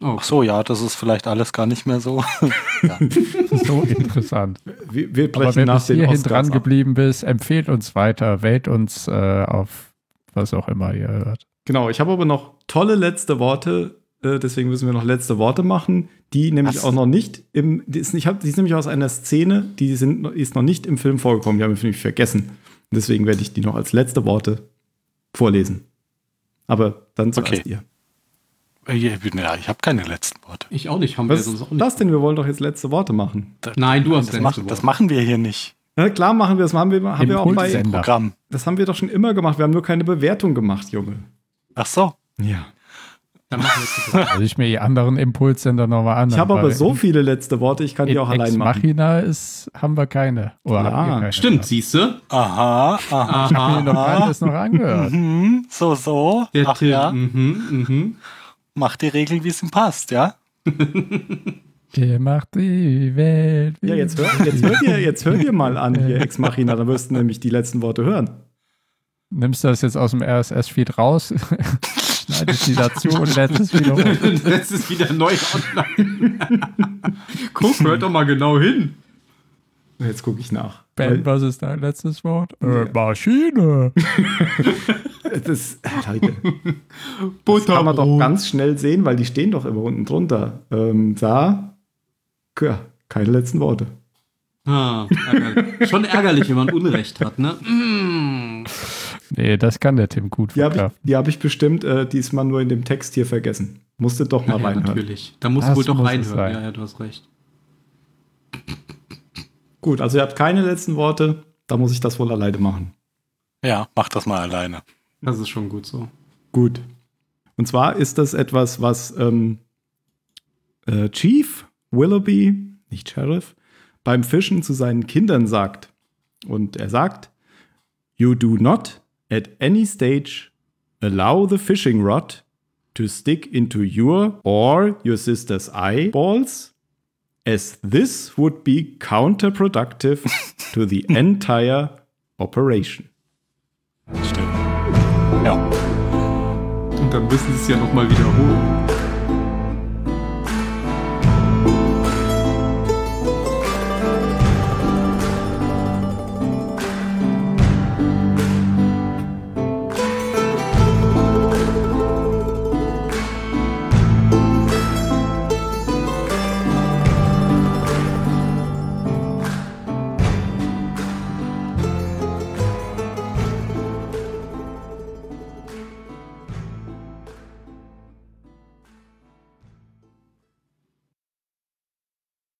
Oh, Ach so, ja, das ist vielleicht alles gar nicht mehr so. [laughs] So interessant. Wir, wir Aber brechen wenn nach den hierhin Oscars dran ab. geblieben bist, empfehlt uns weiter, wählt uns äh, auf was auch immer ihr hört. Genau, ich habe aber noch tolle letzte Worte. Äh, deswegen müssen wir noch letzte Worte machen, die nämlich Was? auch noch nicht im. Die ist, ich hab, die ist nämlich aus einer Szene, die sind, ist noch nicht im Film vorgekommen. Die haben wir nämlich vergessen. Und deswegen werde ich die noch als letzte Worte vorlesen. Aber dann zuerst Okay. ihr. Ja, ich habe keine letzten Worte. ich auch nicht. Haben wir Was sonst auch nicht. das denn? Wir wollen doch jetzt letzte Worte machen. Nein, du hast Das, letzte mach, Worte. das machen wir hier nicht. Na klar machen wir das. Haben wir, haben wir auch bei. Impulssender. Programm. Das haben wir doch schon immer gemacht. Wir haben nur keine Bewertung gemacht, Junge. Ach so. Ja. Dann machen wir es [laughs] Also ich mir die anderen Impulssender nochmal an. Ich habe aber so viele letzte Worte, ich kann die auch allein machen. Machina ist, haben wir keine. Oder Ja, keine? Stimmt, siehst du? Aha, aha. Ich habe mir noch alles noch angehört. Mhm, so, so. Der Ach Tim. ja, Mhm, mhm. Mach die Regeln, wie es ihm passt, ja? [laughs] Ihr macht die Welt. Ja, jetzt hör, jetzt, hör dir, jetzt hör dir mal an, [laughs] hier Ex Machina, dann wirst du nämlich die letzten Worte hören. Nimmst du das jetzt aus dem RSS-Feed raus, [laughs] schneidest die dazu und lädst es wieder hoch. Das ist wieder neu online. Guck, hört doch mal genau hin. Jetzt gucke ich nach. Ben, was ist dein letztes Wort? Äh, Maschine. [laughs] Das, Leute, das kann man doch ganz schnell sehen, weil die stehen doch immer unten drunter. Ähm, da, ja, keine letzten Worte. Ah, ärgerlich. Schon ärgerlich, wenn man Unrecht hat, ne? Mm. Nee, das kann der Tim gut Die habe ich, verkraften. die hab ich bestimmt äh, diesmal nur in dem Text hier vergessen. Musste doch mal Ja, reinhören. natürlich. Da musst Das du wohl doch reinhören. Ja, ja, du hast recht. Gut, also ihr habt keine letzten Worte, da muss ich das wohl alleine machen. Ja, mach das mal alleine. Das ist schon gut so. Gut. Und zwar ist das etwas, was ähm, äh, Chief Willoughby, nicht Sheriff, beim Fischen zu seinen Kindern sagt. Und er sagt, You do not at any stage allow the fishing rod to stick into your or your sister's eyeballs, as this would be counterproductive to the [laughs] entire operation. Stimmt. Ja. Und dann müssen sie es ja nochmal wiederholen.